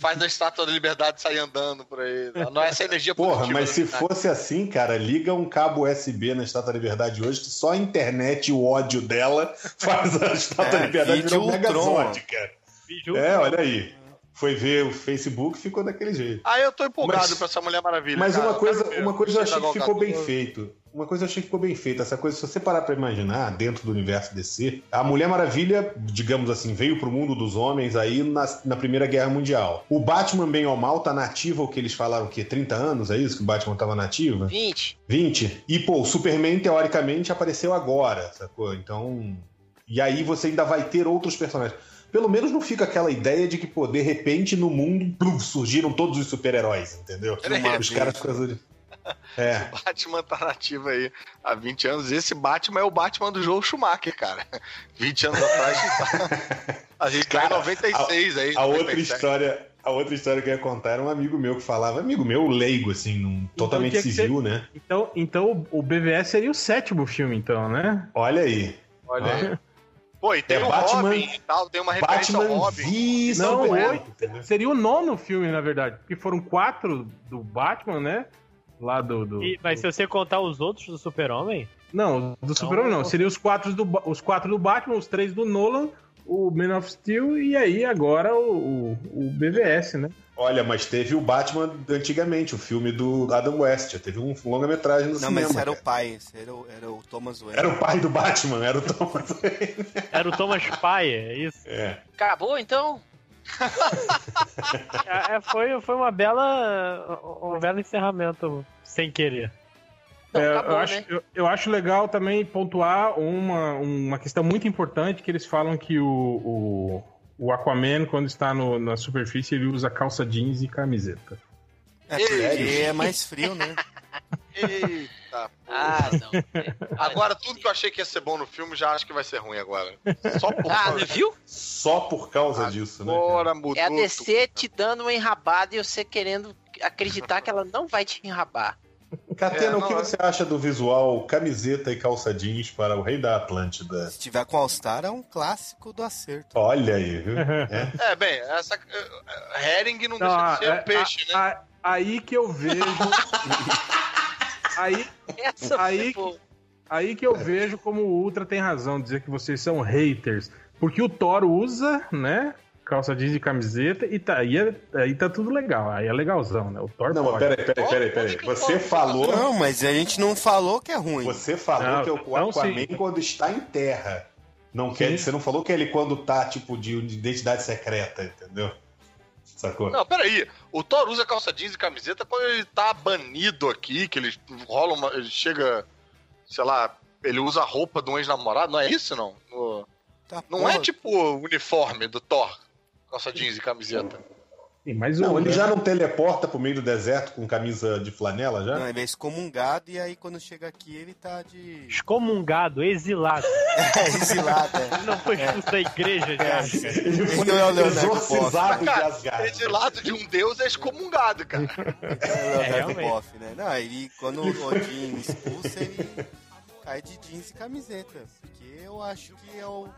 Faz da estátua da liberdade sair andando por aí. Não é essa energia Porra, mas da se fosse assim, cara, liga um cabo USB na Estátua da Liberdade hoje, que só a internet e o ódio dela faz a Estátua da É, Liberdade vídeo virar um Ultron. megazord, cara. É, olha aí. Foi ver o Facebook ficou daquele jeito. Ah, eu tô empolgado Mas- pra essa Mulher Maravilha. Mas cara. uma coisa, ver. uma coisa eu achei que ficou bem feito. Uma coisa eu achei que ficou bem feita. Essa coisa, se você parar pra imaginar, dentro do universo DC, a Mulher Maravilha, digamos assim, veio pro mundo dos homens aí na, na Primeira Guerra Mundial. O Batman, bem ou mal, tá nativo, o que eles falaram, o quê? 30 anos, é isso que o Batman tava nativa? 20. 20. E, pô, o Superman, teoricamente, apareceu agora, sacou? Então. E aí você ainda vai ter outros personagens. Pelo menos não fica aquela ideia de que, pô, de repente no mundo plum, surgiram todos os super-heróis, entendeu? Peraí. Os caras as. É. O Batman tá nativo aí há 20 anos. Esse Batman é o Batman do Joel Schumacher, cara. 20 anos atrás. A gente tá em Cara, 96 aí. A outra 97. história. A outra história que eu ia contar era um amigo meu que falava, amigo meu, leigo, assim, num, totalmente civil, né? Então, então o BVS seria o sétimo filme, então, né? Olha aí. Olha aí. Pô, e tem É o Batman- Robin e tal, tem uma referência Batman ao Robin. v Não, Superman, oito. entendeu? Seria o nono filme, na verdade. Porque foram quatro do Batman, né? Lá do. do- E- mas se você contar os outros do Super-Homem, Não, do Super-Homem não. Seria os quatro, do, os quatro do Batman, os três do Nolan, o Man of Steel e aí agora o, o, o BVS, né? Olha, mas teve o Batman antigamente, o filme do Adam West. Teve um longa-metragem no Não, cinema. mas esse era o cara. pai, esse era o, era o Thomas Wayne. Era o pai do Batman, era o Thomas Wayne. era o Thomas Paia, é isso? É. Acabou, então? É, é, foi, foi uma bela. um belo encerramento sem querer. Não, É, acabou, eu, acho, né? eu, eu acho legal também pontuar uma, uma questão muito importante que eles falam que o, o, o Aquaman, quando está no- na superfície, ele usa calça jeans e camiseta. É, é mais frio, né? Eita. Ah, não. Agora, tudo que eu achei que ia ser bom no filme, já acho que vai ser ruim agora. Só por Ah, causa viu? Só por causa disso, né? Agora mudou. É a DC tudo. te dando uma enrabada e você querendo acreditar que ela não vai te enrabar. Catena, É, o que você acha do visual camiseta e calça jeans para o Rei da Atlântida? Se tiver com All-Star, é um clássico do acerto. Olha aí, viu? É. É, bem, essa. uh, Herring não, Não, deixa de ser é- um peixe, né? a- aí que eu vejo. aí, Essa Aí aí que eu vejo como o Ultra tem razão, dizer que vocês são haters. Porque o Thor usa, né? Calça jeans e camiseta, e tá, aí, é- aí tá tudo legal. Aí é legalzão, né? O Thor Não, pode. mas peraí, peraí, peraí, peraí. Você falou. Não, mas a gente não falou que é ruim. Você falou Não, que é o não, Aquaman sim. quando está em terra. Não quer, você não falou que ele quando tá, tipo, de identidade secreta, entendeu? Sacou? Não, peraí. O Thor usa calça jeans e camiseta quando ele tá banido aqui, que ele rola uma. Ele chega. Sei lá, ele usa a roupa de um ex-namorado, não é isso, não? No- Tá, não porra. é tipo o uniforme do Thor, calça jeans e camiseta. Sim, mas Não, o- ele já não teleporta pro meio do deserto com camisa de flanela já? Não, ele é excomungado e aí quando chega aqui ele tá de. Excomungado, exilado. É, exilado. é. Ele não foi expulso da igreja de Asgard. Ele Ele foi é exorcizado de Asgard. exilado de um deus é excomungado, cara. É, o Leonardo realmente. Boff, né? Não, ele, quando o Odin expulsa, ele cai de jeans e camiseta. Porque eu acho que é, o,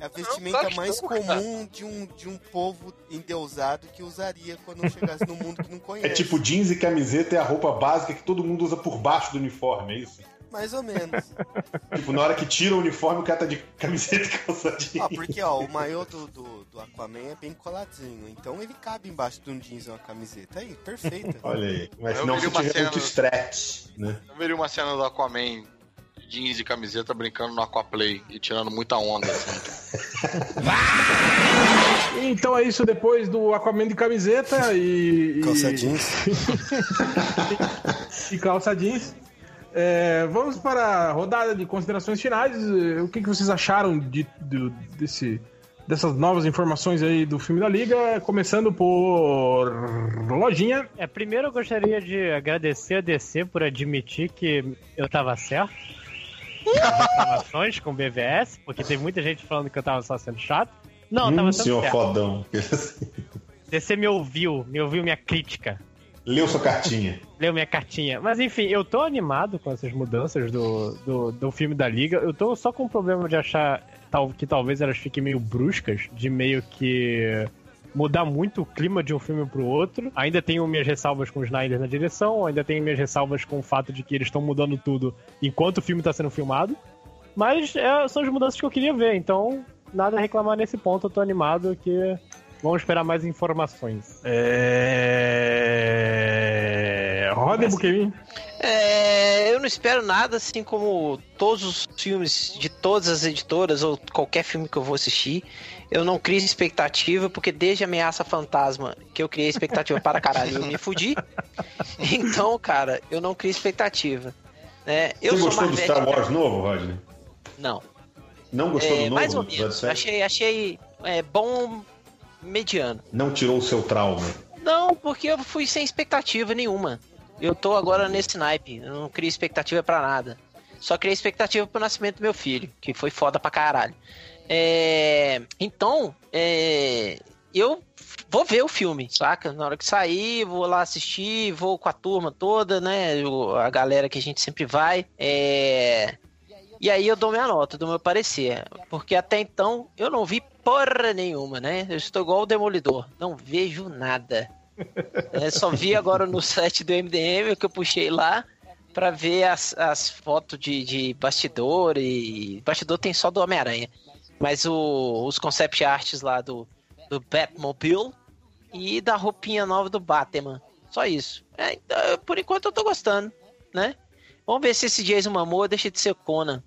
é a vestimenta que mais não, comum de um, de um povo endeusado que usaria quando chegasse no mundo que não conhece. É tipo jeans e camiseta é a roupa básica que todo mundo usa por baixo do uniforme, é isso? Mais ou menos. Tipo, na hora que tira o uniforme, o cara tá de camiseta e calça jeans. Ah, porque ó, o maiô do, do, do Aquaman é bem coladinho. Então ele cabe embaixo de um jeans e uma camiseta. Aí, perfeita. Olha aí. Mas Eu não vi se uma tiver cena- muito stretch, né? Eu veria uma cena do Aquaman jeans e camiseta brincando no Aquaplay e tirando muita onda. Assim. Então é isso depois do Aquaman de camiseta e. Calça jeans. e calça jeans. É, vamos para a rodada de considerações finais. O que, que vocês acharam de, do- desse, dessas novas informações aí do filme da Liga? Começando por Lojinha. É, primeiro eu gostaria de agradecer a DC por admitir que eu tava certo. Reclamações com o BVS, porque tem muita gente falando que eu tava só sendo chato. Não, eu tava Hum, sendo senhor certo. fodão. DC me ouviu, me ouviu minha crítica. Leu sua cartinha. Leu minha cartinha. Mas enfim, eu tô animado com essas mudanças do, do, do filme da Liga. Eu tô só com o problema de achar tal, que talvez elas fiquem meio bruscas, de meio que mudar muito o clima de um filme pro outro. Ainda tenho minhas ressalvas com o Snyder na direção, ainda tenho minhas ressalvas com o fato de que eles estão mudando tudo enquanto o filme tá sendo filmado. Mas é, são as mudanças que eu queria ver, então nada a reclamar nesse ponto, eu tô animado que vamos esperar mais informações. É... Roda Buquemin. É, eu não espero nada, assim como todos os filmes de todas as editoras ou qualquer filme que eu vou assistir. Eu não crio expectativa, porque desde Ameaça Fantasma, que eu criei expectativa para caralho, eu me fudi. Então, cara, eu não crio expectativa. Né? Eu Você gostou do Star Wars novo, Rodney? Não. Não gostou É, do novo? mais ou menos. Achei, achei é, bom mediano. Não tirou o seu trauma. Não, porque eu fui sem expectativa nenhuma. Eu tô agora nesse naipe. Eu não criei expectativa pra nada. Só criei expectativa pro nascimento do meu filho, que foi foda pra caralho. É, Então, é, eu vou ver o filme, saca? Na hora que sair, vou lá assistir, vou com a turma toda, né? A galera que a gente sempre vai. É, E aí eu dou minha nota, dou meu parecer. Porque até então eu não vi porra nenhuma, né? Eu estou igual o Demolidor. Não vejo nada. É, só vi agora no site do MDM que eu puxei lá pra ver as, as fotos de, de bastidor e. Bastidor tem só do Homem-Aranha. Mas o- os concept arts lá do, do Batmobile e da roupinha nova do Batman. Só isso. É, então, por enquanto eu tô gostando, né? Vamos ver se esse Jason Momoa deixa de ser Conan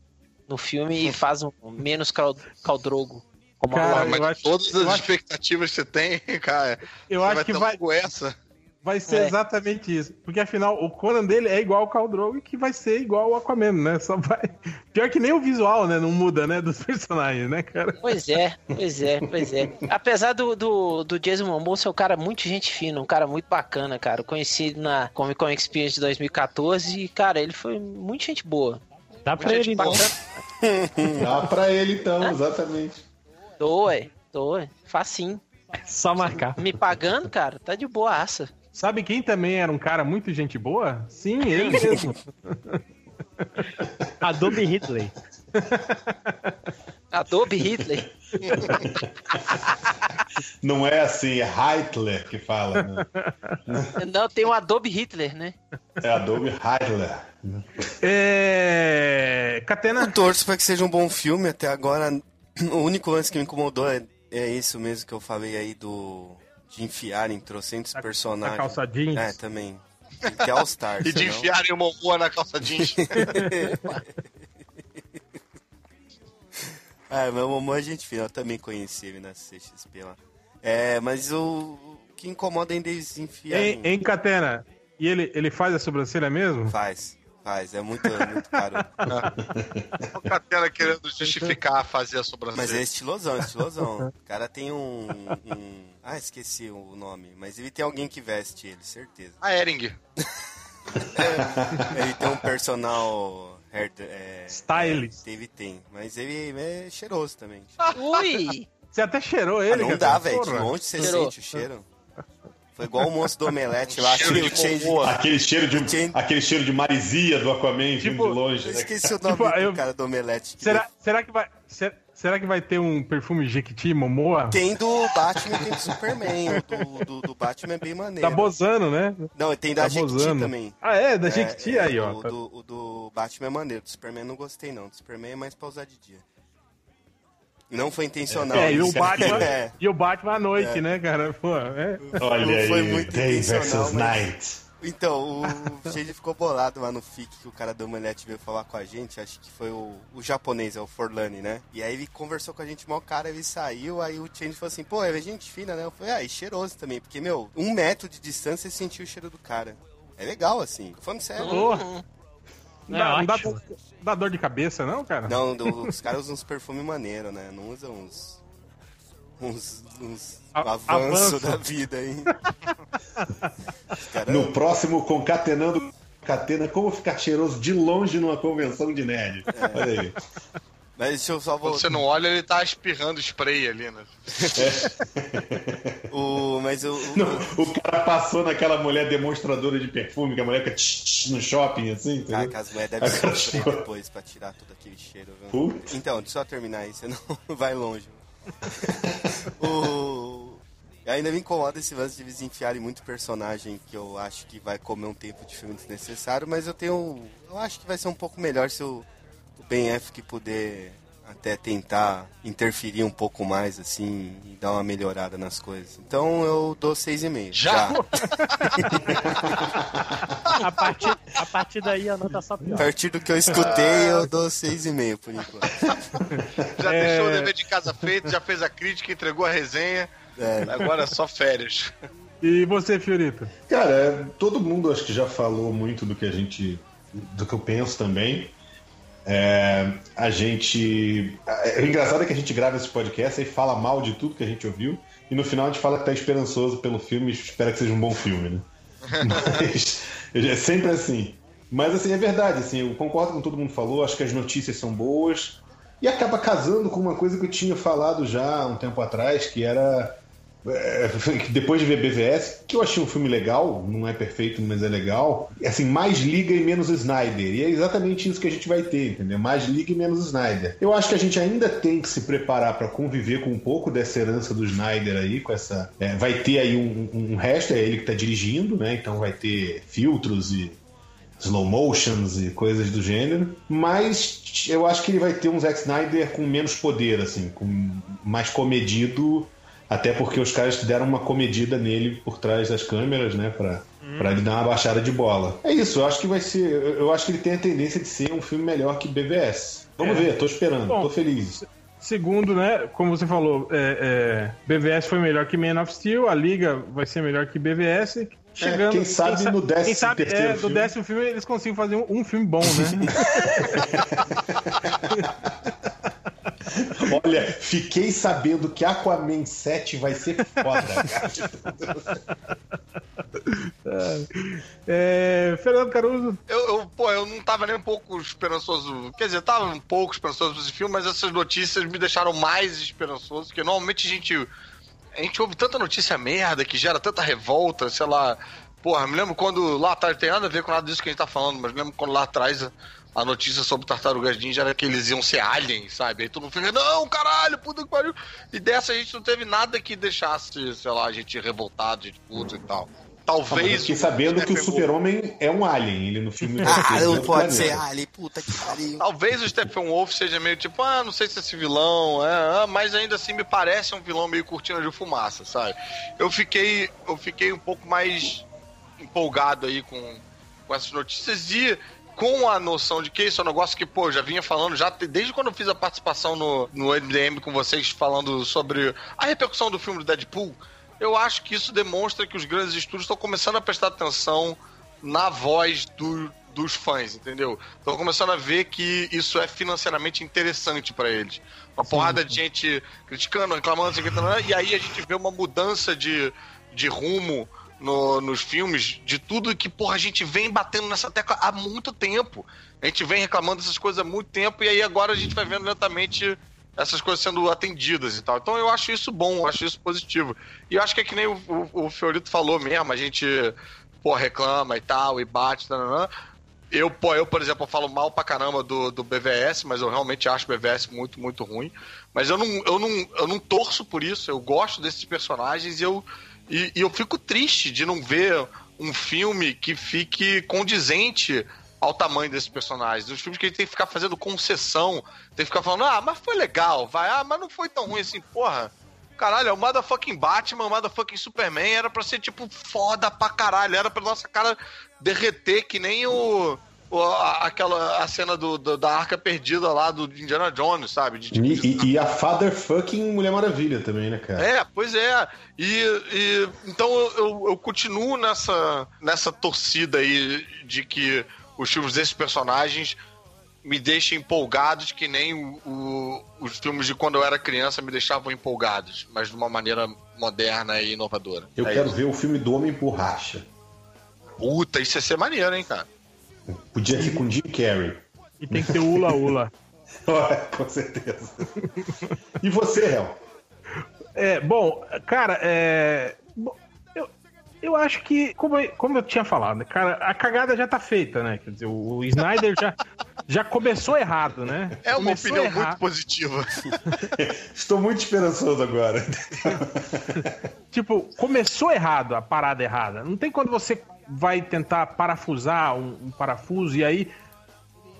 no filme e faz um menos cal, caldrogo. Como Cara, Mas acho- todas eu as acho- expectativas que você tem, cara. Eu você acho vai que vai, logo essa. Vai ser É. exatamente isso. Porque afinal, o Conan dele é igual ao Khal Drogo que vai ser igual ao Aquaman, né? Só vai. Pior que nem o visual, né? Não muda, né? Dos personagens, né, cara? Pois é, pois é, pois é. Apesar do, do, do Jason Momoa ser um cara muito gente fina, um cara muito bacana, cara. Eu conheci na Comic Con Experience de 2014 e, cara, ele foi muito gente boa. Dá pra Muito ele gente então. bacana. Dá pra ele então, exatamente. Tô, ué, tô, ué. Facinho. Só marcar. Me pagando, cara, tá de boa aça. Sabe quem também era um cara muito gente boa? Sim, ele mesmo. Adobe Hitler. Adobe Hitler. Não é assim, é Hitler que fala, né? Não, tem o Adobe Hitler, né? É Adobe Hitler. É. Catena. Eu torço pra que seja um bom filme. Até agora, o único lance que me incomodou é, é isso mesmo que eu falei aí do. De enfiarem trocentos A personagens. calça jeans. É, também. Que ter All Star. E de senão- enfiarem o Momoa na calça jeans. Ah, meu mamãe é gente fina, eu também conheci ele na CXP lá. É, mas o, o que incomoda ainda é eles enfiarem. Em, em Catena. E ele, ele faz a sobrancelha mesmo? Faz, Faz, é muito, muito caro. O Catena querendo justificar fazer a sobrancelha. Mas é estilosão, estilosão. O cara tem um, um- Ah, esqueci o nome. Mas ele tem alguém que veste ele, certeza. A Ering. Ele tem um personal. hair- É, Stylist. Ele tem. Mas ele é cheiroso também. Ui! Você até cheirou Ah, ele, não cara. dá, velho. De longe você Cheirou. sente o cheiro. Foi igual o monstro do omelete lá. Cheiro de change. Aquele cheiro de, Quem- aquele cheiro de marisia do Aquaman vindo Tipo, de longe. Eu né? esqueci o nome Tipo, do eu- cara do omelete. que Será, será que vai. Será, será que vai ter um perfume Jequiti, Momoa? Tem do Batman e tem do Superman. O do, do, do Batman é bem maneiro. Da Bozano, né? Não, tem da Da Jequiti Bozano. também. Ah, é? Da É, Jequiti é, aí, ó. do, o do Batman é maneiro. Do Superman eu não gostei, não. Do Superman é mais pra usar de dia. Não foi intencional. É, e o isso. Batman, É. e o Batman à noite, É. né, cara? Pô, é. Olha Não foi aí, muito Day intencional, versus mas- Night. Então, o Shade ficou bolado lá no FIC que o cara do Omelete veio falar com a gente. Acho que foi o, o japonês, é o Forlani, né? E aí ele conversou com a gente, mal cara, ele saiu. Aí o Change falou assim: pô, é gente fina, né? Eu falei: ah, e cheiroso também. Porque, meu, um metro de distância você sentiu o cheiro do cara. É legal, assim. Falando sério. Porra. Não, É dá, não dá, dor- dá dor de cabeça, não, cara? Não, do- os caras usam uns perfumes maneiros, né? Não usam uns. uns. uns A- avanço avanço. da vida aí. Caras- No próximo Concatenando Catena, como ficar cheiroso de longe numa convenção de nerd. Olha aí. Mas deixa eu só Quando você não olha, ele tá espirrando spray ali, né? O, mas o, o- Não, o cara passou naquela mulher demonstradora de perfume, que a mulher fica tch, tch, no shopping, assim, Cara, entendeu? que as mulheres devem sofrer chegou. depois pra tirar todo aquele cheiro? Putz. Então, deixa eu só terminar aí, senão vai longe. o... Ainda me incomoda esse lance de eles enfiarem muito personagem que eu acho que vai comer um tempo de filme desnecessário, mas eu tenho. Eu acho que vai ser um pouco melhor se o, o Ben Affleck puder até tentar interferir um pouco mais, assim, e dar uma melhorada nas coisas. Então eu dou 6,5. Já? A partir, a partir daí a nota só A pior. partir do que eu escutei, eu dou 6,5 por enquanto. Já É. deixou o dever de casa feito, já fez a crítica, entregou a resenha. É. Agora é só férias. E você, Fiorito? Cara, é, todo mundo acho que já falou muito do que a gente. do que eu penso também. É, a gente. é, O engraçado é que a gente grava esse podcast e fala mal de tudo que a gente ouviu, e no final a gente fala que tá esperançoso pelo filme e espera que seja um bom filme, né? Mas é sempre assim. Mas assim, é verdade, assim, eu concordo com o que todo mundo falou, acho que as notícias são boas. E acaba casando com uma coisa que eu tinha falado já há um tempo atrás, que era. É, depois de ver BVS, que eu achei um filme legal, não é perfeito, mas é legal. Assim, mais Liga e menos Snyder. E é exatamente isso que a gente vai ter, entendeu? Mais Liga e menos Snyder. Eu acho que a gente ainda tem que se preparar para conviver com um pouco dessa herança do Snyder aí, com essa. é, vai ter aí um, um- resto, é ele que tá dirigindo, né? Então vai ter filtros e slow motions e coisas do gênero, mas eu acho que ele vai ter um Zack Snyder com menos poder, assim, com mais comedido, até porque os caras deram uma comedida nele por trás das câmeras, né, pra, pra ele dar uma baixada de bola. É isso, eu acho que vai ser, eu acho que ele tem a tendência de ser um filme melhor que BVS. Vamos É. ver, tô esperando, Bom, tô feliz. Segundo, né? Como você falou, é, é, BVS foi melhor que Man of Steel, a Liga vai ser melhor que BVS. Chegando, É, quem sabe no décimo quem sabe, terceiro é, filme. décimo filme eles conseguem fazer um, um filme bom, né? Olha, fiquei sabendo que Aquaman 7 vai ser foda, cara. É, Fernando Caruso, Eu, eu, pô, eu não tava nem um pouco esperançoso. Quer dizer, tava um pouco esperançoso pra esse filme, mas essas notícias me deixaram mais esperançoso, porque normalmente a gente. A gente ouve tanta notícia merda que gera tanta revolta, sei lá. Porra, me lembro quando lá atrás, tem nada a ver com nada disso que a gente tá falando, mas me lembro quando lá atrás a, notícia sobre Tartarugas Ninja era que eles iam ser aliens, sabe? Aí todo mundo fica, não, caralho, puta que pariu. E dessa a gente não teve nada que deixasse, sei lá, a gente revoltado, gente puto e tal. Ah, eu Talvez. fiquei sabendo que o Super-Homem é um alien. Ele no filme Ah, não é pode planeta. ser Ali, puta que pariu. Talvez o Steppenwolf seja meio tipo, ah, não sei se esse vilão, é, ah, mas ainda assim me parece um vilão meio cortina de fumaça, sabe? Eu fiquei, eu fiquei um pouco mais empolgado aí com, com essas notícias e com a noção de que isso é um negócio que, pô, já vinha falando já desde quando eu fiz a participação no, no MDM com vocês falando sobre a repercussão do filme do Deadpool. Eu acho que isso demonstra que os grandes estúdios estão começando a prestar atenção na voz do, dos fãs, entendeu? Estão começando a ver que isso é financeiramente interessante pra eles. Uma porrada de gente criticando, reclamando, assim, e aí a gente vê uma mudança de, de rumo no- nos filmes de tudo que, porra, a gente vem batendo nessa tecla há muito tempo. A gente vem reclamando dessas coisas há muito tempo e aí agora a gente vai vendo lentamente essas coisas sendo atendidas e tal. Então eu acho isso bom, eu acho isso positivo. E eu acho que é que nem o, o, o Fiorito falou mesmo, a gente, pô, reclama e tal, e bate, tananã. Eu, pô, eu, por exemplo, falo mal pra caramba do, do BVS, mas eu realmente acho o BVS muito, muito ruim. Mas eu não, eu, não, eu não torço por isso, eu gosto desses personagens e eu, e, e eu fico triste de não ver um filme que fique condizente ao tamanho desses personagens. Os filmes que a gente tem que ficar fazendo concessão, tem que ficar falando, ah, mas foi legal, vai, ah, mas não foi tão ruim assim, porra. Caralho, é o motherfucking Batman, o motherfucking Superman era pra ser, tipo, foda pra caralho. Era pra nossa cara derreter que nem o. aquela a cena do, do- da arca perdida lá do Indiana Jones, sabe? De, tipo, E, e- e a Father fucking Mulher Maravilha também, né, cara? é, pois é. E, e- então eu, eu, continuo nessa, nessa torcida aí de que os filmes desses personagens me deixem empolgados, que nem o- o- os filmes de quando eu era criança me deixavam empolgados, mas de uma maneira moderna e inovadora. Eu É quero isso. ver o filme do Homem Borracha. Puta, isso ia ser maneiro, hein, cara? Podia ser com Jim Carrey. E tem que ter o Ula Ula. Com certeza. E você, Hel? É, bom, cara, é. Eu, eu acho que, como, eu- como eu tinha falado, cara, a cagada já tá feita, né? Quer dizer, o, o Snyder já, já começou errado, né? É uma Começou opinião errado. muito positiva. Estou muito esperançoso agora. Tipo, começou errado a parada errada. Não tem quando você vai tentar parafusar um, um parafuso e aí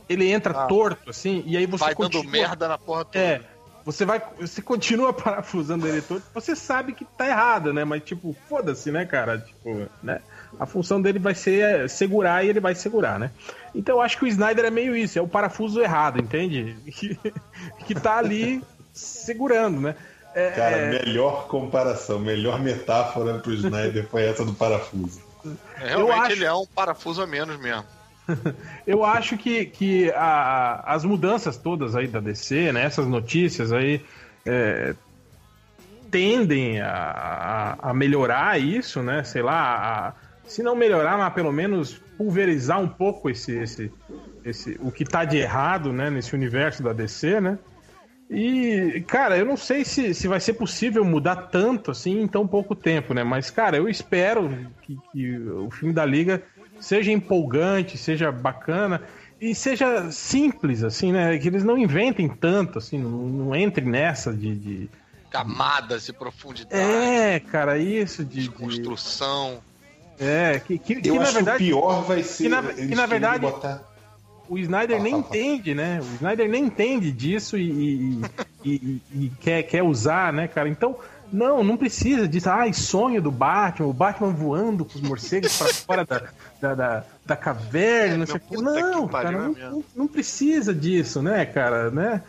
ele entra Ah. torto, assim, e aí você Vai dando continua... merda na porra toda. É, você vai, você continua parafusando ele todo, você sabe que tá errado, né? Mas tipo, foda-se, né, cara? Tipo, né? A função dele vai ser é, segurar e ele vai segurar, né? Então eu acho que o Snyder é meio isso, é o parafuso errado, entende? Que, que tá ali segurando, né? É, Cara, é, melhor comparação, melhor metáfora pro Snyder foi essa do parafuso. É, realmente acho- ele é um parafuso a menos mesmo. Eu acho que, que a- as mudanças todas aí da DC, né, essas notícias aí, é, tendem a, a- a melhorar isso, né? Sei lá, a- se não melhorar, mas pelo menos pulverizar um pouco esse, esse, esse o que tá de errado, né, nesse universo da DC, né? E, cara, eu não sei se, se vai ser possível mudar tanto assim em tão pouco tempo, né? Mas, cara, eu espero que, que o filme da Liga seja empolgante, seja bacana e seja simples, assim, né? Que eles não inventem tanto, assim, não, não entrem nessa de. de- Camadas e profundidade, É, cara, isso de. de- construção. É, que, que, que Eu na verdade. o pior vai ser que na- eles que na verdade- botar... o Snyder nem entende, né? O Snyder nem entende disso e, e- e- e- e quer, quer usar, né, cara? Então, não, não precisa disso. Ai, sonho do Batman, o Batman voando com os morcegos pra fora da, da, da, da caverna, não sei o que Não, cara, é não, não precisa disso, né, cara, né?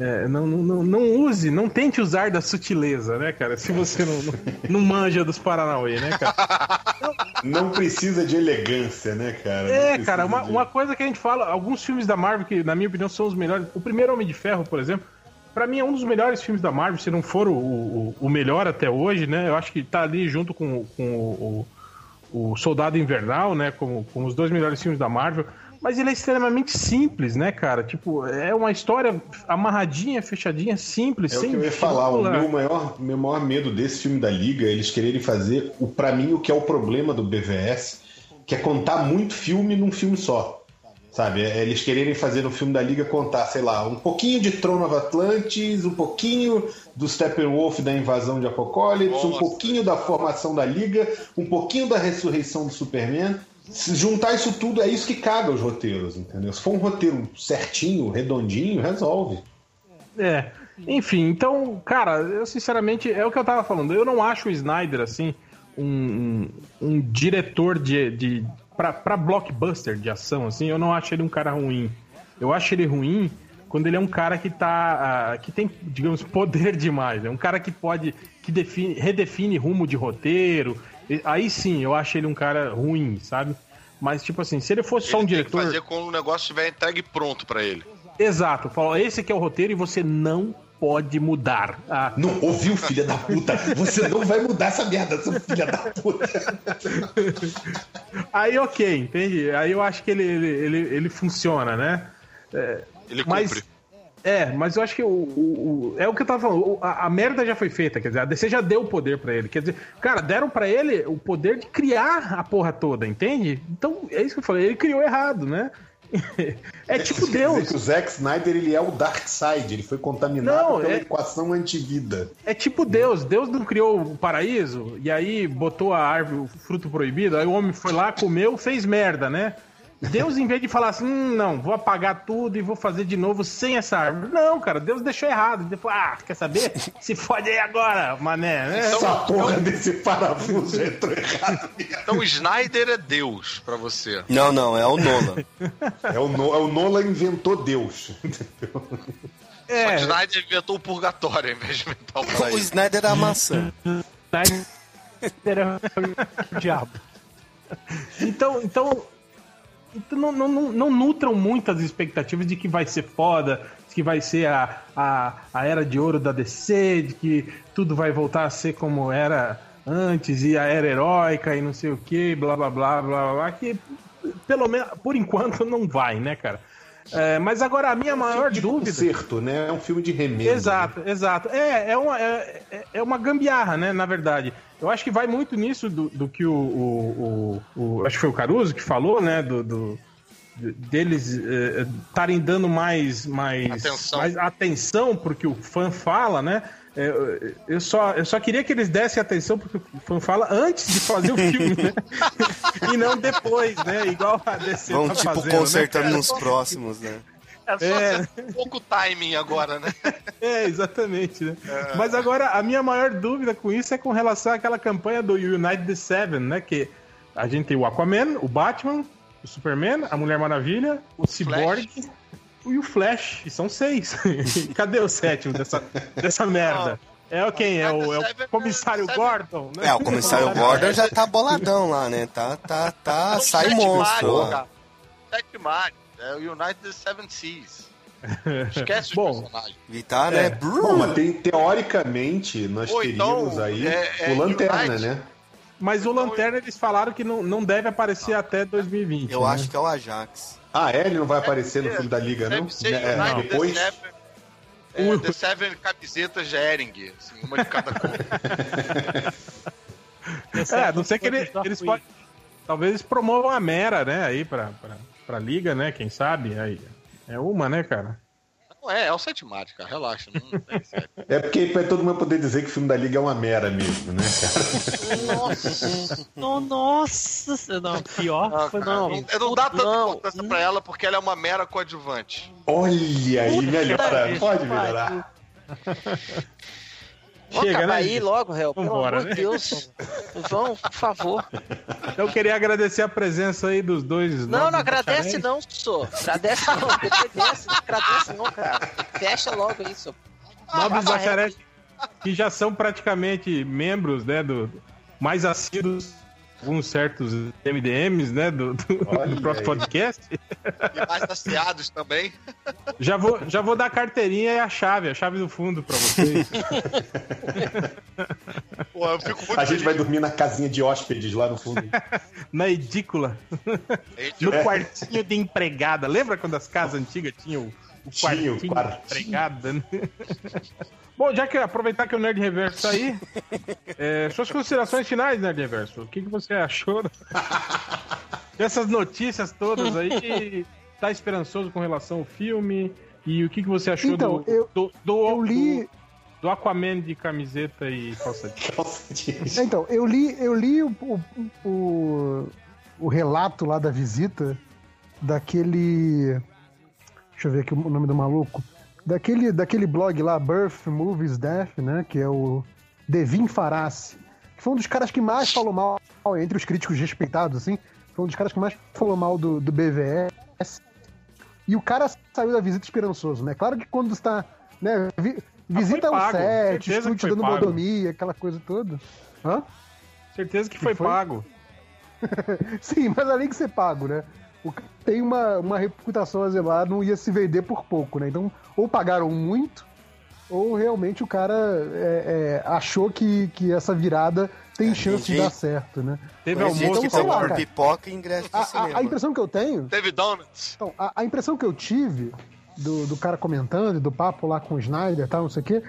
É, não, não, não, use, não tente usar da sutileza, né, cara? Se você não, não, não manja dos Paranauê, né, cara? Não precisa de elegância, né, cara? Não É, cara, uma, de- uma coisa que a gente fala, alguns filmes da Marvel que, na minha opinião, são os melhores. O primeiro Homem de Ferro, por exemplo, pra mim é um dos melhores filmes da Marvel, se não for o, o, o melhor até hoje, né? Eu acho que tá ali junto com, com o, o, Soldado Invernal, né? Com, com os dois melhores filmes da Marvel. Mas ele é extremamente simples, né, cara? Tipo, é uma história amarradinha, fechadinha, simples, É o sem que eu ia falar, o meu maior, meu maior medo desse filme da Liga é eles quererem fazer, o para mim, o que é o problema do BVS, que é contar muito filme num filme só. Sabe? É eles quererem fazer no filme da Liga contar, sei lá, um pouquinho de Throne of Atlantis, um pouquinho do Steppenwolf da invasão de Apocalipse, um pouquinho da formação da Liga, um pouquinho da ressurreição do Superman. Se juntar isso tudo, é isso que caga os roteiros, entendeu? Se for um roteiro certinho, redondinho, resolve. É. Enfim, então, cara, eu sinceramente, é o que eu tava falando. Eu não acho o Snyder, assim, um, um, diretor de. de pra, pra blockbuster de ação, assim, eu não acho ele um cara ruim. Eu acho ele ruim quando ele é um cara que tá. ah, que tem, digamos, poder demais. É um cara que pode. que define, redefine rumo de roteiro. Aí sim, eu acho ele um cara ruim, sabe? Mas, tipo assim, se ele fosse só um Ele tem que diretor. fazer quando o negócio estiver entregue pronto pra ele. Exato, falou: esse aqui é o roteiro e você não pode mudar. Ah, Não ouviu, filha da puta? Você não vai mudar essa merda, seu filha da puta. Aí, ok, entende? Aí eu acho que ele, ele, ele, ele funciona, né? É, Ele mas, cumpre. É, mas eu acho que o, o- o- é o que eu tava falando. A, a merda já foi feita, quer dizer, a DC já deu o poder pra ele. Quer dizer, cara, deram pra ele o poder de criar a porra toda, entende? Então, é isso que eu falei, ele criou errado, né? É tipo dizer Deus. que o Zack Snyder ele é o Dark Side, ele foi contaminado Não, pela é- equação antivida. É tipo Deus. Deus não criou o paraíso e aí botou a árvore, o fruto proibido, aí o homem foi lá, comeu, fez merda, né? Deus, em vez de falar assim, hum, não, vou apagar tudo e vou fazer de novo sem essa árvore. Não, cara, Deus deixou errado. Ele falou, ah, quer saber? Se fode aí agora, mané, né? Essa porra desse parafuso entrou errado. Então o Snyder é Deus pra você. Não, não, é o Nolan. É o, No- é o Nolan inventou Deus. Só É, que Snyder inventou o purgatório em vez de inventar o o paraíso. Snyder é a maçã. Era o diabo. Então, então, então não, não, não, não nutram muitas expectativas de que vai ser foda, de que vai ser a, a, a era de ouro da DC, de que tudo vai voltar a ser como era antes, e a era heróica e não sei o que, blá blá blá blá blá, que pelo menos por enquanto não vai, né, cara? É, mas agora a minha maior de dúvida. concerto, né? É um filme de remendo. Exato, exato. É, é, uma, é, é- é uma gambiarra, né? Na verdade. Eu acho que vai muito nisso do, do que o, o, o- o- Acho que foi o Caruso que falou, né? Do. do- de- deles estarem dando mais, mais, Atenção. mais atenção porque o fã fala, né? É, eu- eu, só, eu só queria que eles dessem atenção porque o fã fala antes de fazer o filme, né? e não depois, né? Igual a DC Vão, tá tipo, fazendo, né, consertando cara? nos próximos, né? É só É. pouco timing agora, né? É, exatamente, né? Mas agora, a minha maior dúvida com isso é com relação àquela campanha do United the Seven, né? Que a gente tem o Aquaman, o Batman, o Superman, a Mulher Maravilha, o Cyborg e o Flash, e são seis. Cadê o sétimo dessa, dessa merda? É o quem? É o, é o comissário Gordon? Né? É, o comissário Gordon já tá boladão lá, né? Tá, tá, tá, sai monstro. Sete mares. É o United Seven Seas. Esquece os Bom, personagens. E tá, né? Bom, mas tem- teoricamente nós Ou então, teríamos aí é- é o Lanterna, United. né? Mas o Lanterna eles falaram que não, não deve aparecer até 2020. Eu né? acho que é o Ajax. Ah, é? Ele não vai aparecer no filme da Liga, não? É, United depois? The Seven. É, The Seven camisetas de Ering, assim, uma de cada cor. É, a não sei que ele- eles podem. Talvez eles promovam a Mera, né, aí pra, pra, pra liga, né? Quem sabe? Aí, é uma, né, cara? Não é, é o Sete cara, relaxa. Não tem sete. É porque pra todo mundo poder dizer que o filme da Liga é uma mera mesmo, né, cara? Nossa, não, nossa, não, pior Não, foi não. não, não dá tanta Não, importância pra ela porque ela é uma mera coadjuvante. Olha aí, melhora. Pode melhorar. Vamos Chega, acabar né, aí gente? logo, réu. Pelo Vambora, amor né? de Deus. Vão, por favor. Eu queria agradecer a presença aí dos dois. Não, não agradece não, só. Agradece não. Dessa, não agradece não, cara. Fecha logo isso. Passa bacharéis que já são praticamente membros, né, do mais assíduos alguns certos MDMs, né, do, do, do próprio aí. podcast. E mais saciados também. Já vou, já vou dar a carteirinha e a chave, a chave do fundo pra vocês. Pô, eu fico muito A gente vai dormir na casinha de hóspedes lá no fundo. Na edícula. Gente, No quartinho de empregada. Lembra quando as casas antigas tinham o Tinha quartinho, o de quartinho. empregada? né? Bom, já que aproveitar que o Nerd Reverso tá aí, é, suas considerações finais, Nerd Reverso. O que, que você achou dessas notícias todas aí? Tá esperançoso com relação ao filme? E o que, que você achou Então, do, eu- do, do, eu li- do, do Aquaman de camiseta e calça jeans? Calça jeans. Então, eu li, eu li o, o, o, o relato lá da visita daquele. Deixa eu ver aqui o nome do maluco. Daquele, daquele blog lá, Birth Movies Death, né? Que é o Devin Farassi. Que foi um dos caras que mais falou mal, entre os críticos respeitados, assim. Foi um dos caras que mais falou mal do, do BVS. E o cara saiu da visita esperançoso, né? Claro que quando está. Né, vi- visita foi um pago, set, certeza que estúdio dando pago. modomia, aquela coisa toda. Hã? Certeza que foi, foi? pago. Sim, mas além de ser pago, né? O cara tem uma, uma reputação a zelar, não ia se vender por pouco, né? Então, ou pagaram muito, ou realmente o cara é, é, achou que, que essa virada tem chance de entendi. dar certo, né? Teve gente almoço que então, compra cara. pipoca e ingresso de A, a- cinema. a impressão que eu tenho Teve donuts. Então, a, a impressão que eu tive do, do cara comentando, e do papo lá com o Snyder e tal, não sei o quê,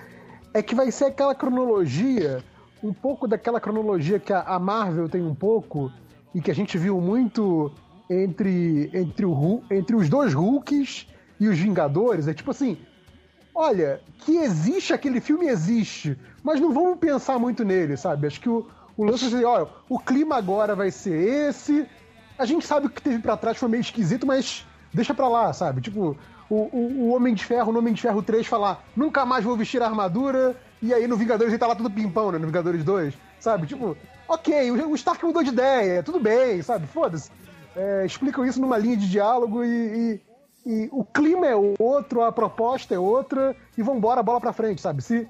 é que vai ser aquela cronologia, um pouco daquela cronologia que a, a Marvel tem um pouco, e que a gente viu muito entre, entre, o, entre os dois Hulks e os Vingadores. É tipo assim: olha, que existe aquele filme, existe, mas não vamos pensar muito nele, sabe? Acho que o, o lance é assim, olha, o clima agora vai ser esse. A gente sabe o que teve pra trás foi meio esquisito, mas deixa pra lá, sabe? Tipo, o, o, o Homem de Ferro, no Homem de Ferro 3, falar nunca mais vou vestir a armadura, e aí no Vingadores ele tá lá tudo pimpão, né? No Vingadores 2, sabe? Tipo, ok, o, o Stark mudou de ideia, tudo bem, sabe? Foda-se. É, explicam isso numa linha de diálogo e, e- e o clima é outro, a proposta é outra, e vambora, bola pra frente, sabe? Se,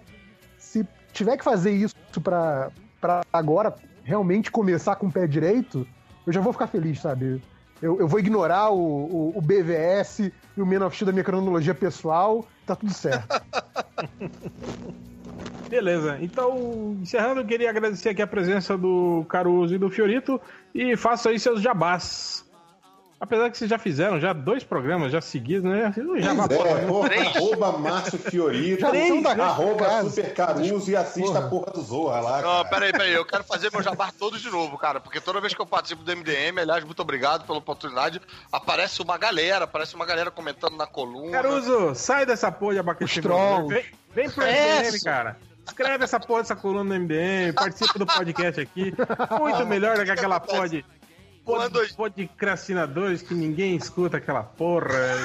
se tiver que fazer isso pra, pra agora realmente começar com o pé direito, eu já vou ficar feliz, sabe? Eu, eu vou ignorar o, o, o BVS e o Steel da minha cronologia pessoal, tá tudo certo. Beleza, então, encerrando, eu queria agradecer aqui a presença do Caruso e do Fiorito e faça aí seus jabás. Apesar que vocês já fizeram já dois programas já seguidos, né? Jabá, Pois é, porra, porra, arroba Márcio Fiorito, Já da arroba casa. Super Caruso e assista a porra do Zorra lá. Não, cara. peraí, peraí, eu quero fazer meu jabá todos de novo, cara, porque toda vez que eu participo do MDM, aliás, muito obrigado pela oportunidade, aparece uma galera, aparece uma galera comentando na coluna. Caruso, sai dessa porra de abacaxi. Trolls. Vem, vem pro MDM, cara. Escreve essa porra dessa coluna no MDM, participa do podcast aqui. Muito melhor do que aquela porra de. Pod, podcrastinadores que ninguém escuta aquela porra.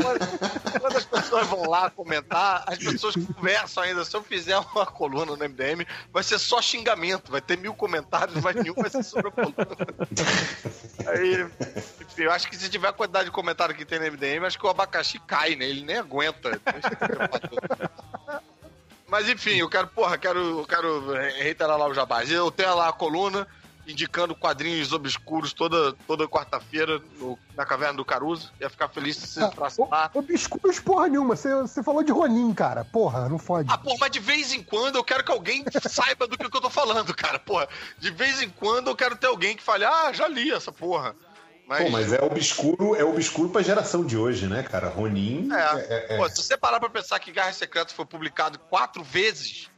Quando, quando as pessoas vão lá comentar, as pessoas conversam ainda. Se eu fizer uma coluna no MDM, vai ser só xingamento. Vai ter mil comentários, mas nenhum vai ser sobre a coluna. Aí, eu acho que se tiver a quantidade de comentário que tem no MDM, acho que o abacaxi cai, né? Ele nem aguenta. Mas enfim, eu quero, porra, quero, quero reiterar lá o jabás. Eu tenho lá a coluna indicando quadrinhos obscuros toda, toda quarta-feira na Caverna do Caruso. Ia ficar feliz se você entrasse lá. Obscuros porra nenhuma, você, você falou de Ronin, cara. Porra, não fode. Ah, porra, mas de vez em quando eu quero que alguém saiba do que, que eu tô falando, cara. Porra, de vez em quando eu quero ter alguém que fale, ah, já li essa porra. Mas, Pô, mas é obscuro, é obscuro pra geração de hoje, né, cara? Ronin. é, é- é- Pô, se você parar pra pensar que Guerras Secretas foi publicado quatro vezes,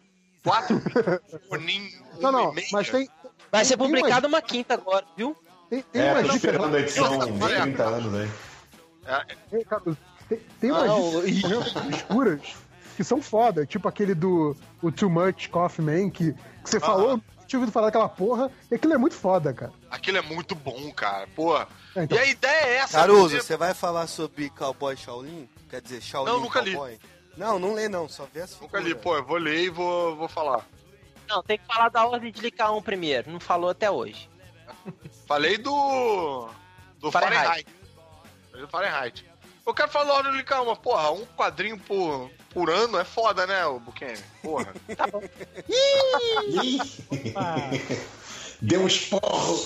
quatro vezes, Ronin, Não, uma não, mas tem. Vai ser publicado uma quinta agora, viu? Tem, tem É, umas tô esperando a edição de não, 30 anos, né? Tem, cara, tem, tem umas Não, dicas realmente obscuras que são foda, tipo aquele do o Too Much Coffee Man, que, que você falou, eu tinha ouvido falar daquela porra, e aquilo é muito foda, cara. aquilo é muito bom, cara. Porra. É, então- E a ideia é essa. Caruso, você- você vai falar sobre Cowboy Shaolin? Quer dizer, Shaolin Não, nunca li. Cowboy? Não, não lê não, só vê as Nunca li, figuras. pô, eu vou ler e vou, vou falar. Não, tem que falar da ordem de Lica 1 primeiro. Não falou até hoje. Falei do. do Fahrenheit. Fahrenheit. Falei do Fahrenheit. Eu quero falar Ordem de Calma, porra, um quadrinho por, por ano é foda, né, o Buquemi? Porra. Deu um esporro.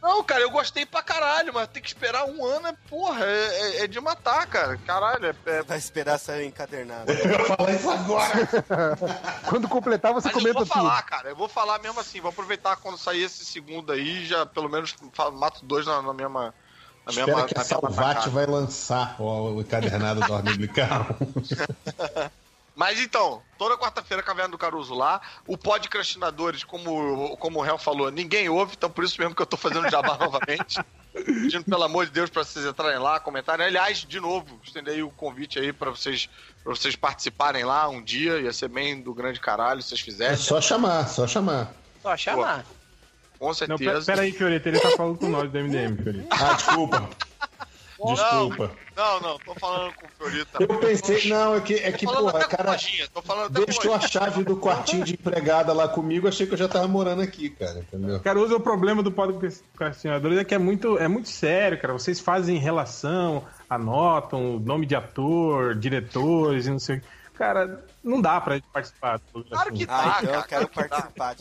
Não, cara, eu gostei pra caralho, mas tem que esperar um ano, é, porra, é, é- é de matar, cara. Caralho, é. é- Vai esperar sair encadernado. Eu ia falar isso agora. Quando completar, você Mas eu comenta vou tudo. falar, cara, eu vou falar mesmo assim, vou aproveitar quando sair esse segundo aí, já pelo menos mato dois na, na mesma. Na Espera mesma, que a Salvati tacada. vai lançar o, encadernado da Ordem Blical. Mas então, toda quarta-feira, Caverna do Caruso lá. O podcastinadores, como, como o Real falou, ninguém ouve, então por isso mesmo que eu tô fazendo jabá novamente. Pedindo, pelo amor de Deus, pra vocês entrarem lá, comentarem. Aliás, de novo, estendei o convite aí pra vocês, pra vocês participarem lá um dia. Ia ser bem do grande caralho se vocês É fizessem. só chamar, só chamar. Só chamar. Com Não, certeza. pera, pera aí, Fiorito, ele tá falando com nós do MDM, Fiorito. Ah, desculpa. Desculpa. Não, não, tô falando com o Fiorita. Eu pensei, não, é que, é Tô que porra, cara, lojinha, tô falando com deixou a chave do quartinho de empregada lá comigo, achei que eu já tava morando aqui, cara, entendeu? Caruso, o problema do podcastinadores é que é muito, é muito sério, cara. Vocês fazem relação, anotam o nome de ator, diretores e não sei o que. Cara, não dá pra gente participar. do Claro que dá, Ah, então cara, eu quero participar.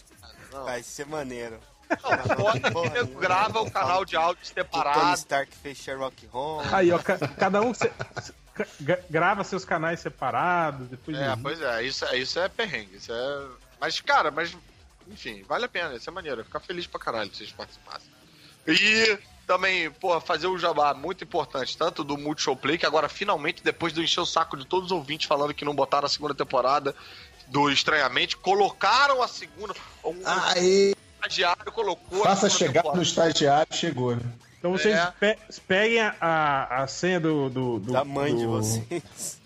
Não. Vai ser maneiro. Não, pode, grava o canal de áudio Tony separado. Stark fez Sherlock Holmes. Aí, ó, ca- cada um se- grava seus canais separados, depois É, pois é, isso, é- isso é perrengue. Isso é... Mas, cara, mas, enfim, vale a pena, isso é maneiro. Ficar feliz pra caralho se vocês participassem. E também, pô, fazer o jabá muito importante, tanto do Multishow Play, que agora finalmente, depois de encher o saco de todos os ouvintes falando que não botaram a segunda temporada do Estranhamente, colocaram a segunda. Um Aê! Estagiário colocou a Faça chegar no estagiário, chegou, né? Então vocês É. pe- peguem a- a, a senha do, do, do- Da mãe de do- vocês.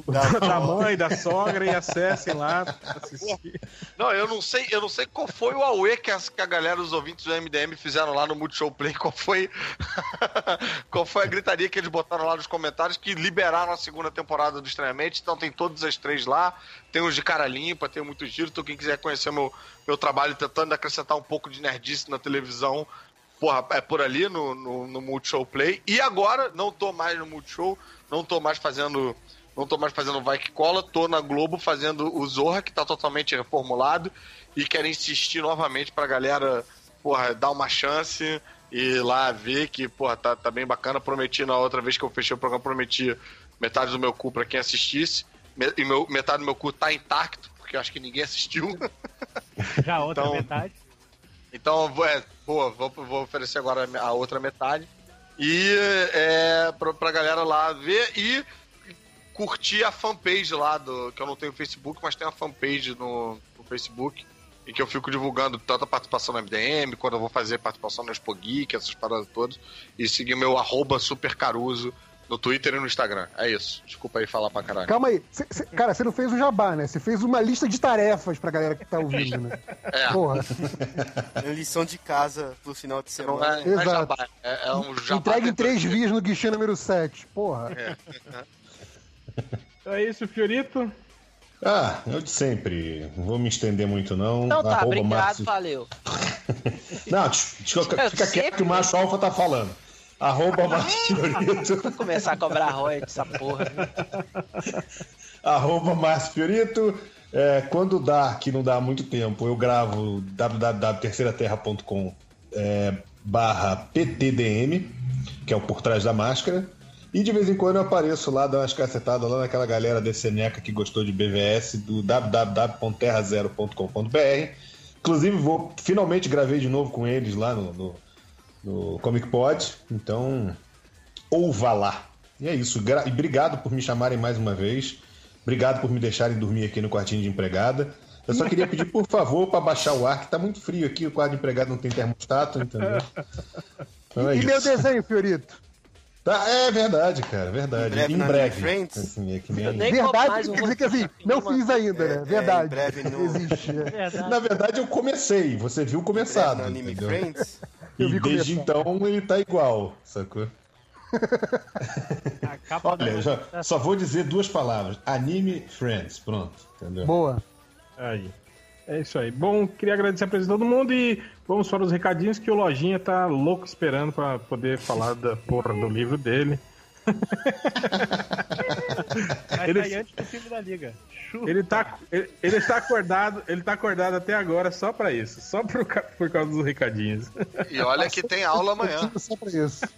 Do- Da da mãe, da sogra e acessem lá assistir. Não, eu não sei, eu não sei qual foi o AUE que, as- que a galera, os ouvintes do MDM fizeram lá no Multishow Play, qual foi qual foi a gritaria que eles botaram lá nos comentários que liberaram a segunda temporada do Estranhamente, então tem todas as três lá, tem uns de cara limpa, tem muito giro, então quem quiser conhecer meu, meu trabalho tentando acrescentar um pouco de nerdice na televisão, porra, é por ali no, no, no Multishow Play, e agora não tô mais no Multishow, não tô mais fazendo não tô mais fazendo Vai Que Cola, tô na Globo fazendo o Zorra, que tá totalmente reformulado, e quero insistir novamente pra galera, porra, dar uma chance e lá ver que, porra, tá, tá bem bacana. Prometi na outra vez que eu fechei o programa, prometi metade do meu cu pra quem assistisse, e meu, metade do meu cu tá intacto, porque eu acho que ninguém assistiu. Já a outra Então- metade. Então, é, boa, vou, vou oferecer agora a outra metade. E é, pra, pra galera lá ver e curtir a fanpage lá, do, que eu não tenho Facebook, mas tem uma fanpage no, no Facebook. E que eu fico divulgando tanto a participação no MDM, quando eu vou fazer participação no Expo Geek, essas paradas todas. E seguir meu arroba supercaruso no Twitter e no Instagram. É isso. Desculpa aí falar pra caralho. Calma aí. Cê- cê- cara, você não fez o jabá, né? Você fez uma lista de tarefas pra galera que tá ouvindo, né? É. Porra. É lição de casa pro final de Não semana. é, não é Exato. jabá, é, é um jabá. Entrega em três vias no guichê número 7. Porra. É isso, Fiorito. Ah, eu de sempre. Não vou me estender muito, não. Então tá, Arroba obrigado, Márcio- valeu. Não, fica, fica quieto que o Macho Alfa tá falando. Arroba Márcio Fiorito. Vou começar a cobrar royalties essa porra. Arroba Márcio Fiorito. É, quando dá, que não dá muito tempo, eu gravo www.terceiraterra.com é, barra PTDM, que é o Por Trás da Máscara. E de vez em quando eu apareço lá, dou umas cacetadas lá naquela galera desse Neca que gostou de BVS do www.terrazero.com.br. Inclusive, vou, finalmente gravei de novo com eles lá no, no, no Comic Pod. Então, ouva lá. E é isso. Gra- e obrigado por me chamarem mais uma vez. Obrigado por me deixarem dormir aqui no quartinho de empregada. Eu só queria pedir, por favor, para baixar o ar, que tá muito frio aqui. O quarto de empregado não tem termostato, entendeu? Então é E meu isso. desenho, Fiorito? Tá, é verdade, cara, verdade. Em breve Em breve. Assim, é que nem- nem Verdade, mais quer dizer que assim, não fiz ainda, né? É, Verdade. em breve no- Existe. é. Verdade. Na verdade, eu comecei. Você viu começado. no Anime entendeu? Friends. Eu E vi desde começar. então ele tá igual, sacou? Olha, já, só vou dizer duas palavras: Anime Friends. Pronto, entendeu? Boa. Aí. É isso aí. Bom, queria agradecer a presença de todo mundo e vamos para os recadinhos que o Lojinha tá louco esperando para poder falar da porra do livro dele. Ele- sair antes do filme da Liga. Chupa. Ele tá, ele, ele está acordado, ele tá acordado até agora só para isso, só por, por causa dos recadinhos. E olha que tem aula amanhã. Só pra isso.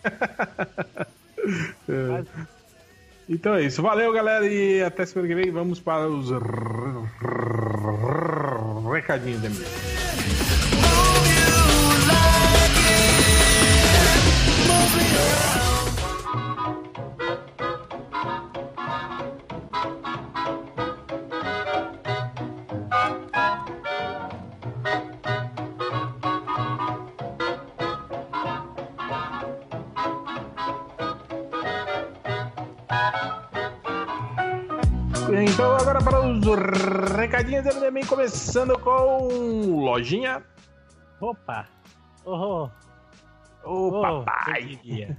Então é isso. Valeu, galera, e até semana que vem. Vamos para os recadinhos da minha. Os recadinhos da MDM, começando com Lojinha. Opa! Oh, oh, papai! eu diria.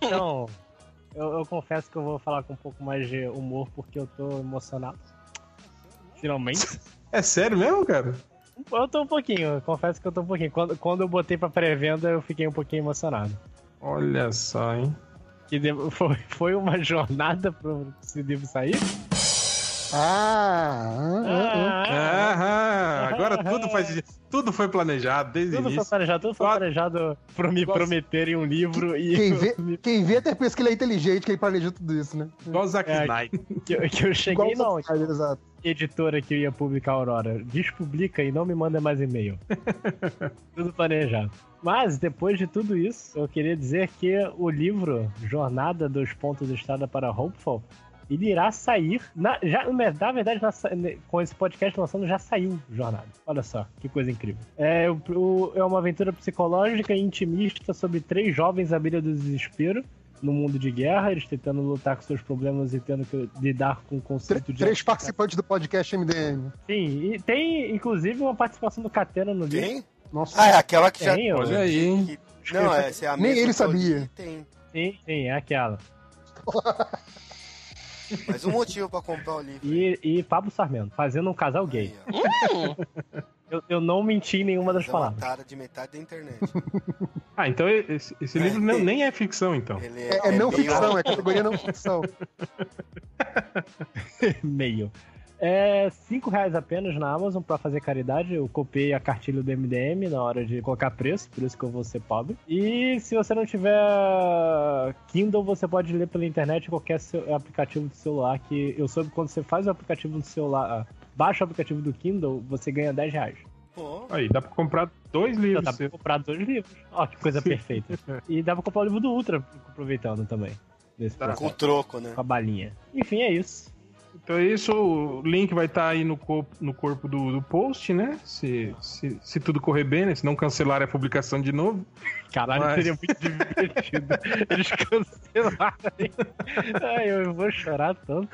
Então, eu, eu confesso que eu vou falar com um pouco mais de humor porque eu tô emocionado. Finalmente. É sério mesmo, cara? Eu tô um pouquinho, confesso que eu tô um pouquinho. Quando, quando eu botei pra pré-venda, eu fiquei um pouquinho emocionado. Olha só, hein? Que foi, foi uma jornada pro esse livro sair. Ah, ah, ah. Ah, agora tudo faz. Tudo foi planejado desde o Tudo foi início. planejado, tudo foi planejado pra me prometerem um livro e Quem vê, quem vê até pensa que ele é inteligente, que ele planejou tudo isso, né? Igual o Zack É, Snyder. que, eu- que eu cheguei, Igual não, o Zack Snyder, exato. editora que eu ia publicar a Aurora, despublica e não me manda mais e-mail. tudo planejado. Mas, depois de tudo isso, eu queria dizer que o livro Jornada dos Pontos de Estrada para Hopeful, ele irá sair. Na, já, na verdade, na com esse podcast lançando, já saiu Jornada. Olha só, que coisa incrível. É, o- o- é uma aventura psicológica e intimista sobre três jovens à beira do desespero. No mundo de guerra, eles tentando lutar com seus problemas e tendo que lidar com o Tr- conceito de. Três participantes do podcast MDM. Sim, e tem inclusive uma participação do Catena no livro. Tem? Nossa, Ah, é aquela que já. Tem. Olha aí, hein? que- Não, essa é a Nem mesma ele sabia. Tem. Sim, sim, é aquela. Mas um motivo pra comprar o livro. E, e Pablo Sarmento, fazendo um casal gay. Aí, ó. Eu, eu não menti em nenhuma das é uma palavras. tara de metade da internet. Ah, então esse, esse livro não- nem é ficção, então. Ele é, é não meio- ficção, é categoria não ficção. Meio. É 5 reais apenas na Amazon pra fazer caridade. Eu copiei a cartilha do MDM na hora de colocar preço, por isso que eu vou ser pobre. E se você não tiver Kindle, você pode ler pela internet qualquer aplicativo do celular. Que eu soube que quando você faz o aplicativo do celular, ah, baixa o aplicativo do Kindle, você ganha 10 reais. Pô, Aí, dá pra comprar dois livros. dá pra comprar dois livros. Ó, que coisa perfeita. E dá pra comprar o livro do Ultra, aproveitando também. Nesse Tá. com troco, né? com a balinha. Enfim, é isso. Então é isso, o link vai estar aí no corpo, no corpo do, do post, né? Se, se, se tudo correr bem, né? Se não cancelarem a publicação de novo. Caralho, Mas- seria muito divertido. Eles cancelarem. Ai, eu vou chorar tanto.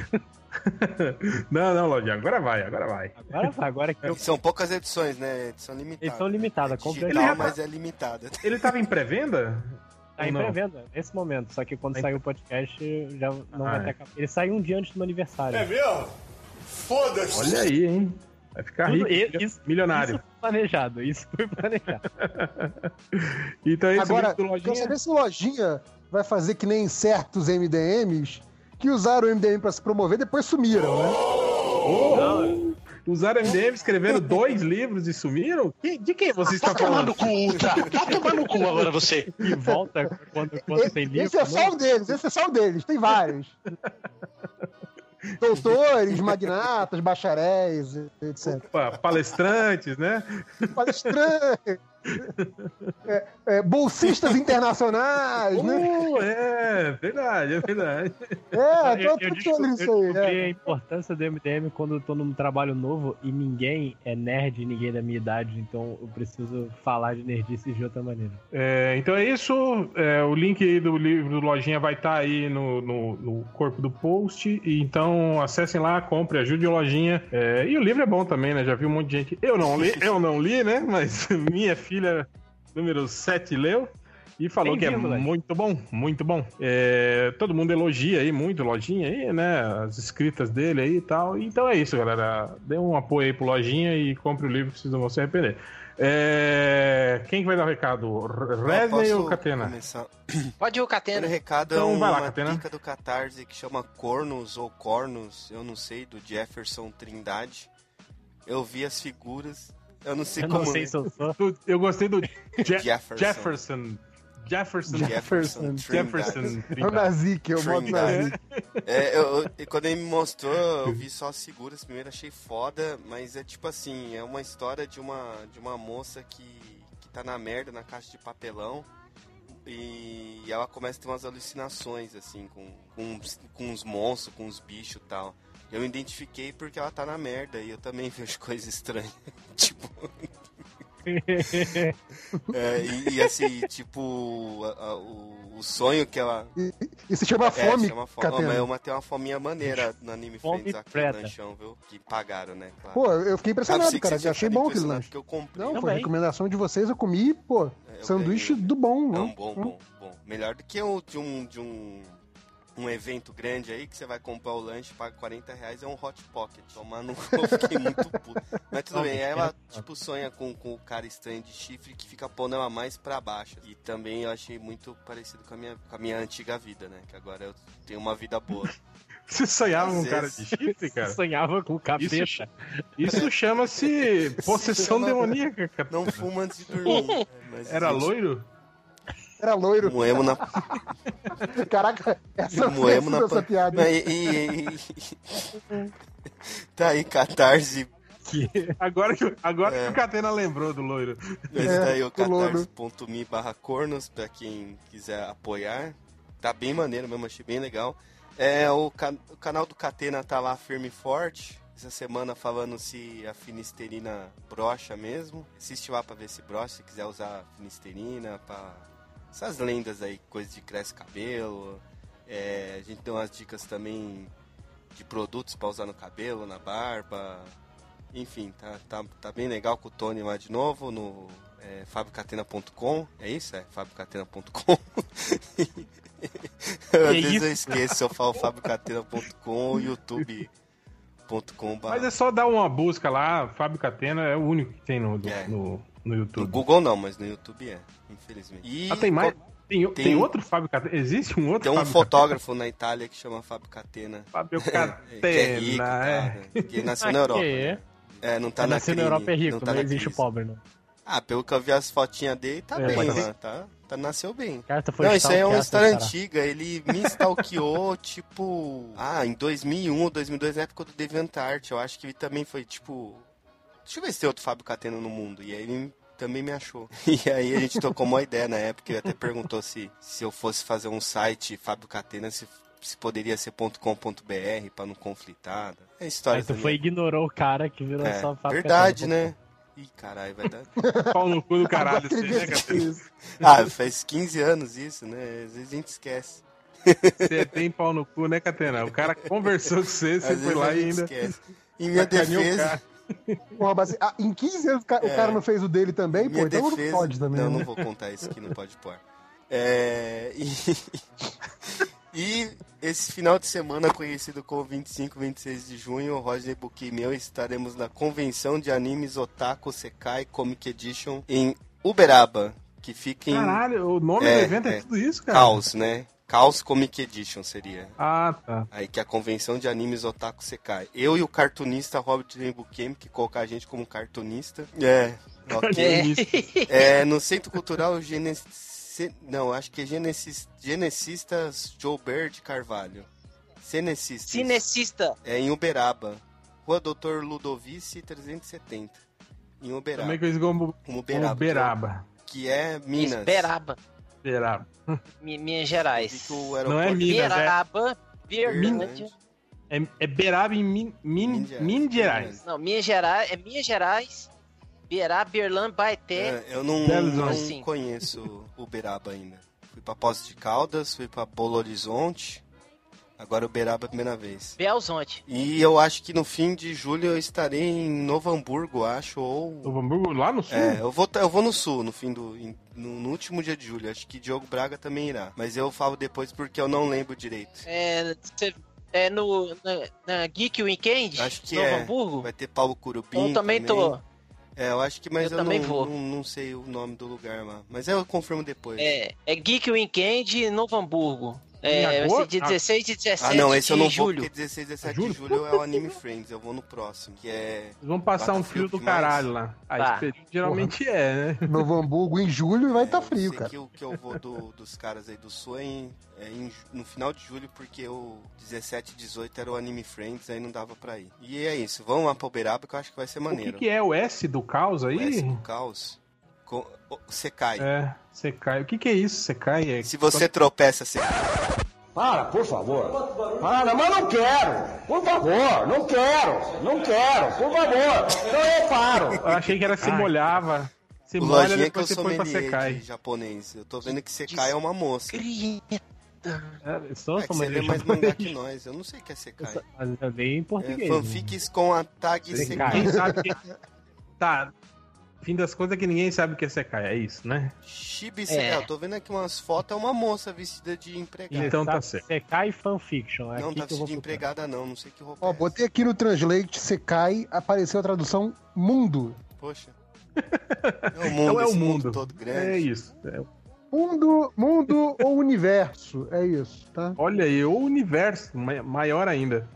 Não, não, Lodinha, agora vai, agora vai. Agora vai, agora que eu... São poucas edições, né? Edição limitada. Edição limitada, é digital, ele. mas é limitada. Ele tava em pré-venda? Tá em não? pré-venda nesse momento. Só que quando Tá sair o podcast, já não Ah, vai é. ter acabado. Ele saiu um dia antes do meu aniversário. É mesmo? Foda-se! Olha aí, hein? Vai ficar Tudo- rico, isso- milionário. Isso foi planejado, isso foi planejado. Então esse Agora, livro do quero Lojinha... saber se o Lojinha vai fazer que nem certos MDMs que usaram o MDM pra se promover e depois sumiram, né? Usaram MDM, escreveram dois livros e sumiram? De quem você está Tá tomando falando? cu, Ultra! Tá tomando cu agora você! E volta quando, quando tem livro. Esse é só um deles, esse é só um deles, tem vários. Doutores, magnatas, bacharéis, etc. Opa, palestrantes, né? Palestrantes, é, é, bolsistas internacionais, né? Uh, é, verdade, é verdade. É, eu, tô eu, tô desco- todo isso eu aí. descobri É. a importância do MDM quando eu tô num trabalho novo e ninguém é nerd, ninguém da minha idade, então eu preciso falar de nerdice de outra maneira. É, então é isso. é, o link aí do livro do Lojinha vai estar aí no, no, no corpo do post. E então acessem lá, compre, ajude o Lojinha. É, e o livro é bom também, né? Já vi um monte de gente. Eu não li, eu não li, né? Mas minha filha, número 7, leu. E falou que é vírgula. muito bom, muito bom. É, todo mundo elogia aí muito o Lojinha aí, né? As escritas dele aí e tal. Então é isso, galera. Dê um apoio aí pro Lojinha e compre o livro que vocês não vão se arrepender. É, Quem que vai dar o recado? Posso ou Catena? começar? Pode ir o O Catena. recado Então é vai lá, uma Catena. dica do Catarse que chama Cornos ou Cornos, eu não sei, do Jefferson Trindade. Eu vi as figuras, eu não sei Eu como não sei ler. se eu sou. Eu gostei do Je- Jefferson. Jefferson. Jefferson. Jefferson Jefferson. É o Nazik, é o modo Trindade. Nazik. É, eu, eu- quando ele me mostrou, eu vi só as figuras primeiro, achei foda, mas é tipo assim, é uma história de uma, de uma moça que, que tá na merda na caixa de papelão e ela começa a ter umas alucinações, assim, com, com, com uns monstros, com uns bichos e tal. Eu me identifiquei porque ela tá na merda e eu também vejo coisas estranhas. tipo. é, e, e assim, tipo, a- a- o, o sonho que ela. E se chama É, fome, chama fome. Catena. Mas uma, tem uma fominha maneira no Anime Fome Friends aqui preta. no lanchão, viu? Que pagaram, né? Claro. Pô, eu fiquei impressionado, que cara. vocês Achei bom aquele lanche. porque eu comprei. Não, foi recomendação de vocês, eu comi, pô, É, eu sanduíche ganhei. do bom. Não, né? bom, bom, bom. Melhor do que o de um, de um, um evento grande aí que você vai comprar o lanche, paga 40 reais, é um Hot Pocket. Tomar no eu fiquei muito puto. Mas tudo bem, aí ela tipo sonha com, com o cara estranho de chifre que fica pondo ela mais pra baixo. E também eu achei muito parecido com a minha, com a minha antiga vida, né? Que agora eu tenho uma vida boa. Você sonhava com um cara de chifre, cara? Sonhava com capeta. Isso, isso chama-se possessão chama- demoníaca, cara. Não fuma antes de dormir. mas Era existe. loiro? Era loiro. Moemo na, Caraca, essa moemo na essa piada. Não, e, e- e- Tá aí, Catarse. Que... Agora, que, agora É. que o Catena lembrou do loiro. Esse É, daí, o catarse.me barra cornos, pra quem quiser apoiar. Tá bem maneiro mesmo, achei bem legal. É, o, ca- o canal do Catena tá lá firme e forte. Essa semana falando se a finisterina brocha mesmo. Assiste lá pra ver se brocha, se quiser usar finisterina, pra... Essas lendas aí, coisa de cresce cabelo. É, a gente deu umas dicas também de produtos pra usar no cabelo, na barba. Enfim, tá, tá, tá bem legal com o Tony lá de novo no é, fabricatena.com. É isso? É, fabricatena.com. Às vezes eu esqueço se eu falo fabricatena.com ou youtube.com. Mas é só dar uma busca lá, Fábio Catena é o único que tem no, do- É. no, no No YouTube. Google não, mas no YouTube é, infelizmente. E Ah, tem mais? Tem, tem, tem- outro Fábio Catena? Existe um outro tem um Fábio fotógrafo na Itália que chama Fábio Catena. Fábio que é rico, Catena, é. cara, que nasceu na Europa. É. É, não tá na Nascer na Europa é rico, não tá não na existe crise. pobre, não. Ah, pelo que eu vi as fotinhas dele, tá É, bem mas tá, tá, nasceu bem. Cara, tu foi Não, isso aí é uma história antiga. Ele me stalkeou, tipo. Ah, em 2001 ou 2002, na época do DeviantArt. Eu acho que ele também foi, tipo. Deixa eu ver se tem outro Fábio Catena no mundo. E aí ele também me achou. E aí a gente tocou uma ideia na época. Ele até perguntou se, se eu fosse fazer um site Fábio Catena, se, se poderia ser .com.br pra não conflitar. É história Aí tu foi e ignorou o cara que virou É, só fábrica verdade, de- né? Ih, caralho, vai dar. Pau no cu do caralho, você, né, Catena? Ah, faz 15 anos isso, né? Às vezes a gente esquece. Você tem pau no cu, né, Catena? O cara conversou com você, você Às foi vezes lá a e gente ainda. esquece. Em minha defesa. Porra, mas, ah, em 15 anos o É. cara não fez o dele também, pô, então defesa. não pode também. Não, né? não vou contar isso aqui, não pode pôr. É, e... e esse final de semana, conhecido como 25 26 de junho, o Roger Buki e meu estaremos na convenção de animes Otaku Sekai Comic Edition em Uberaba, que fica em Caralho, o nome É, do evento é, é. tudo isso, cara? Caos, né? Caos Comic Edition seria. Ah, tá. Aí que é a convenção de animes Otaku Sekai. Eu e o cartunista Robert Bukem, que colocar a gente como cartunista. É. Ok. É, no Centro Cultural Genesis... Não, acho que é Genesis... Genecistas Joe Bird Carvalho. Cenecistas. Cinecista. É em Uberaba. Rua Doutor Ludovice 370. Em Uberaba. Também conhecido como Como Uberaba. Uberaba. Que é Minas. Beraba. Uberaba. Mi- Minas Gerais. Vi que o Não é Minas, é, Beraba. Berlândia. é, é Beraba em Min, Min, Minas Gerais. Minas Gerais. Não, Minas Gerais. É Minas Gerais. Beraba, Berlândia, Baeté. É, eu não, não Horizonte. conheço Uberaba ainda. Fui pra Poços de Caldas, fui pra Belo Horizonte. Agora Uberaba é a primeira vez. Belzonte. E eu acho que no fim de julho eu estarei em Novo Hamburgo, acho, ou... Novo Hamburgo lá no sul? É, eu vou, eu vou no sul, no fim do... em- no, no último dia de julho. Acho que Diogo Braga também irá. Mas eu falo depois porque eu não lembro direito. É, cê- é no, na, na Geek Weekend, Acho que Novo é. Hamburgo. Vai ter Paulo Curupim Eu também tô. É, eu acho que, mas eu, Eu também não, vou. Não, não sei o nome do lugar lá. Mas eu confirmo depois. É, é Geek Weekend Novo Hamburgo. É, vai ser agosto? de 16 e 17 Ah, não, esse eu não de vou, julho. porque 16 17 Julho? de julho é o Anime Friends, eu vou no próximo, que é... Eles vão passar um frio frio do caralho lá. Ah, Tá. geralmente é, né? Novo Hamburgo em julho vai estar eu frio, sei cara. que o que eu vou do- dos caras aí do Sul é, em- é no final de julho, porque o 17 e 18 era o Anime Friends, aí não dava pra ir. E é isso, vamos lá pra Uberaba, que eu acho que vai ser O que, maneiro. que é o S do caos aí? O S do Caos, com- você cai. É, você cai. O que, que é isso? Você cai? É... Se você tropeça, você Para, por favor. Para, mas não quero. Por favor, não quero. Não quero, por favor. Então eu paro. Eu achei que era você molhava. Você O molha lojinha que eu depois você põe pra sommelier secar. de japonês. Eu tô vendo que Sekai é uma moça. É, só É que você lê mais mangá que nós. Eu não sei o que é Sekai. Mas eu leio em É, português. fanfics com a tag Sekai. Tá. Fim das contas é que ninguém sabe o que é secar, é isso, né? Chibi Sekai. Eu tô vendo aqui umas fotos, é uma moça vestida de empregada. Então tá certo. Sekai fanfiction. É Não, aqui tá vestida de empregada não, não sei que roupa Ó, é botei aqui no Translate, Sekai, apareceu a tradução mundo. Poxa. É o mundo, Então é o mundo mundo. todo É grande. isso. É- Mundo, mundo ou universo, é isso, tá? Olha aí, o universo, ma- maior ainda.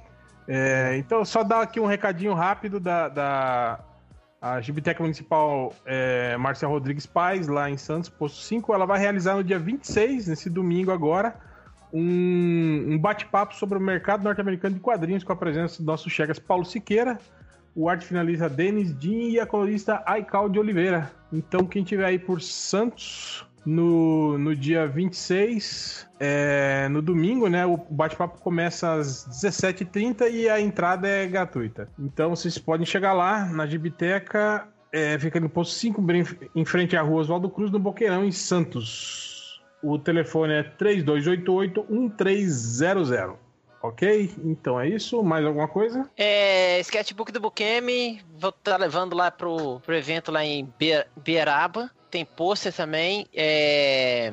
É, então, só dar aqui um recadinho rápido da, da a Gibiteca Municipal é, Rodrigues Paz, lá em Santos, Posto 5. Ela vai realizar no dia 26, nesse domingo agora, um, um bate-papo sobre o mercado norte-americano de quadrinhos com a presença do nosso Chegas Paulo Siqueira, o arte finalista Denis Din e a colorista Aical de Oliveira. Então, quem tiver aí por Santos, no, no dia 26, é, no domingo, né? O bate-papo começa às 17h30 e a entrada é gratuita. Então, vocês podem chegar lá na Gibiteca, é, fica no posto 5, bem em frente à rua Oswaldo Cruz, no Boqueirão, em Santos. O telefone é 3288-1300. Ok? Então é isso. Mais alguma coisa? É, sketchbook do Bukemi, vou estar levando lá pro, pro evento lá em Be-. Tem pôster também. é,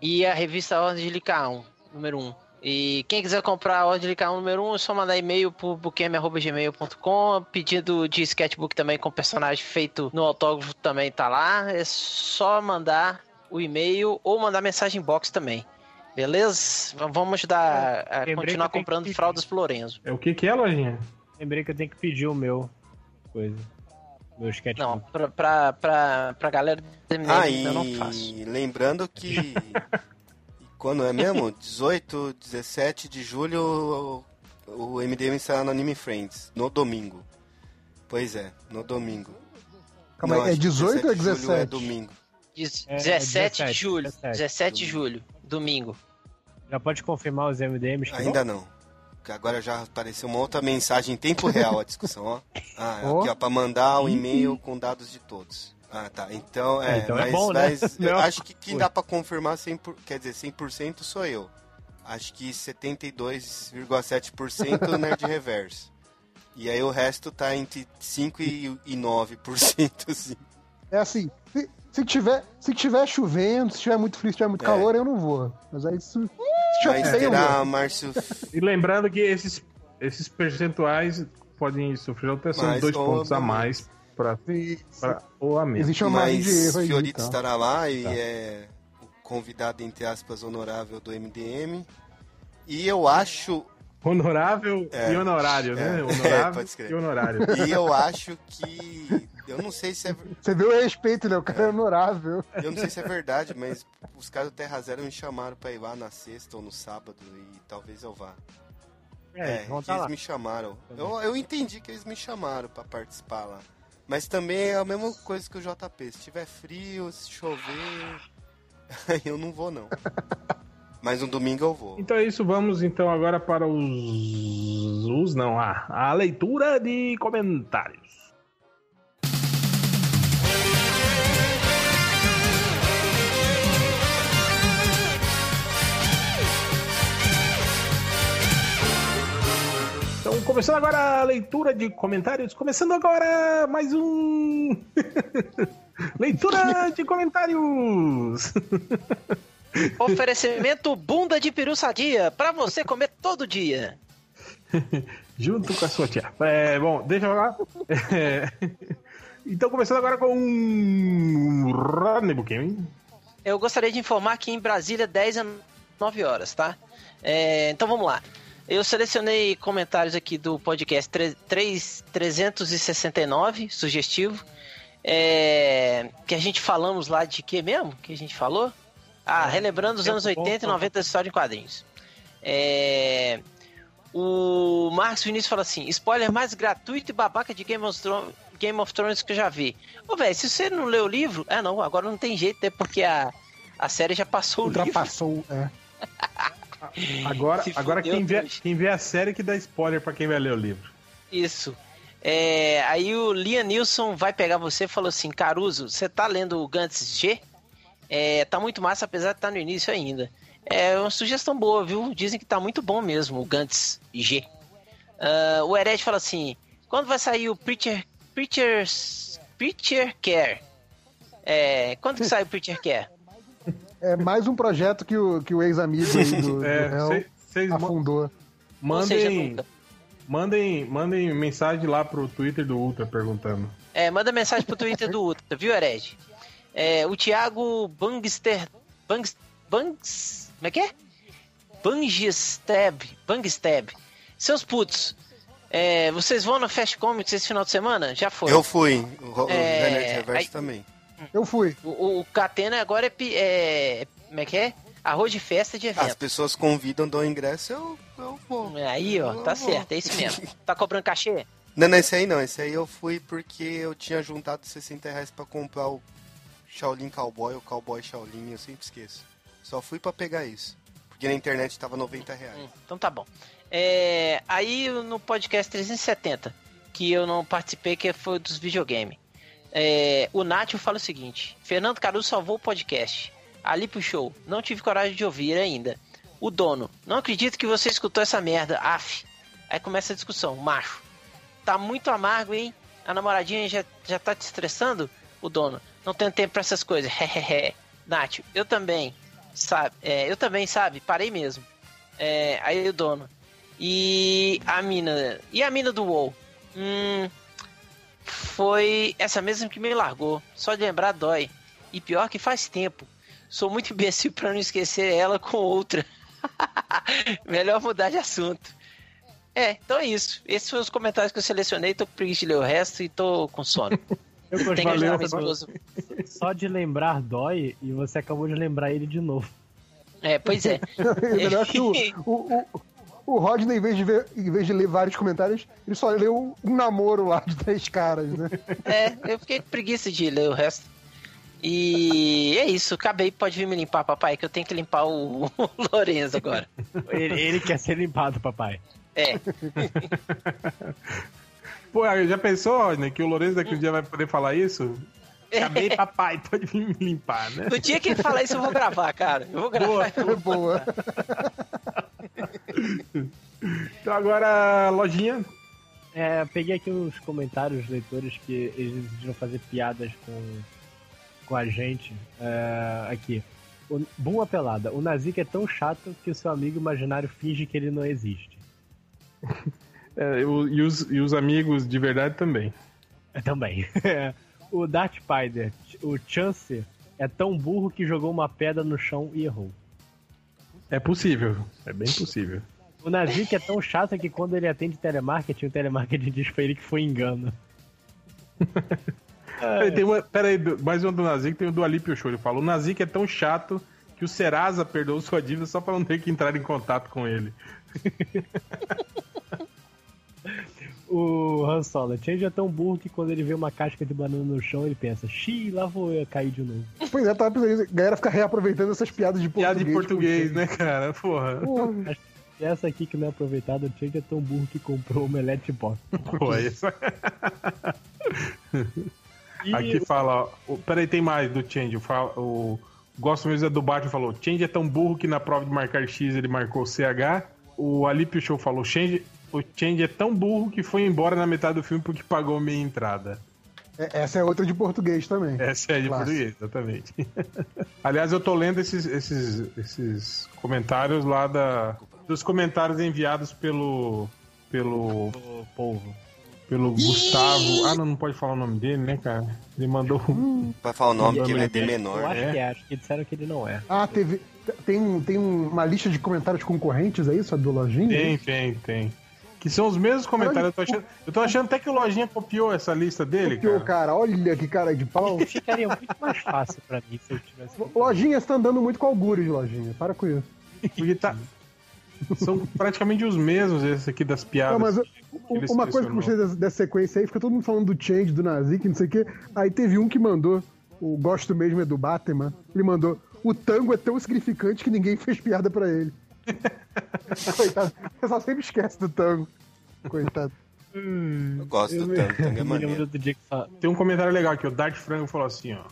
e a revista Ordem de Licaão, número 1. E quem quiser comprar a Ordem de Licaão número 1, é só mandar e-mail pro bukemi.gmail.com. Pedido de sketchbook também com personagem feito no autógrafo também tá lá. É só mandar o e-mail ou mandar mensagem box também. Beleza? Vamos ajudar a Lembrei continuar comprando fraldas pro Lorenzo. É o que, que é, lojinha? Lembrei que eu tenho que pedir o meu coisa. Meu sketchbook. Não, pra, pra, pra, pra galera do MDM Ah, eu não e faço. lembrando que. quando é mesmo? 18, 17 de julho o o MDM está no Anime Friends, no domingo. Pois é, no domingo. Calma aí, é acho que 18 ou é de julho 17? É domingo. Diz- É, 17 de 17, julho. 17, 17 de julho, domingo. Já pode confirmar os MDMs? Ainda vão? não. Agora já apareceu uma outra mensagem em tempo real a discussão, ó. Ah, Ó. aqui ó, pra mandar um e-mail com dados de todos. Ah, tá. Então, é, É, então é mas, bom, né? mas eu acho que quem dá pra confirmar 100%, por- quer dizer, 100% sou eu. Acho que 72,7% Nerd Reverso. E aí o resto tá entre 5 e, e 9%, assim. É assim, se, se tiver, se tiver chovendo, se tiver muito frio, se tiver muito É. calor, eu não vou. Mas aí se, se Mas tiver bem, eu terá, vou. Márcio, E lembrando que esses, esses percentuais podem sofrer alteração de dois ou pontos a mais para ou a menos. Existe uma mas de erro aí. Fiorito então. estará lá e Tá. é o convidado, entre aspas, honorável do MDM. E eu acho Honorável É, e honorário, é, né? é, Honorável pode escrever. e honorário. E eu acho que. Eu não sei se é. Você vê o respeito, né? O cara é honorável. Eu não sei se é verdade, mas os caras do Terra Zero me chamaram pra ir lá na sexta ou no sábado e talvez eu vá. É, É, que tá eles lá. me chamaram. Eu, eu entendi que eles me chamaram pra participar lá. Mas também é a mesma coisa que o JP. Se tiver frio, se chover. eu não vou, não. Mas no domingo eu vou. Então é isso, vamos então agora para os. Os não, ah, a leitura de comentários. Então, começando agora a leitura de comentários. Começando agora mais um. leitura de comentários. Oferecimento bunda de peru sadia, pra você comer todo dia. Junto com a sua tia. É, bom, deixa eu lá. É, então, começando agora com um Rodney Buchanan. Eu gostaria de informar que em Brasília 10 a 9 horas, tá? É, então vamos lá. Eu selecionei comentários aqui do podcast 3, 3, 369, sugestivo. É, que a gente falamos lá de que mesmo? Que a gente falou? Ah, relembrando os anos bom, 80 e bom. 90 da história em quadrinhos. É, o Marcos Vinícius fala assim: spoiler mais gratuito e babaca de Game of Thrones, Game of Thrones que eu já vi. Ô, velho, se você não leu o livro, é não, agora não tem jeito, é porque a, a série já passou o livro. Ultrapassou, é. Agora, agora quem, vê, quem vê a série que dá spoiler pra quem vai ler o livro. Isso. É, aí o Liam Nilson vai pegar você e falou assim: Caruso, você tá lendo o Gantz G? É, tá muito massa, apesar de estar no início ainda. É uma sugestão boa, viu? Dizem que tá muito bom mesmo o Gantz G. Ah, o Hered fala assim: quando vai sair o Preacher, Preacher's, Preacher Care? É, quando que sai o Preacher Care? É mais um projeto que o, que o ex-amigo aí do, do É, vocês afundou. Seja, mandem, mandem, mandem mensagem lá pro Twitter do Ultra perguntando. É, manda mensagem pro Twitter do Ultra, viu, Hered? É, o Thiago Bangster Bangs. Bangs. Como é que é? Bangistab. Bangstab. Seus putos. é, vocês vão na Fast Comics esse final de semana? Já foi. Eu fui. O, É, René Reverso aí- também. Eu fui. O, o Catena agora é, é. Como é que é? Arroz de festa de As evento. pessoas convidam, dão ingresso, eu, eu vou. Aí, ó, tá Eu vou. certo, é isso mesmo. Tá cobrando cachê? Não, não, esse aí não. Esse aí eu fui porque eu tinha juntado 60 reais pra comprar o Shaolin Cowboy, o Cowboy Shaolin, eu sempre esqueço. Só fui pra pegar isso. Porque na internet tava 90 reais. Hum, então tá bom. É, aí no podcast 370, que eu não participei, que foi dos videogames. É, o Nacho fala o seguinte: Fernando Caruso salvou o podcast. Ali pro show, não tive coragem de ouvir ainda. O dono, não acredito que você escutou essa merda, af. Aí começa a discussão, macho. Tá muito amargo, hein? A namoradinha já, já tá te estressando? O dono, não tenho tempo pra essas coisas. Nath, eu também, sabe? É, eu também, sabe? Parei mesmo. É, aí o dono. E a mina. E a mina do WoW? Hum. Foi essa mesma que me largou. Só de lembrar dói. E pior que faz tempo. Sou muito imbecil pra não esquecer ela com outra. Melhor mudar de assunto. É, então é isso. Esses foram os comentários que eu selecionei. Tô com preguiça de ler o resto e tô com sono. Eu minha esposa. Só de lembrar dói e você acabou de lembrar ele de novo. É, pois é. É melhor que o, o, o, o Rodney, em vez, de ver, em vez de ler vários comentários, ele só leu um namoro lá de três caras, né? É, eu fiquei com preguiça de ler o resto. E é isso, acabei, pode vir me limpar, papai, que eu tenho que limpar o, o Lorenzo agora. Ele, ele quer ser limpado, papai. É, Pô, já pensou, Rodney, que o Lourenço daqui um dia vai poder falar isso? Acabei, papai, pode vir me limpar, né? no dia que ele falar isso eu vou gravar, cara. Eu vou gravar. vou Boa. Então agora, lojinha. É, peguei aqui uns comentários dos leitores que eles decidiram fazer piadas com, com a gente. É, aqui. O, Boa pelada. O Nazik é tão chato que o seu amigo imaginário finge que ele não existe. É, o- e, os, e os amigos de verdade também. É, também. o Darth Spider, o Chance, é tão burro que jogou uma pedra no chão e errou. É possível, é bem possível. O Nazik é tão chato que quando ele atende telemarketing, o telemarketing diz pra ele que foi engano. Peraí, tem uma, peraí, mais um do Nazik, tem o do Alípio Show. Ele fala: o Nazik é tão chato que o Serasa perdoou sua dívida só pra não ter que entrar em contato com ele. O Han Solo, Change é tão burro que quando ele vê uma casca de banana no chão, ele pensa, xiii, lá vou eu cair de novo. Pois é, tava pensando isso. A galera fica reaproveitando essas piadas de português. Piada de português, né, cara? Porra. Porra. Essa aqui que não é aproveitada, o Change é tão burro que comprou o Omelete Box. Pô, isso. E Aqui fala, ó, o- peraí, tem mais do Change. O, fala- o gosto mesmo é do Batman falou: Change é tão burro que na prova de marcar X ele marcou CH. O Alípio Show falou: Change, o Change é tão burro que foi embora na metade do filme porque pagou meia entrada. É, essa é outra de português também. Essa é de Clássico. português, exatamente. Aliás, eu tô lendo esses, esses, esses comentários lá da, dos comentários enviados pelo. pelo. povo. pelo Gustavo. Ah, não, não pode falar o nome dele, né, cara? Ele mandou. Vai falar o nome, que ele é de Eu menor. acho É? que é, acho que disseram que ele não é. Ah, teve. Tem, um- tem uma lista de comentários concorrentes, é isso? A do Lojinha? Tem, tem, tem. Que são os mesmos comentários. Eu tô achando, eu tô achando até que o Lojinha copiou essa lista dele, Copiou, cara. cara. Olha que cara de pau. Ficaria muito mais fácil pra mim se eu tivesse. Lojinha, você tá andando muito com algures, Lojinha. Para com isso. Porque tá. São praticamente os mesmos esses aqui das piadas. Não, mas eu- uma coisa que eu gostei dessa, dessa sequência aí, fica todo mundo falando do Change, do Nazik, não sei o quê. Aí teve um que mandou, o gosto mesmo é do Batman, ele mandou, o tango é tão significante que ninguém fez piada pra ele. Coitado, o pessoal sempre esquece do tango. Coitado. Eu gosto do me- tango, tango é maneiro. do só... Tem um comentário legal aqui, o Dart Frango falou assim, ó.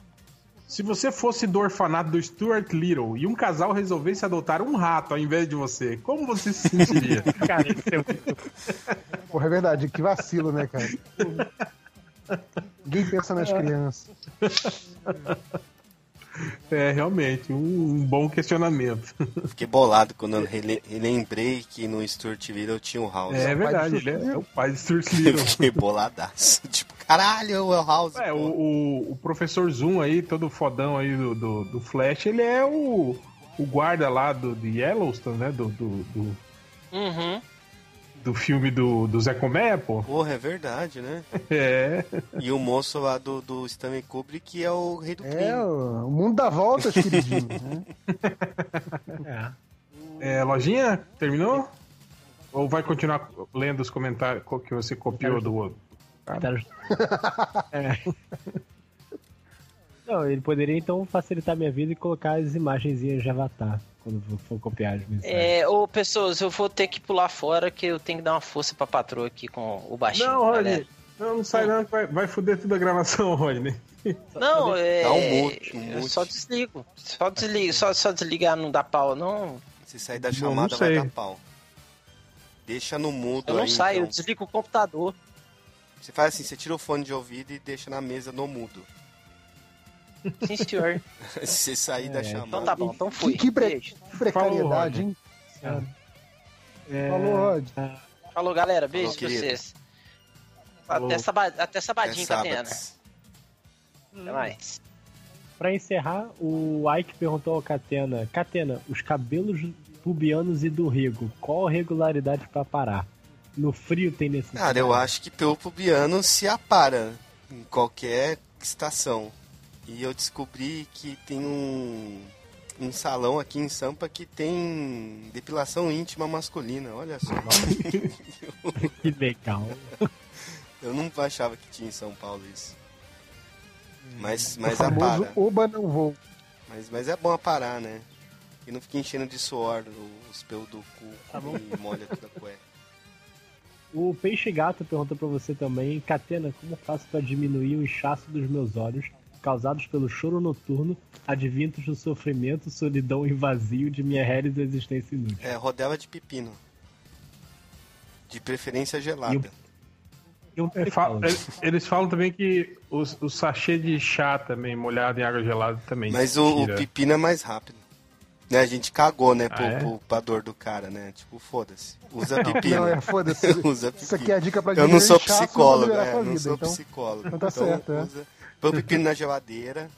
Se você fosse do orfanato do Stuart Little e um casal resolvesse adotar um rato ao invés de você, como você se sentiria? Cara, isso é muito... Porra, é verdade, que vacilo, né, cara? Ninguém pensa nas crianças. É, realmente, um, um bom questionamento. Fiquei bolado quando eu rele- relembrei que no Stuart Little tinha o House. É verdade, ele é, é o pai de Stuart Little. Fiquei boladaço. Tipo, caralho, é o House. É, o, o, o professor Zoom aí, todo fodão aí do, do, do Flash, ele é o, o guarda lá do, de Yellowstone, né? Do, do, do, Uhum. Do filme do, do Zé Comé, pô. Porra, é verdade, né? É. E o moço lá do, do Stanley Kubrick que é o rei do crime. É, o mundo dá voltas, queridinho. né? É, lojinha, terminou? Ou vai continuar lendo os comentários co- que você copiou do outro? É. Não, ele poderia então facilitar minha vida e colocar as imagenzinhas de avatar quando for- copiar as mensagens. É, ô, pessoas, eu vou ter que pular fora que eu tenho que dar uma força pra patroa aqui com o baixinho. Não. Rodney. Não, não sai não, vai, vai foder tudo a gravação, Rodney. Não, é. Dá um mute, um eu mute. Só desligo. Só desligo. Só, só desligar não dá pau, não. Se sair da Não, não chamada, vai dar pau. Deixa no mudo Eu não aí, saio, eu então. desligo o computador. Você faz assim, você tira o fone de ouvido e deixa na mesa no mudo. Sim, senhor. Se você sair da chamada... Então tá bom, então fui. Que, que pre- Beijo. que precariedade, hein? É, Falou, Rod. Falou, galera. Beijo Falou, pra querido. vocês. Falou. Até, saba... Até sabadinho, É Catena. sábados. Até mais. Pra encerrar, o Ike perguntou ao Catena: Catena, os cabelos pubianos e do Rego, qual a regularidade pra parar? No frio tem necessidade? Cara, eu acho que pelo pubiano se apara em qualquer estação. E eu descobri que tem um, um salão aqui em Sampa que tem depilação íntima masculina. Olha só. Que legal. eu não achava que tinha em São Paulo isso. Mas, O mas famoso apara. Oba não vou. Mas, mas é bom aparar, né? E não fica enchendo de suor os pelos do cu Tá bom. e molha toda a cueca. O Peixe Gato perguntou pra você também: Catena, como faço pra diminuir o inchaço dos meus olhos causados pelo choro noturno, advintos do sofrimento, solidão e vazio de minha réis existência inútil? É, rodela de pepino. De preferência gelada. E um É, fa- eles- falam também que os- o sachê de chá também, molhado em água gelada também. Mas o, o pepino é mais rápido. Né, a gente cagou, né, pro, Ah, é? pro- pra dor do cara, né? Tipo, foda-se. Usa pepino. Não, é, foda-se. usa Isso aqui é a dica pra Eu não sou não psicólogo, é, não vida, sou então- psicólogo. então tá certo, é. Põe o pepino na geladeira,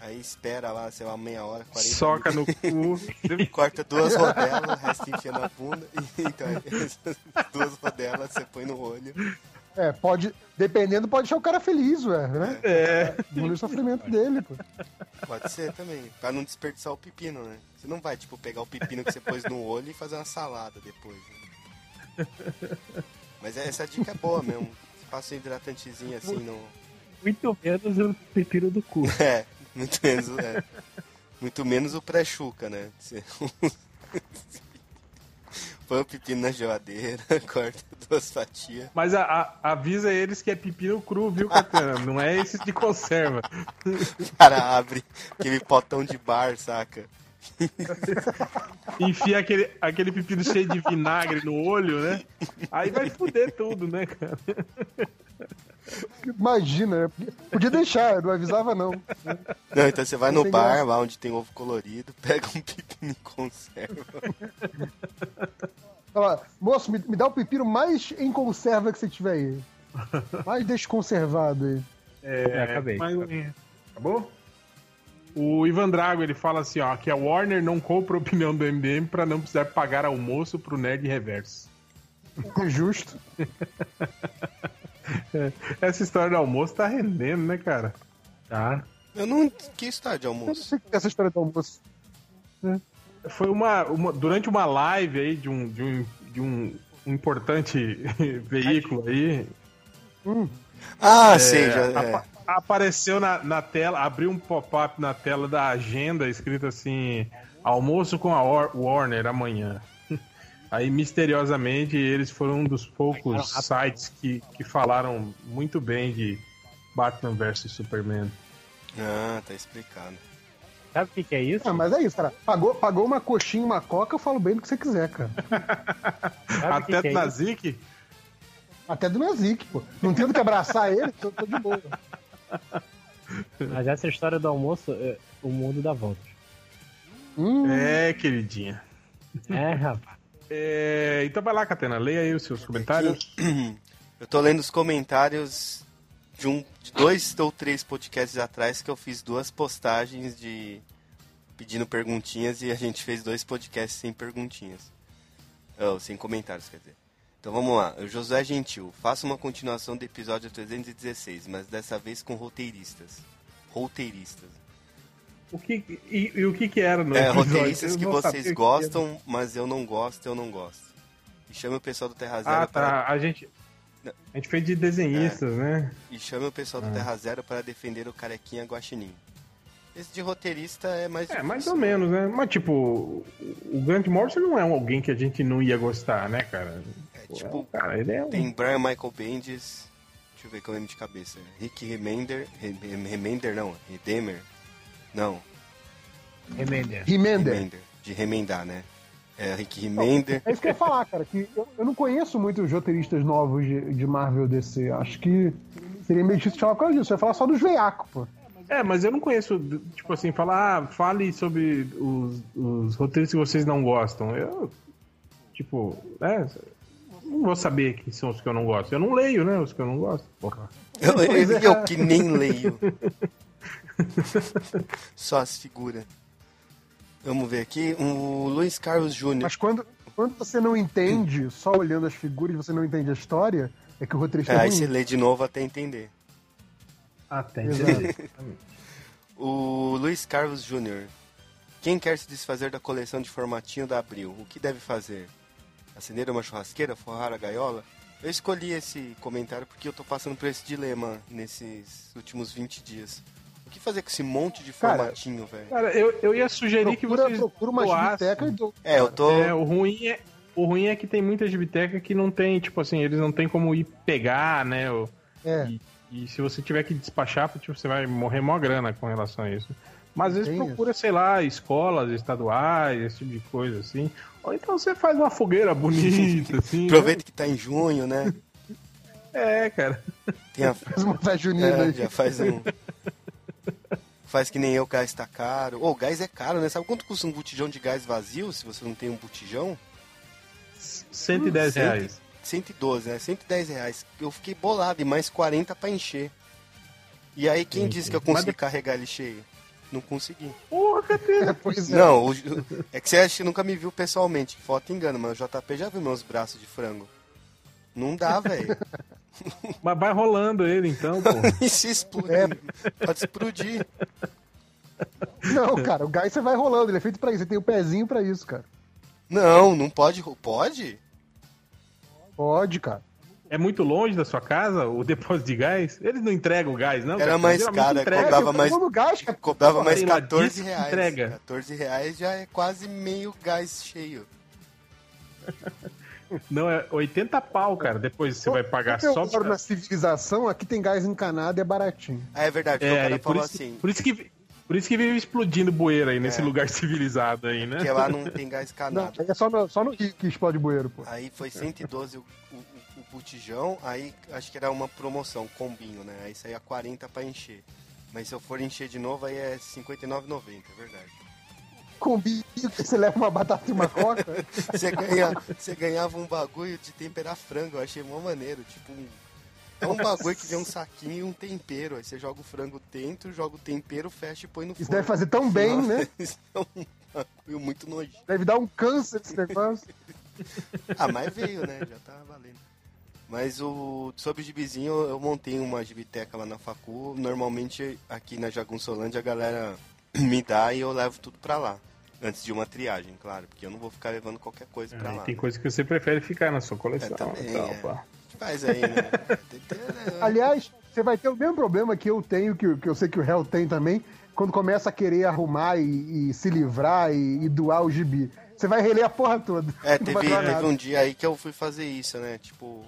aí espera lá, sei lá, meia hora, 40 Soca no cu. Corta duas rodelas, o resto enfia na bunda. E, então, essas duas rodelas você põe no olho. É, pode. Dependendo, pode deixar o cara feliz, ué, né? É. Diminuir o sofrimento dele, pô. Pode ser também. Pra não desperdiçar o pepino, né? Você não vai, tipo, pegar o pepino que você pôs no olho e fazer uma salada depois. né? Mas essa dica é boa mesmo. Você passa um hidratantezinho assim no. Muito menos o pepino do cu. É, muito menos, é, muito menos o pré-chuca, né? Põe o pepino na geladeira, corta duas fatias. Mas a- a- avisa eles que é pepino cru, viu, Catana? Não é esse de conserva. O cara abre aquele potão de bar, saca? Enfia aquele, aquele pepino cheio de vinagre no olho, né? Aí vai fuder tudo, né, cara? Imagina, né? Podia deixar, eu não avisava, não. Não, então você vai no Sem bar, graça. lá onde tem ovo colorido, pega um pepino e conserva. Fala, moço, me, me dá o pepino mais em conserva que você tiver aí. Mais desconservado aí. É, acabei. menos. Acabou? O Ivan Drago, ele fala assim, ó, que a Warner não compra a opinião do MDM pra não precisar pagar almoço pro Nerd Reverso. É justo. Essa história do almoço tá rendendo, né, cara? Tá. Eu não quis estar de Eu não almoço. que é essa história do almoço. Foi uma, uma- durante uma live aí de um, de um, de um importante veículo aí, Ah, É, sei, já. É. apa- apareceu na, na tela, abriu um pop-up na tela da agenda escrito assim: almoço com a War- Warner amanhã. Aí, misteriosamente, eles foram um dos poucos sites que, que falaram muito bem de Batman vs Superman. Ah, tá explicado. Sabe o que, que é isso? Ah, mas é isso, cara. Pagou, pagou uma coxinha, uma coca, eu falo bem do que você quiser, cara. Que Até é na isso? Zik, Até do Nazik, pô. Não tendo que abraçar ele, tô, tô de boa. Mas essa história do almoço, é, o mundo dá voltas. Hum, É, queridinha. É, rapaz. É, então vai lá, Catena, leia aí os seus comentários. Eu tô lendo os comentários de um, de dois ou três podcasts atrás que eu fiz duas postagens de pedindo perguntinhas e a gente fez dois podcasts sem perguntinhas. Oh, sem comentários, quer dizer. Então vamos lá. O Josué Gentil, faça uma continuação do episódio 316, mas dessa vez com roteiristas. Roteiristas. O que, e, e o que que era no É, episódio? roteiristas Eu que não vocês o que gostam, mas eu não gosto, eu não gosto. E chame o pessoal do Terra. Zero Ah, para tá. A gente, a gente fez de desenhistas, né? E chame o pessoal do Ah. Terra Zero para defender o carequinha guaxinim. Esse de roteirista é mais É, difícil. mais ou menos, né? Mas, tipo, o Grant Morrison não é um alguém que a gente não ia gostar, né, cara? É, tipo, cara, ele é um... tem Brian Michael Bendis, deixa eu ver que eu lembro de cabeça. Rick Remender, Re- Remender não, Redeemer, não, Remender. Remender. Remender, de remendar, né? É, Rick Remender, É isso que eu ia falar, cara, que eu, eu não conheço muitos roteiristas novos de, de Marvel DC. Acho que seria meio difícil falar por causa disso. Eu ia falar só dos veiacos, pô. É, mas eu não conheço, tipo assim, falar, ah, fale sobre os, os roteiros que vocês não gostam. Eu, tipo, é, não vou saber quem são os que eu não gosto. Eu não leio, né, os que eu não gosto. Porra. eu, Pois eu, é. eu que nem leio. Só as figuras. Vamos ver aqui, o Luiz Carlos Júnior. Mas quando, quando você não entende, só olhando as figuras, você não entende a história, é que o roteirista É, é aí você lê de novo até entender. Até Exato. O Luiz Carlos Júnior. Quem quer se desfazer da coleção de formatinho da Abril, o que deve fazer? Acender uma churrasqueira, forrar a gaiola? Eu escolhi esse comentário porque eu tô passando por esse dilema nesses últimos 20 dias. O que fazer com esse monte de Cara, formatinho, velho? Cara, eu, eu ia sugerir que Procura, vocês procura uma biblioteca e do... É, eu tô. É, o ruim é, o ruim é que tem muita gibiteca que não tem, tipo assim, eles não tem como ir pegar, né? ou- É. E, e se você tiver que despachar, tipo, você vai morrer mó grana com relação a isso. Mas às vezes Tem procura, sei lá, escolas estaduais, esse tipo de coisa, assim. Ou então você faz uma fogueira bonita, assim. Aproveita que tá em junho, né? né? É, cara. Tem a... Faz uma festa junina É, já faz um. Faz que nem eu, gás tá caro. Ô, gás é caro, né? Sabe quanto custa um botijão de gás vazio se você não tem um botijão? 110 Cento- reais. 112, né? 110 reais. Eu fiquei bolado e mais 40 pra encher. E aí, quem Sim, disse que eu consegui Mas- carregar ele cheio? Não consegui. Porra, Catena. Pois é. Não, o- é que você acha que nunca me viu pessoalmente. Foto engana, mas o JP já viu meus braços de frango. Não dá, velho. Mas vai rolando ele, então, pô. E se explodir. É. Pode explodir. Não, cara, o gás você vai rolando, ele é feito pra isso. Você tem o pezinho pra isso, cara. Não, não pode. Pode? Pode, cara. É muito longe da sua casa o depósito de gás? Eles não entregam o gás, não? Era cara? mais caro, entrega. cobrava mais- gás, cara. Cobrava mais sei lá, 14 disse que reais. entrega. 14 reais já é quase meio gás cheio. Não, é 80 pau, cara. Depois você vai pagar eu só moro pra... na civilização, aqui tem gás encanado e é baratinho. Ah, é verdade. o É, cara e por falou isso, assim. por isso que por isso que vive explodindo bueiro aí nesse É. lugar civilizado aí, né? Que lá não tem gás Não, canado. é só no, só no Rio que explode bueiro, pô. Aí foi 112 o, o, o, o botijão, aí acho que era uma promoção, combinho, né? Aí saía 40 pra encher. Mas se eu for encher de novo, aí é R$ 59,90, é verdade. Combinho que você leva uma batata e uma coca. Você, ganha, você ganhava um bagulho de temperar frango, eu achei mó maneiro. Tipo, um, é um bagulho que vem um saquinho e um tempero. Aí você joga o frango dentro, joga o tempero, fecha e põe no Isso forno. deve fazer tão bem, Nossa, né? Isso é um bagulho muito nojento. Deve dar um câncer esse negócio. Ah, mas veio, né? Já tá valendo. Mas o sobre o gibizinho, eu montei uma gibiteca lá na facu. Normalmente aqui na Jagunçolândia a galera me dá e eu levo tudo pra lá. Antes de uma triagem, claro, porque eu não vou ficar levando qualquer coisa pra Aí lá. tem coisa que você prefere ficar na sua coleção. É, também, e tal, é. pá. Faz aí, né? Né? Aliás, você vai ter o mesmo problema que eu tenho, que, que eu sei que o réu tem também, quando começa a querer arrumar e, e se livrar e, e doar o gibi. Você vai reler a porra toda. É, teve, teve um dia aí que eu fui fazer isso, né? Tipo,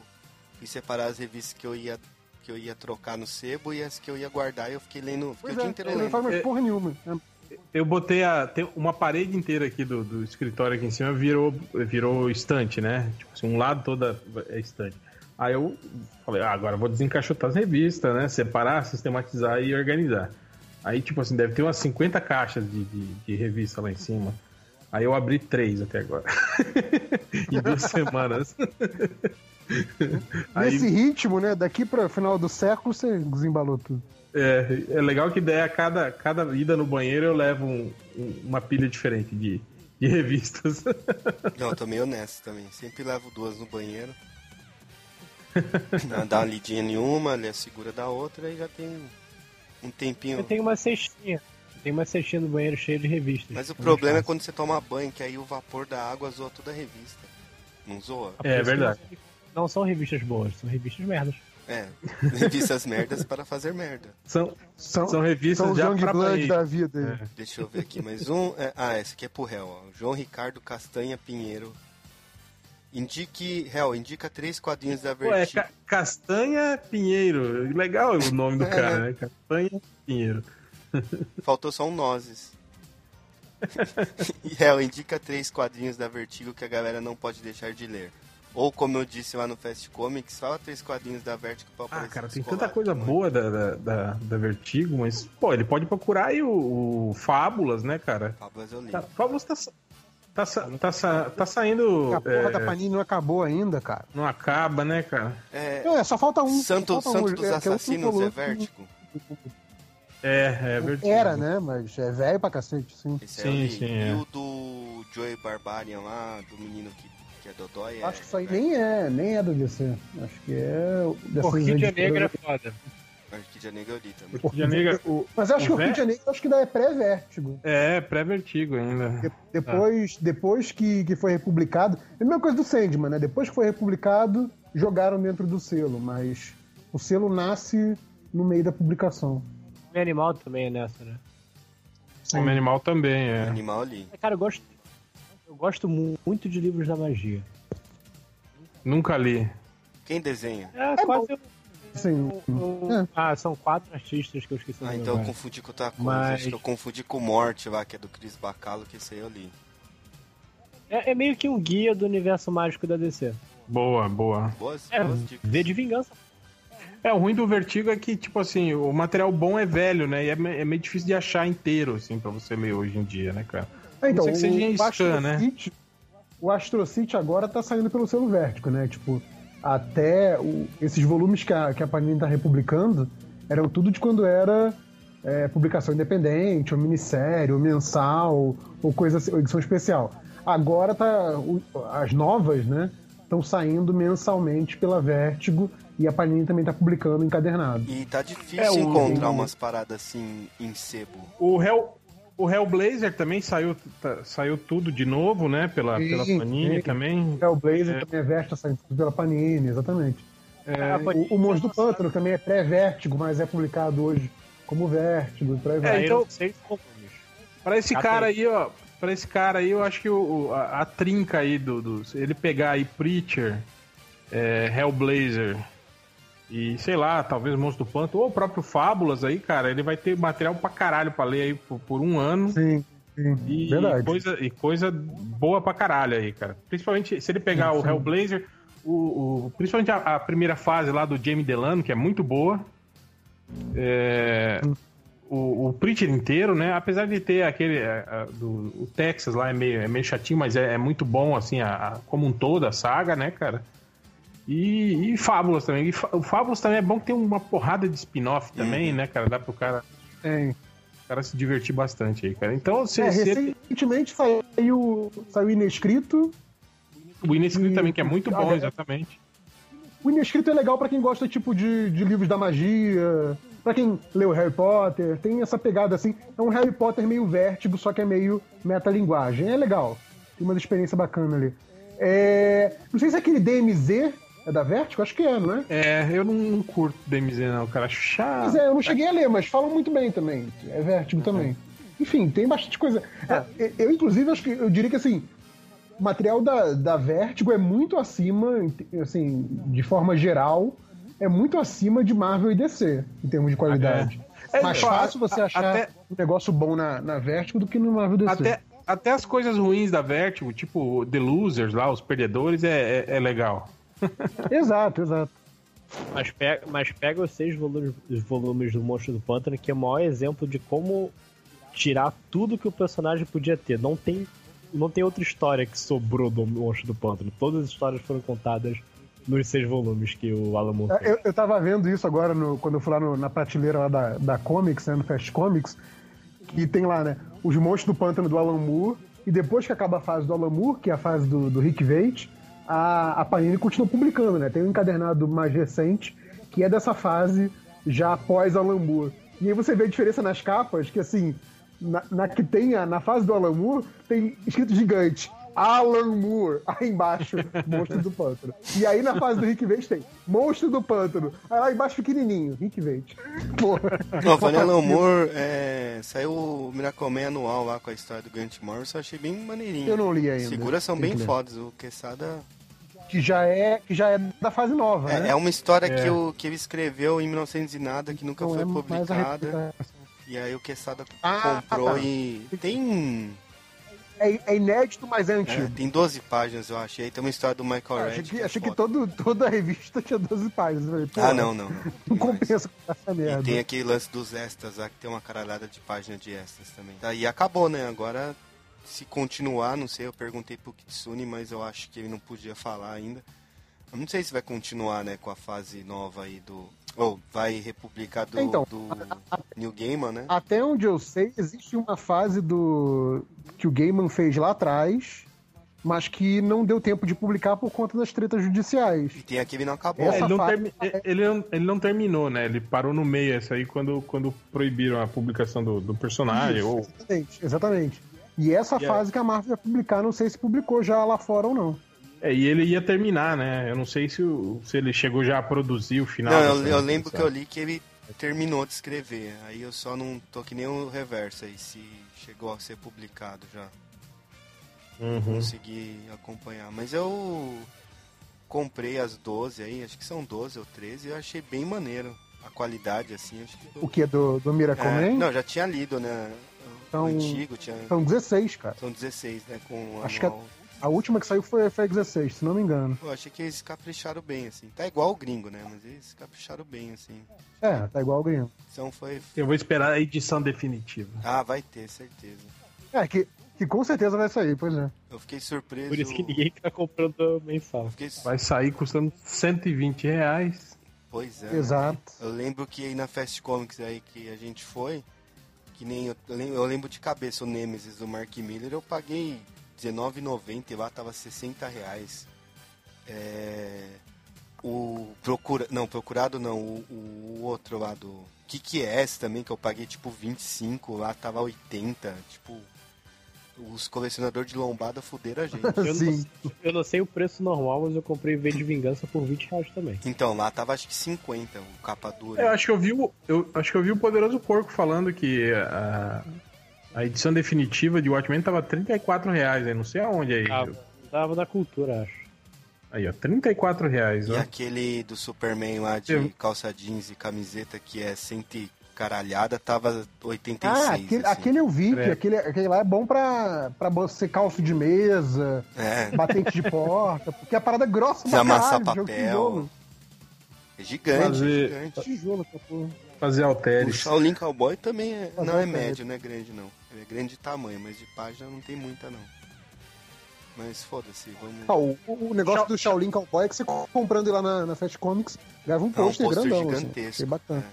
fui separar as revistas que eu ia que eu ia trocar no sebo e as que eu ia guardar e eu fiquei lendo, fiquei Pois o dia é, inteiro não lendo. faz mais É. porra nenhuma. Eu botei a. Tem uma parede inteira aqui do, do escritório aqui em cima virou, virou estante, né? Tipo assim, um lado toda é estante. Aí eu falei, ah, agora eu vou desencaixotar as revistas, né? Separar, sistematizar e organizar. Aí, tipo assim, deve ter umas 50 caixas de, de, de revista lá em cima. Aí eu abri três até agora. em duas semanas. Aí- Nesse ritmo, né? Daqui para final do século você desembalou tudo. É, é legal que daí a cada, cada ida no banheiro eu levo um- um- uma pilha diferente de, de revistas. Não, eu tô meio honesto também. Sempre levo duas no banheiro. Dá- Dá uma lidinha em uma, lê a segura da outra e já tem um tempinho. Eu tenho uma cestinha. Tem uma cestinha no banheiro cheia de revistas. Mas o É problema é quando você toma banho, que aí o vapor da água zoa toda a revista. Não zoa? É verdade. Não são revistas boas, são revistas merdas. É, revistas merdas para fazer merda. São, São, são revistas são já Blood da vida. aí. Deixa eu ver aqui, mais um. É, ah, esse aqui é pro réu, ó. João Ricardo Castanha Pinheiro. Indique, réu, indica três quadrinhos da é Vertigo. Ca- Castanha Pinheiro. Legal o nome do cara, né? Castanha Pinheiro. Faltou só um nozes. e réu, indica três quadrinhos da Vertigo que a galera não pode deixar de ler. Ou, como eu disse lá no Fast Comics, fala três quadrinhos da Vertigo pra Ah, cara, tem tanta coisa também. boa da, da, da, da Vertigo, mas, pô, ele pode procurar aí o, o Fábulas, né, cara? Fábulas eu li. Tá, Fábulas tá, tá, sa- tá, sa- tá saindo. A porra é, da Panini não acabou ainda, cara. Não acaba, né, cara? É, É, só falta um. Santo, falta Santo um. dos É, é o um Assassinos Tricolor. é Vertigo? É, é Vertigo. Era, né? Mas é velho pra cacete, sim. Esse Sim, li. sim, E é. o do Joey Barbarian lá, do menino que, que é Dodói, é Acho que isso aí nem é, nem é do DC. Acho que é Orquídea Negra é foda. Orquídea Negra eu li também. Orquídea Negra, o, Mas eu acho o que o Orquídea Negra acho que ainda é pré-vértigo. É, pré-vertigo ainda. De- Depois, depois que, que foi republicado. É a mesma coisa do Sandman, né? Depois que foi republicado, jogaram dentro do selo, mas o selo nasce no meio da publicação. O animal também é nessa, né? Homem Animal também, é. Animal eu li. Cara, eu gosto. Eu gosto mu- muito de livros da magia. Nunca li. Quem desenha? É, quase. eu- Assim, eu- É. Ah, são quatro artistas que eu esqueci o Ah, então eu confundi com outra coisa. Mas- Acho que eu confundi com Morte lá, que é do Chris Bacalo, que aí eu li. É, é meio que um guia do universo mágico da DC. Boa, boa. Boas, É, boas. V de vingança. É, o ruim do Vertigo é que, tipo assim, o material bom é velho, né? E é, é meio difícil de achar inteiro, assim, pra você ler hoje em dia, né, cara? É, então, que seja o, scan, né? Astrocity, o Astrocity agora tá saindo pelo selo Vértigo, né? Tipo, até o- esses volumes que a, que a Panini tá republicando eram tudo de quando era é, publicação independente, ou minissérie, ou mensal, ou coisa assim, ou edição especial. Agora tá. o- as novas, né? Estão saindo mensalmente pela Vértigo e a Panini também tá publicando encadernado. E tá difícil É, encontrar o- umas paradas assim em sebo. O Hell, o Hellblazer também saiu, tá- saiu tudo de novo, né? Pela, Sim, pela Panini sim. também. O Blazer É. também é Vértigo, tá saindo pela Panini, exatamente. É, A Panini O, o Monstro do Pântano também é pré-vértigo, mas é publicado hoje como vértigo, vai. É, então-. Pra esse Ah, cara aí, ó. Pra esse cara aí, eu acho que o, o- a, a trinca aí do, do- Ele pegar aí Preacher, é, Hellblazer e, sei lá, talvez Monstro do Panto, ou o próprio Fábulas aí, cara, ele vai ter material pra caralho pra ler aí por, por um ano. Sim, sim. E Verdade. coisa, e coisa boa pra caralho aí, cara. Principalmente se ele pegar o Hellblazer, o, o- principalmente a, a primeira fase lá do Jamie Delano, que é muito boa. É, o, o Preacher inteiro, né? Apesar de ter aquele. é, é, do, o Texas lá é meio, é meio chatinho, mas é, é muito bom, assim, a, a- como um todo, a saga, né, cara? E, e Fábulas também. E o Fábulas também é bom que tem uma porrada de spin-off também, né, cara? Dá pro cara, Tem. o cara se divertir bastante aí, cara. Então, se, É, se- recentemente saiu, saiu Inescrito. o Inescrito e- também, que é muito bom, exatamente. O Inescrito é legal pra quem gosta tipo de, de livros da magia, pra quem leu Harry Potter, tem essa pegada assim. É um Harry Potter meio vértigo, só que é meio metalinguagem. É legal. Tem uma experiência bacana ali. É, não sei se é aquele DMZ é da Vertigo, acho que é, não é? É, eu não, não curto DMZ, não, cara. Acho chato. Mas é, eu não cheguei a ler, mas falam muito bem também. É Vértigo também. Enfim, tem bastante coisa. É, eu, inclusive, acho que eu diria que assim, o material da, da Vértigo é muito acima, assim, de forma geral, é muito acima de Marvel e DC, em termos de qualidade. É. É, Mais fácil você achar até- um negócio bom na, na Vértigo do que no Marvel DC. Até, até as coisas ruins da Vertigo, tipo The Losers lá, os perdedores, é, é, é legal. Exato, exato. Mas pega, mas pega os seis volumes, os volumes do Monstro do Pântano, que é o maior exemplo de como tirar tudo que o personagem podia ter. Não tem, não tem outra história que sobrou do Monstro do Pântano. Todas as histórias foram contadas nos seis volumes que o Alan Moore fez. Eu, eu tava vendo isso agora no- quando eu fui lá no- na prateleira lá da, da Comics, né, no Fast Comics, que tem lá, né, os monstros do pântano do Alan Moore, e depois que acaba a fase do Alan Moore, que é a fase do, do Rick Veit, a, a Panini continua publicando, né? Tem um encadernado mais recente, que é dessa fase já após Alan Moore. E aí você vê a diferença nas capas, que assim, na, na que tem a- na fase do Alan Moore, tem escrito gigante. Alan Moore, aí embaixo, Monstro do Pântano. E aí na fase do Rick Veit tem Monstro do Pântano. Aí lá embaixo pequenininho, Rick Veit. Porra. Não, falando em Alan Moore, é, saiu o Miracle Man anual lá com a história do Grant Morrison, eu achei bem maneirinho. Eu não li ainda. As figuras são bem fodas, o Quesada... Que já é, que já é da fase nova, É, né? é uma história É. que, o, que ele escreveu em 1900 e nada, que nunca Então foi é publicada. E aí o Quesada Ah, comprou tá. e... Tem... É, é inédito, mas é é, antigo. tem 12 páginas, eu achei. Tem uma história do Michael Ah, Red. achei que, que é achei que todo, toda a revista tinha 12 páginas. Falei, Ah, não, não. não. Não compensa com essa E merda. tem aquele lance dos extras lá, que tem uma caralhada de página de extras também. Daí acabou, né? Agora, se continuar, não sei, eu perguntei pro Kitsune, mas eu acho que ele não podia falar ainda. Eu não sei se vai continuar, né, com a fase nova aí do... Ou vai republicar do, Então, do New Gaiman, né? Até onde eu sei, existe uma fase do que o Gaiman fez lá atrás, mas que não deu tempo de publicar por conta das tretas judiciais. E tem aqui que não acabou. Essa ele, não fa- termi- ele, não, ele não terminou, né? Ele parou no meio essa aí quando, quando proibiram a publicação do, do personagem. Isso, ou... Exatamente, exatamente. E essa E fase que a Marvel vai publicar, não sei se publicou já lá fora ou não. É, e ele ia terminar, né? Eu não sei se, o- se ele chegou já a produzir o final. Não, eu, eu lembro que eu li que ele terminou de escrever. Aí eu só não tô que nem o reverso aí, se chegou a ser publicado já. Uhum. Consegui acompanhar. Mas eu comprei as 12 aí, acho que são 12 ou 13, e eu achei bem maneiro. A qualidade, assim, acho que. O que é do, do Miracle É, não, não, já tinha lido, né? São- antigo tinha. São 16, cara. São 16, né? Com Acho que a, a última que saiu foi, foi a 16, se não me engano. Pô, achei que eles capricharam bem, assim. Tá igual o gringo, né? Mas eles capricharam bem, assim. É, tá igual o Green. Então foi. Eu vou esperar a edição definitiva. Ah, vai ter, certeza. É, que, que com certeza vai sair, pois é. Eu fiquei surpreso. Por isso que ninguém tá comprando mensal. Fiquei Vai sair custando 120 reais. Pois é. Exato. Eu lembro que aí na Fast Comics aí que a gente foi, que nem eu, eu lembro, de cabeça o Nemesis do Mark Miller, eu paguei R$19,90 e lá tava 60 reais. É, o procura, não, procurado não, o, o outro lá do que que é esse também que eu paguei tipo 25, lá tava 80, tipo os colecionadores de lombada fuderam a gente. Eu não, eu não sei o preço normal, mas eu comprei V de Vingança por 20 reais também. Então, lá tava acho que 50, o capa dura. Eu acho que eu vi o, eu acho que eu vi o Poderoso Porco falando que a, a edição definitiva de Watchmen tava 34 reais, aí não sei aonde aí. Ah, tava na cultura, acho. Aí, ó, 34 reais, E ó. aquele do Superman lá de Eu- calça jeans e camiseta que é cento e caralhada, tava 86. Ah, aquele, assim. aquele eu vi, É. aquele, aquele lá é bom pra, pra ser calço de mesa, É. batente de porta, porque a parada é grossa pra Desamassar caralho, papel. É gigante, Fazer- gigante. Tijolo, essa porra. Fazer O alteres. Shaolin Cowboy também é, não é médio, não é grande não. Ele é grande de tamanho, mas de página não tem muita não. Mas foda-se, vamos... Ah, o, o negócio do Shaolin Cowboy é que você comprando lá na, na Fast Comics, ganhava um É um pôster pôster grandão. Assim, gigantesco. achei bacana.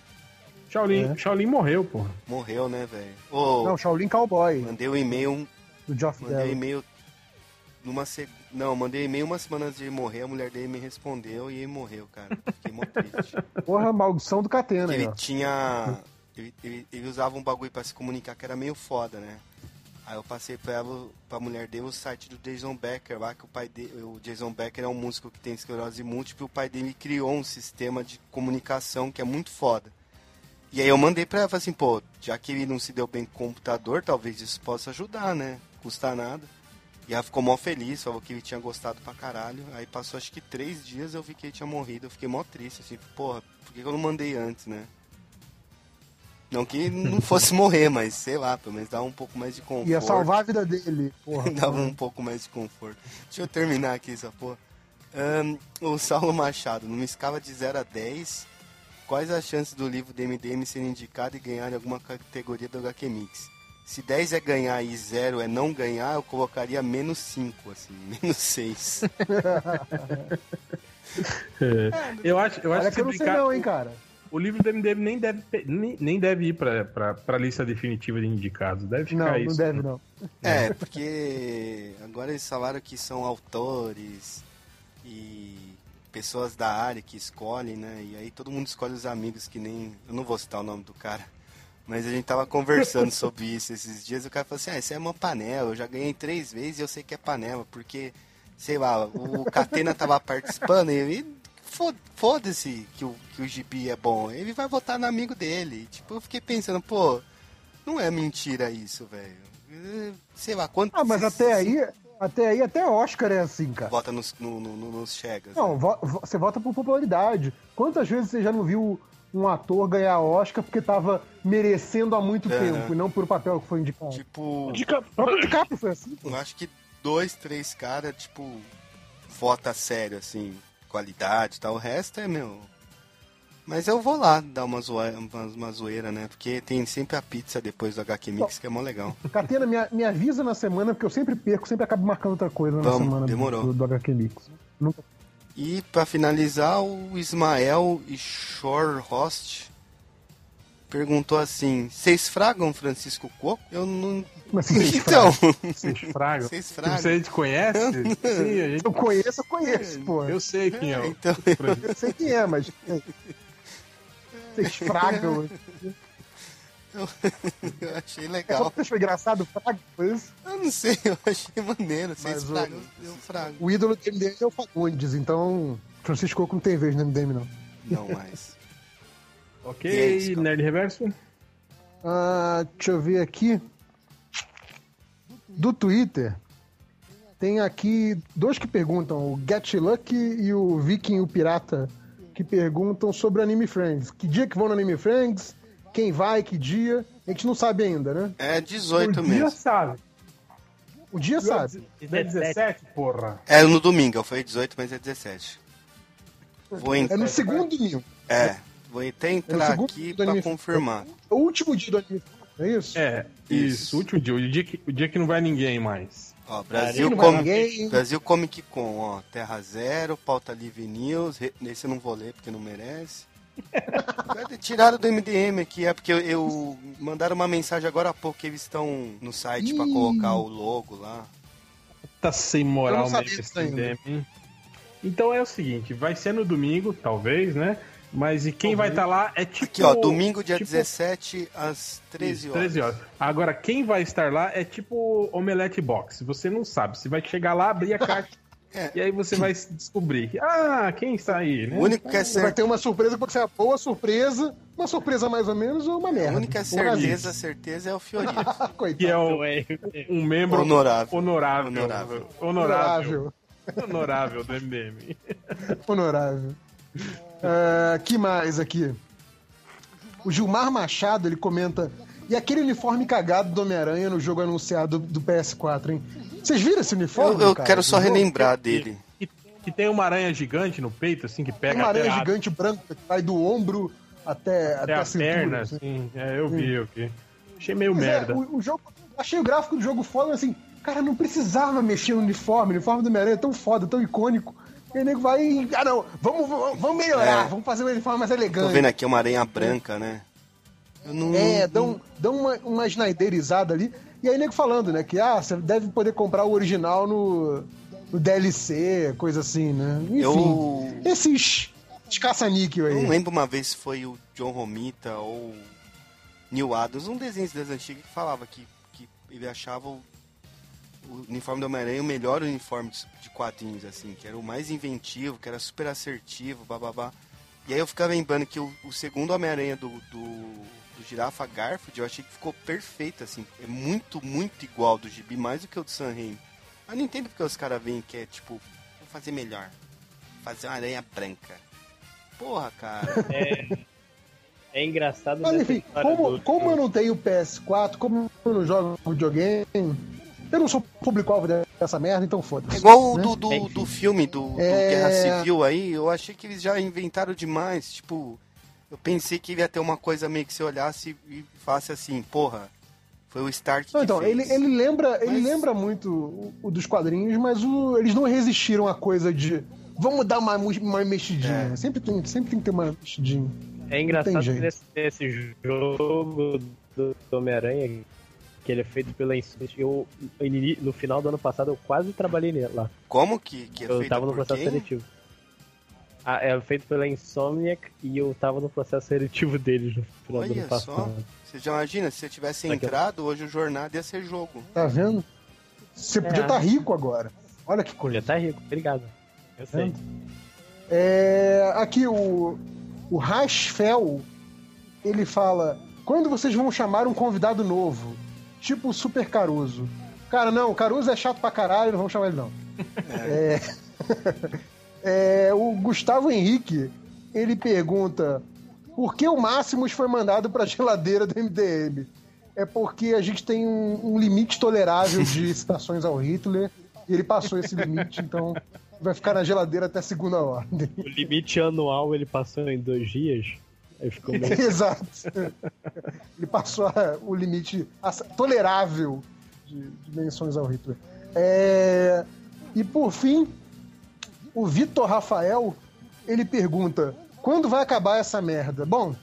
Shaolin, É. Shaolin morreu, porra. Morreu, né, velho? Ô, Não, Shaolin Cowboy, mandei um e-mail, do Geoff mandei um e-mail numa seg... Não, mandei e-mail uma semana antes de ele morrer, a mulher dele me respondeu e ele morreu, cara. Fiquei mó triste. Porra, maldição do Catena aí, ele ó. tinha. Ele, ele- ele usava um bagulho pra se comunicar que era meio foda, né? Aí eu passei pra, ela, pra mulher dele o site do Jason Becker lá, que o pai dele. O Jason Becker é um músico que tem esclerose múltipla e o pai dele criou um sistema de comunicação que é muito foda. E aí eu mandei pra ela, falei assim, pô, já que ele não se deu bem com o computador, talvez isso possa ajudar, né? Custa nada. E ela ficou mó feliz, falou que ele tinha gostado pra caralho. Aí passou acho que três dias eu vi que ele tinha morrido. Eu fiquei mó triste, assim, porra, por que eu não mandei antes, né? Não que não fosse morrer, mas sei lá, pelo menos dava um pouco mais de conforto. Ia salvar a vida dele, porra. dava um pouco mais de conforto. Deixa eu terminar aqui essa porra. Ahn, o Saulo Machado, numa escala de 0 a 10, quais as chances do livro do MDM ser indicado e ganhar em alguma categoria do HQ Mix? Se 10 é ganhar e 0 é não ganhar, eu colocaria menos 5, assim, menos 6. É, eu acho, eu acho que que eu não sei brincar, não, hein, cara. o livro do MDM nem deve, nem, nem deve ir pra, pra, pra lista definitiva de indicados. Deve ficar Não, não isso. deve não. É, porque agora eles falaram que são autores e pessoas da área que escolhem, né? E aí todo mundo escolhe os amigos que nem. Eu não vou citar o nome do cara. Mas a gente tava conversando sobre isso esses dias. E o cara falou assim: Ah, isso é uma panela. Eu já ganhei três vezes e eu sei que é panela. Porque, sei lá, o Catena tava participando e Foda-se que o, que o Gibi é bom. Ele vai votar no amigo dele. Tipo, eu fiquei pensando, pô, não é mentira isso, velho. Sei lá, quanto. Ah, mas até aí, até aí, até Oscar é assim, cara. Vota nos, no, no- no- nos Chegas. Não, vo- vo- você vota por popularidade. Quantas vezes você já não viu um ator ganhar Oscar porque tava merecendo há muito Aham. tempo e não por o papel que foi indicado? Tipo, O próprio DiCaprio foi assim. pô. eu acho que dois, três caras, tipo, vota sério, assim, qualidade e tal. O resto é, meu. Mas eu vou lá dar uma zoeira, uma, uma zoeira, né? Porque tem sempre a pizza depois do HQ Mix, que é mó legal. Catena, me, me avisa na semana, porque eu sempre perco, sempre acabo marcando outra coisa na Vamos, semana do- demorou. Do, do HQ Mix. Nunca- E pra finalizar, o Ismael e Shore Host perguntou assim: Vocês fragam Francisco Coco? Eu não. Mas vocês Então, Vocês fragam? vocês Tipo, fragam. Você gente conhece? Sim, a gente... Eu conheço, eu conheço, pô. Eu sei quem é. Então, Eu sei quem é, mas. Vocês fragam. eu achei É só legal. porque achou engraçado, fraga, foi isso? Eu não sei, eu achei maneiro. Mas o- eu frago. O ídolo do MDM é o Fagundes, então Francisco Coco não tem vez no MDM, não. Não mais. É Ok, isso, cara. Nerd Reverso? Ah, deixa eu ver aqui. Do Twitter, tem aqui dois que perguntam, o Get Lucky e o Viking o Pirata, que perguntam sobre o Anime Friends. Que dia que vão no Anime Friends? Quem vai, que dia? A gente não sabe ainda, né? É 18 o dia mesmo. sabe. O dia sabe. É 17, porra. É no domingo, eu falei 18, mas é 17. Vou É entrar. no segundo domingo. É, vou até entrar segundo aqui pra anime- confirmar. É o último dia do Anime Friends, é isso? É, Isso. isso, o último dia, o dia, que, o dia que não vai ninguém mais. Ó, Brasil, Não vai Com... ninguém. Brasil Comic Con, ó. Terra Zero, Pauta Livre News. Nesse eu não vou ler porque não merece. Tiraram do MDM aqui, é porque eu, eu- mandaram uma mensagem agora há pouco que eles estão no site pra Ih. colocar o logo lá. Tá sem moral mesmo esse. MDM, hein? Então é o seguinte, vai ser no domingo, talvez, né? Mas e quem vai estar lá é tipo... Aqui, ó, domingo, dia tipo- 17, às 13 Isso, horas. 13 horas. Agora, quem vai estar lá é tipo Omelete Box. Você não sabe. Você vai chegar lá, abrir a caixa. É. E aí você vai descobrir. Ah, quem está aí, né? O único que é Você vai certeza, ter uma surpresa, pode ser uma boa surpresa, uma surpresa mais ou menos ou uma a merda. única Uma certeza, certeza é o Fiorito. Coitado. Que é o, é. um membro Honorável. honorável. Honorável. Honorável. Honorável do MDM. Honorável. Ah, que mais aqui? O Gilmar Machado, ele comenta. E aquele uniforme cagado do Homem-Aranha no jogo anunciado do, do PS4, hein? Vocês viram esse uniforme? Eu, eu cara, quero só relembrar dele. Que, que tem uma aranha gigante no peito, assim, que Tem pega uma aranha até a- gigante branca que vai do ombro até, até, até a, a cintura. perna, assim. assim. É, eu vi, eu vi. Achei meio Mas é, merda. o, o jogo, achei o gráfico do jogo foda, mas assim, cara, não precisava mexer no uniforme. O uniforme do Homem-Aranha é tão foda, tão icônico. E o nego vai. Ah, não, vamos, vamos, melhorar, É. vamos fazer um uniforme mais Tô elegante. vendo aqui uma aranha branca, né? Eu não, É, dão, dão uma, uma snaiderizada ali. E aí, nego falando, né? Que ah, você deve poder comprar o original no, no DLC, coisa assim, né? Enfim. Eu- Esses, caça-níquel Eu aí. não lembro uma vez se foi o John Romita ou Neil Adams, um desenho das antigas que falava que, que ele achava o, o uniforme do Homem-Aranha o melhor uniforme de, quadrinhos, assim, que era o mais inventivo, que era super assertivo, bababá. E aí eu ficava lembrando que o, o segundo Homem-Aranha do, do, do Girafa Garfield, eu achei que ficou perfeito, assim. É muito, muito igual do Gibi, mais do que o do San Remo. Eu não entendo porque os caras veem que é, tipo, vou fazer melhor. Fazer uma aranha branca. Porra, cara. É engraçado Mas enfim, como, do- como eu não tenho PS4, como eu não jogo videogame, Eu não sou público-alvo dessa merda, então foda-se. É igual o né? do, do, do filme do, do É. Guerra Civil aí, eu achei que eles já inventaram demais. Tipo, eu pensei que ia ter uma coisa meio que você olhasse e falasse assim, porra, foi o Stark Não, que então, fez. ele, ele lembra, ele Mas- lembra muito o, o dos quadrinhos, mas o- eles não resistiram à coisa de vamos dar uma, uma mexidinha. É. Sempre, tem, sempre tem que ter uma mexidinha. É engraçado que nesse, nesse jogo do do Homem-Aranha, que ele é feito pela Insomniac, eu, no final do ano passado eu quase trabalhei nele lá. Como que, que é Eu feito tava no processo quem? seletivo. Ah, é feito pela Insomniac e eu tava no processo seletivo deles no final do Olha ano só, passado. você já imagina, se você tivesse entrado, hoje o jornada ia ser jogo. Tá vendo? Você podia É. estar rico agora. Olha que coisa. Já tá rico, obrigado. Eu sei. É, aqui o, o Rasfel, ele fala: quando vocês vão chamar um convidado novo, tipo o Super Caruso? Cara, não, o Caruso é chato pra caralho, não vamos chamar ele não. É. É, o Gustavo Henrique, ele pergunta: por que o Máximos foi mandado pra geladeira do MDM? É porque a gente tem um, um limite tolerável de citações ao Hitler, e ele passou esse limite, então vai ficar na geladeira até segunda ordem. O limite anual ele passou em dois dias. Aí ficou meio. Exato. Ele passou a- o limite tolerável de, de menções ao Hitler. É, E por fim, o Vitor Rafael ele pergunta: quando vai acabar essa merda? Bom,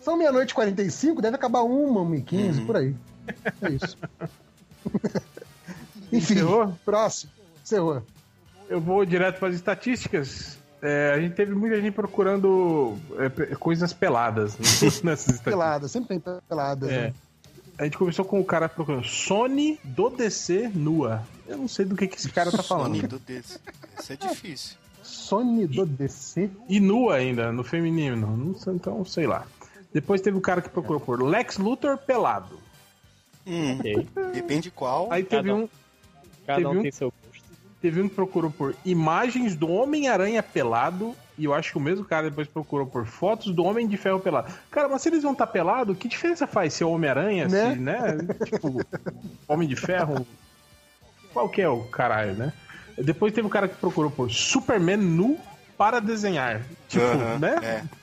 são meia-noite e 45, deve acabar uma, uma e 15, por aí. É isso. Enfim, Encerrou? próximo. Encerrou. Eu vou direto para as estatísticas. É, a gente teve muita gente procurando é, coisas peladas né, nessas. Pelada, sempre tem pelada. É. né? A gente começou com o cara procurando Sony do DC nua. Eu não sei do que, que esse cara tá falando. Sony do desse. Isso é difícil. Sony do DC. E nua ainda, no feminino. Não sei, então, sei lá. Depois teve o cara que procurou por Lex Luthor pelado. Hum, Ok. depende qual. Aí teve Cada- um, Cada Teve um um- tem seu. Teve um que procurou por imagens do Homem-Aranha pelado. E eu acho que o mesmo cara depois procurou por fotos do Homem de Ferro pelado. Cara, mas se eles vão estar pelado, que diferença faz ser Homem-Aranha, Né? se, né? Tipo, Homem de Ferro. Qual que é o caralho, né? Depois teve o cara que procurou por Superman nu para desenhar. Tipo, né? É.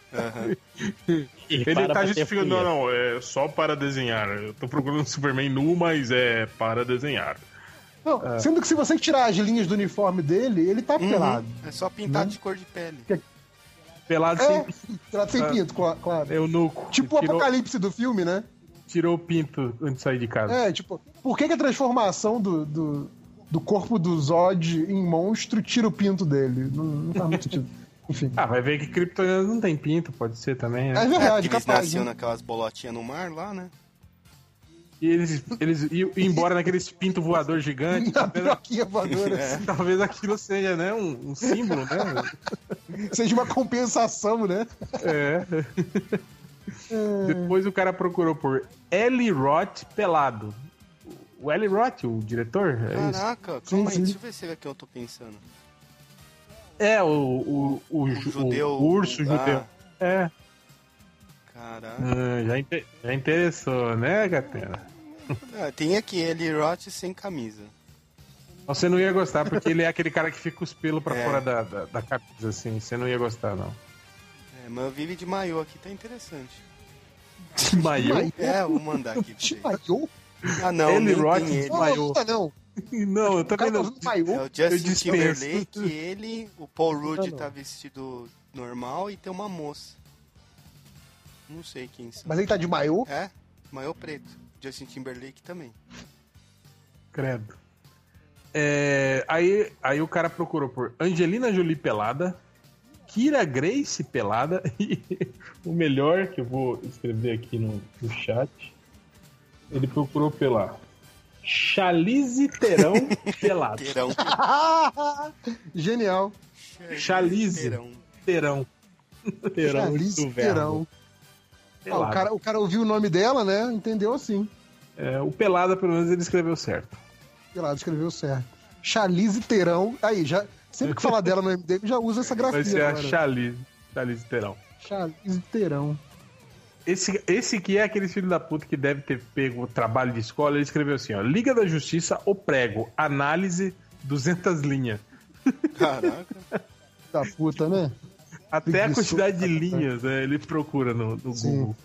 E Ele tá justificando, não, não, é só para desenhar. Eu tô procurando um Superman nu, mas é para desenhar. Não, Sendo que se você tirar as linhas do uniforme dele, ele tá pelado. É só pintar de cor de pele. Pelado É, sem pelado sem Ah. pinto, cla- claro. Tipo o tirou, apocalipse do filme, né? tirou o pinto antes de sair de casa. É, tipo, por que, que a transformação do, do, do corpo do Zod em monstro tira o pinto dele? Não, não faz muito sentido. Enfim. Ah, vai ver que Kryptonianos não tem pinto, pode ser também, É né? É, verdade, eles capaz. nasciam né? naquelas bolotinhas no mar lá, né? E eles, eles iam embora naqueles pinto voador gigante. Na talvez, piroquinha voadora. talvez aquilo seja, né, um, um símbolo, né? Seja uma compensação, né? É. Depois o cara procurou por Eli Roth pelado. O Eli Roth, o diretor? É? Caraca, Sim, calma aí, deixa eu ver se é que eu tô pensando. É, o, o, o, ju- judeu- o urso ah. judeu. É. Caraca. Ah, já, inte- já interessou, né, Gatena? Ah, tem aqui ele Roth sem camisa. Você não ia gostar, porque ele é aquele cara que fica os pelos pra É. fora da, da, da camisa, assim. Você não ia gostar, não. É, mas eu vive de maiô aqui, tá interessante. Maiô? É, vou mandar aqui De maiô? Ah, não, ele. Não, Maiô. não, tá não. Não, eu também tá não. maiô. É o Justin. Timberlake, ele, o Paul Rudd tá vestido normal e tem uma moça. Não sei quem são. Mas ele tá de maiô? É, maiô preto. Justin Timberlake também. Credo. É, aí, aí o cara procurou por Angelina Jolie pelada, Kira Grace pelada e o melhor que eu vou escrever aqui no, no chat, ele procurou pela Chalize Terão pelado. Terão. Genial. Chalize. Terão. Terão. Terão Chalice. Terão. Ah, o, cara, o cara ouviu o nome dela, né? Entendeu assim. É, o pelada, pelo menos, ele escreveu certo. Pelado escreveu certo. Chalize Terão. Aí, já, sempre que falar dela no MDM, já usa essa Vai ser grafia a agora. Chalize. Chalize Terão. Chalize Terão. esse, esse que é aquele filho da puta que deve ter pego o trabalho de escola, ele escreveu assim, ó, Liga da Justiça, o prego, análise, 200 linhas. Caraca. Da puta, né? Até a quantidade de linhas, né, ele procura no, no. Google.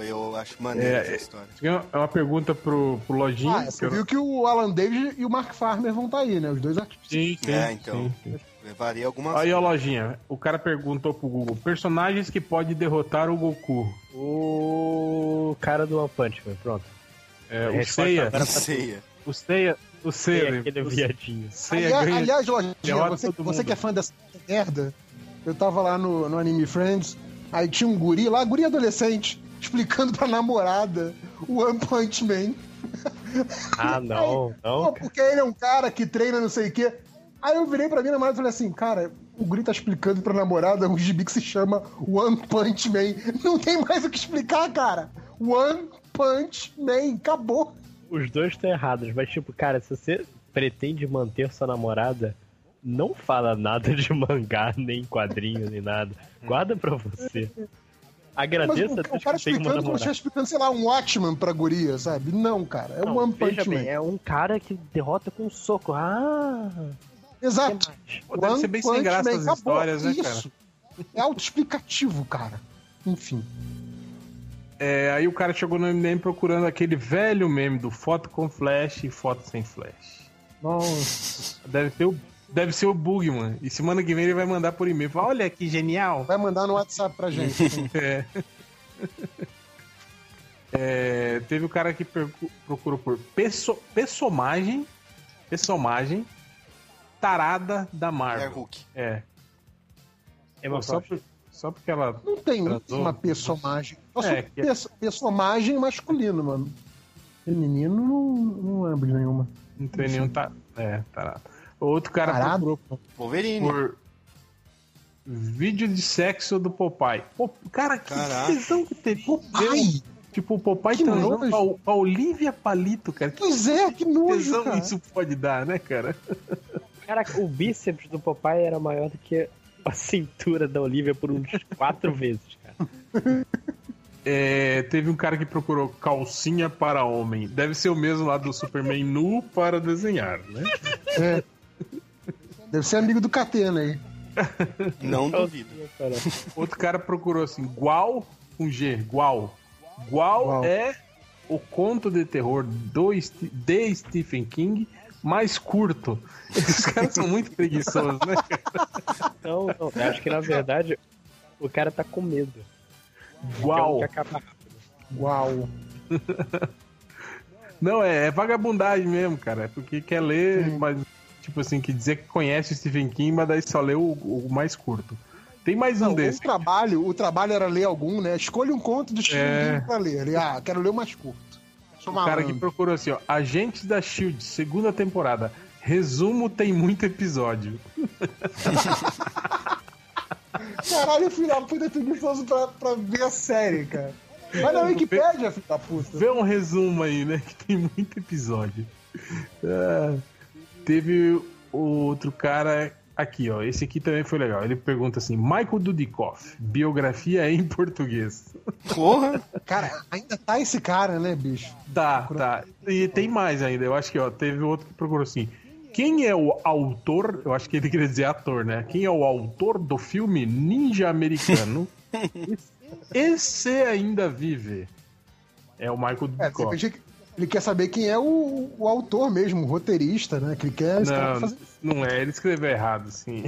Eu acho maneiro É, essa é- história. É uma pergunta pro, pro Lojinha. Ah, que você eu- viu que o Alan Davis e o Mark Farmer vão estar aí, né? Os dois artistas. Sim, sim, É, então. sim, sim. Levaria algumas. Aí, ó, Lojinha, o cara perguntou pro Google, personagens que pode derrotar o Goku. O cara do One Punch Man, pronto. É, o Seiya, agora pra Ceia. o Seiya, o Seiya, aquele o viadinho. Seiya Aliás, aliás Lojinha, você, você que é fã dessa merda, eu tava lá no, no Anime Friends, aí tinha um guri lá, guri adolescente, explicando pra namorada o One Punch Man. Ah, não, não. Pô, porque ele é um cara que treina não sei o quê. Aí eu virei pra minha namorada e falei assim, cara, o guri tá explicando pra namorada um gibi que se chama One Punch Man. Não tem mais o que explicar, cara. One Punch Man, acabou. Os dois estão errados, mas tipo, cara, se você pretende manter sua namorada, não fala nada de mangá, nem quadrinho, nem nada. Guarda pra você. Mas Agradeça o, a o Deus cara explicando como se estivesse explicando, sei lá, um Watchman pra guria, sabe? Não, cara, é Não, o One Punch bem, Man. é um cara que derrota com um soco. Ah! Exato. Pô, deve ser bem sem graça as histórias, né, cara? Isso. É autoexplicativo, cara. Enfim. É, aí o cara chegou no MDM procurando aquele velho meme do foto com flash e foto sem flash. Nossa. Deve ser o, deve ser o Bugman. E semana que vem ele vai mandar por e-mail. Fala, Olha que genial. Vai mandar no WhatsApp pra gente. É. É, teve o cara que procurou por pesso, personagem, personagem tarada da É Marvel. Hulk. É. É Pô, só, por- só porque ela. Não tem Transou. uma personagem. Só É, que- perso- personagem masculino, mano. Feminino, não, não lembro de nenhuma. Não tem nenhum. Tá, é, tarado. Outro cara Tarado? procurou por- Wolverine. por vídeo de sexo do Popeye. Pô, cara, que Caraca. tesão que teria. Ai, Tipo, o Popeye Que transando nojo. com a, Olivia Palito, cara. Que pois é, que nojo, tesão cara. isso pode dar, né, cara? Caraca, o bíceps do Popeye era maior do que a cintura da Olivia por uns quatro vezes, cara. É, teve um cara que procurou calcinha para homem. Deve ser o mesmo lá do Superman nu para desenhar, né? É. Deve ser amigo do Catena aí. Não duvido. Outro cara procurou assim, Gual com G, Gual. Gual é o conto de terror do, de Stephen King mais curto. Esses caras são muito preguiçosos, né? Não, não, eu acho que na verdade o cara tá com medo. Gual. Que acaba rápido. Uau. Não, é, é vagabundagem mesmo, cara. É porque quer ler, mas, tipo assim, que dizer que conhece o Stephen King, mas daí só lê o, o mais curto. Tem mais um Não, desse. o trabalho, o trabalho era ler algum, né? Escolha um conto do Stephen É. King pra ler. Ele, ah, quero ler o mais curto. Sou O cara que procurou assim, ó. Agentes da Shield, segunda temporada. Resumo tem muito episódio. Caralho, filho da puta é preguiçoso pra, pra ver a série, cara. Vai na Wikipédia, filho da puta. Vê um resumo aí, né? Que tem muito episódio. Ah, teve outro cara aqui, ó. Esse aqui também foi legal. Ele pergunta assim: Michael Dudikoff, biografia em português. Porra! Cara, ainda tá esse cara, né, bicho? Tá, tá. E tem mais ainda. Eu acho que, ó, teve outro que procurou assim. Quem é o autor? Eu acho que ele queria dizer ator, né? Quem é o autor do filme Ninja Americano? Esse ainda vive. É o Michael É, Dudikoff. repente ele quer saber quem é o, o autor mesmo, o roteirista, né? Que ele quer Não, fazer. não é, ele escreveu errado, sim.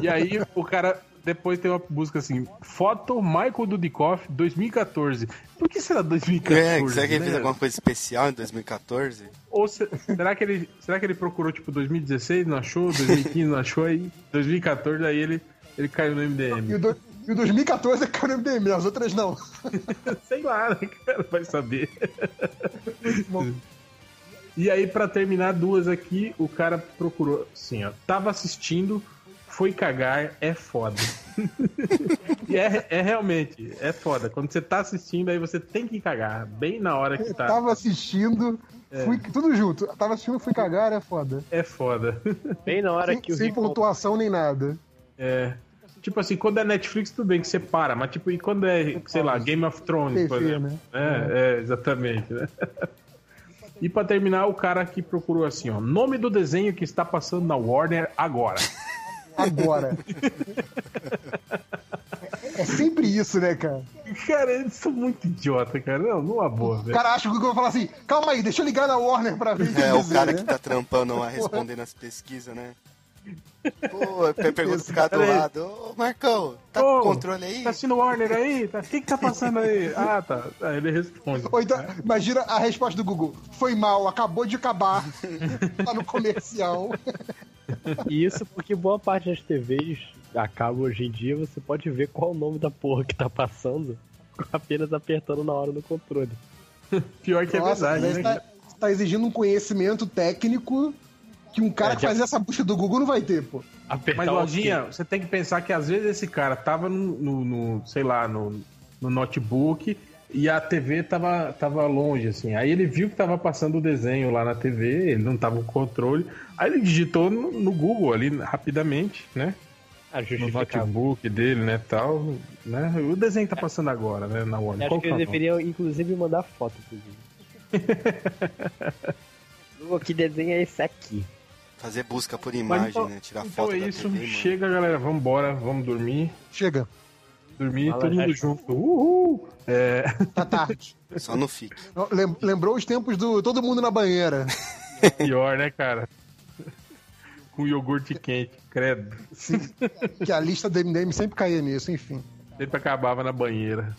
E aí o cara depois tem uma busca assim, foto Michael Dudikoff 2014. Por que será 2014? É, será que ele né? fez alguma coisa especial em 2014? Ou se- será que ele será que ele procurou tipo 2016, não achou, 2015 não achou aí, 2014 aí ele ele caiu no E MDM. o, do, e o 2014 é que era o MDM, as outras não. Sei lá, né, cara, vai saber. bom. E aí pra terminar duas aqui, o cara procurou assim, ó, tava assistindo foi cagar, é foda. e é, é realmente, é foda. Quando você tá assistindo, aí você tem que cagar. Bem na hora que Eu tá. tava assistindo, fui, tudo junto. Eu tava assistindo, fui cagar, é foda. É foda. Bem na hora Sem, que o sem pontuação nem nada. É. Tipo assim, quando é Netflix, tudo bem que você para, mas tipo, e quando é, sei lá, Game of Thrones, por exemplo? né? É, é, exatamente, né? E pra terminar, o cara que procurou assim, ó, nome do desenho que está passando na Warner agora. Agora. É, é sempre isso, né, cara? Cara, eles são muito idiota, cara. Não, numa boa, O velho. cara acha que o Google vai falar assim: calma aí, deixa eu ligar na Warner pra ver. É, o cara né? que tá trampando lá, respondendo as pesquisas, né? Pô, eu pergunto pro cara do lado, ô Marcão, tá com Ô, o controle aí? Tá assistindo Warner aí? Tá- O que que tá passando aí? Ah, tá. Aí ele responde. Ou então, imagina a resposta do Google: foi mal, acabou de acabar. tá no comercial. E isso porque boa parte das TVs acaba hoje em dia, você pode ver qual o nome da porra que tá passando apenas apertando na hora do controle. Pior que é Nossa, verdade, mas né? tá, tá exigindo um conhecimento técnico que um cara É, que já- faz essa busca do Google não vai ter, pô. Apertar Mas, o Lojinha, você tem que pensar que às vezes esse cara tava no, no- no, sei lá, no, no notebook e a TV tava, tava longe, assim. Aí ele viu que tava passando o desenho lá na TV, ele não tava com controle. Aí ele digitou no, no Google ali rapidamente, né? No notebook dele, né, tal, né? O desenho tá passando agora, né, na Warner. Acho que que é deveriam, inclusive, mandar foto pro Google. que desenho é esse aqui? Fazer busca por imagem, então- né? Tirar Então foto é da isso, TV, mano. chega galera, vambora, vamos dormir. Chega, Dormir Fala, todo mundo Jéssica. junto. Uhul! É, tá tarde. Só não fique. Lem- Lembrou os tempos do todo mundo na banheira. pior, né, cara? Com iogurte quente, credo. Que a lista do MDM sempre caía nisso, enfim. Sempre acabava na banheira.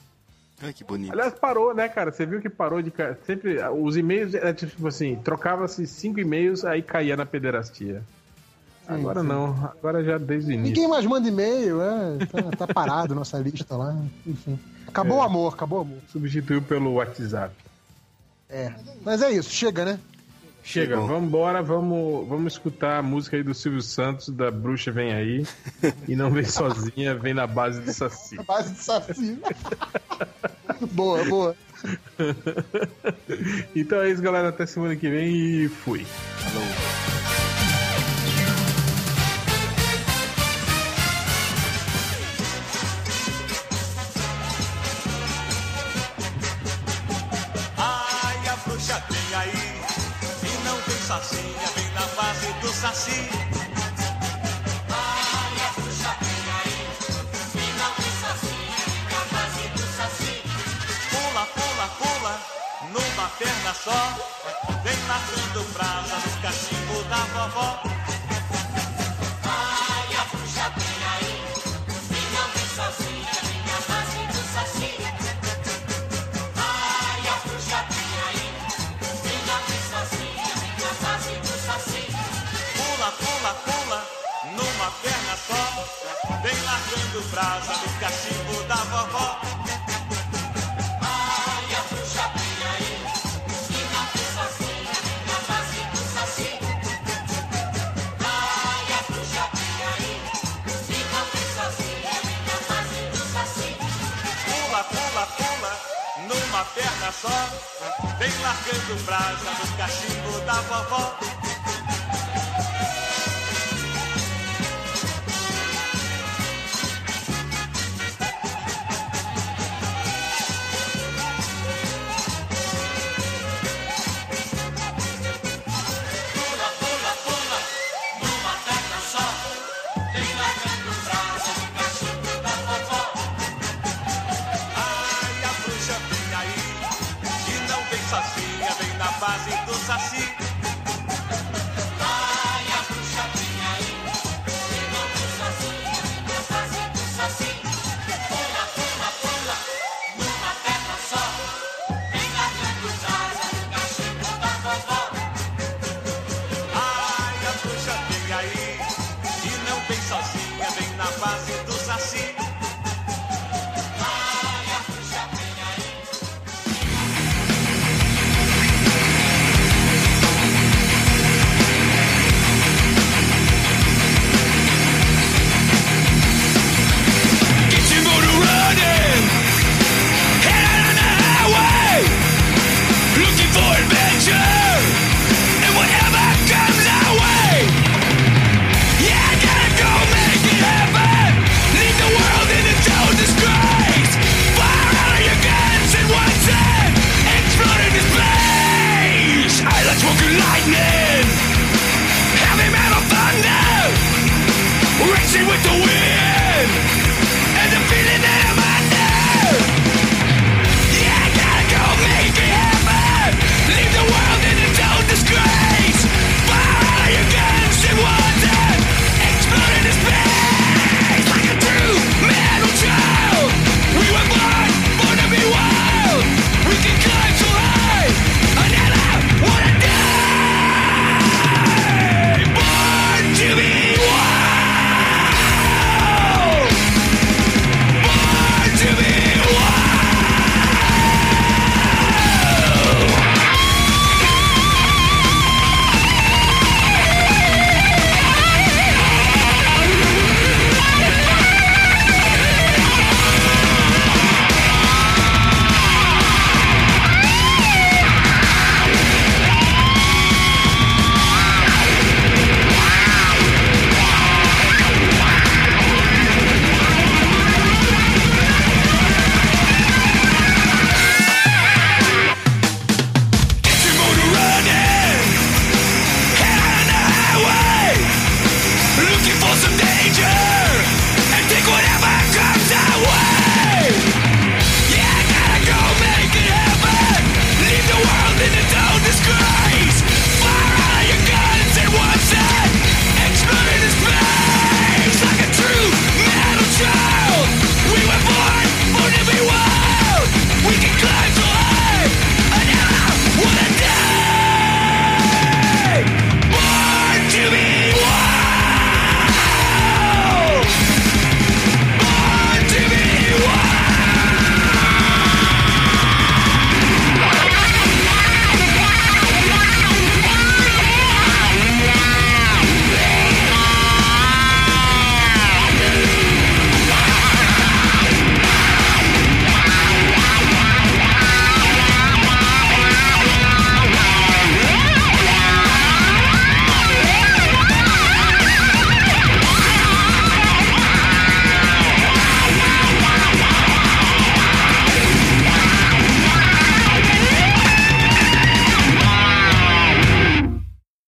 Ai, que bonito. Aliás, parou, né, cara? Você viu que parou de. Sempre. Os e-mails era tipo assim: trocava-se cinco e-mails, aí caía na pederastia. Agora sim. não, agora já desde o início. Ninguém mais manda e-mail, é, tá, tá parado nossa lista lá, enfim. Acabou o amor, acabou o amor. Substituiu pelo WhatsApp. É. Mas é isso, chega, né? Chega, Chegou. vambora, vamos, vamos escutar a música aí do Silvio Santos, da Bruxa Vem Aí. e não vem sozinha, vem na base do Saci. Base de saci. boa, boa. Então é isso, galera. Até semana que vem e fui. Ai, brasa no cachimbo da vovó. Ai, a bruxa aí, não vem sozinha, vem na base do saci. Ai, a bruxa aí, vem sozinha, vem na base do saci. Pula, pula, pula, numa perna só, vem largando brasa no cachimbo da vovó. Vem largando brasa no cachimbo da vovó.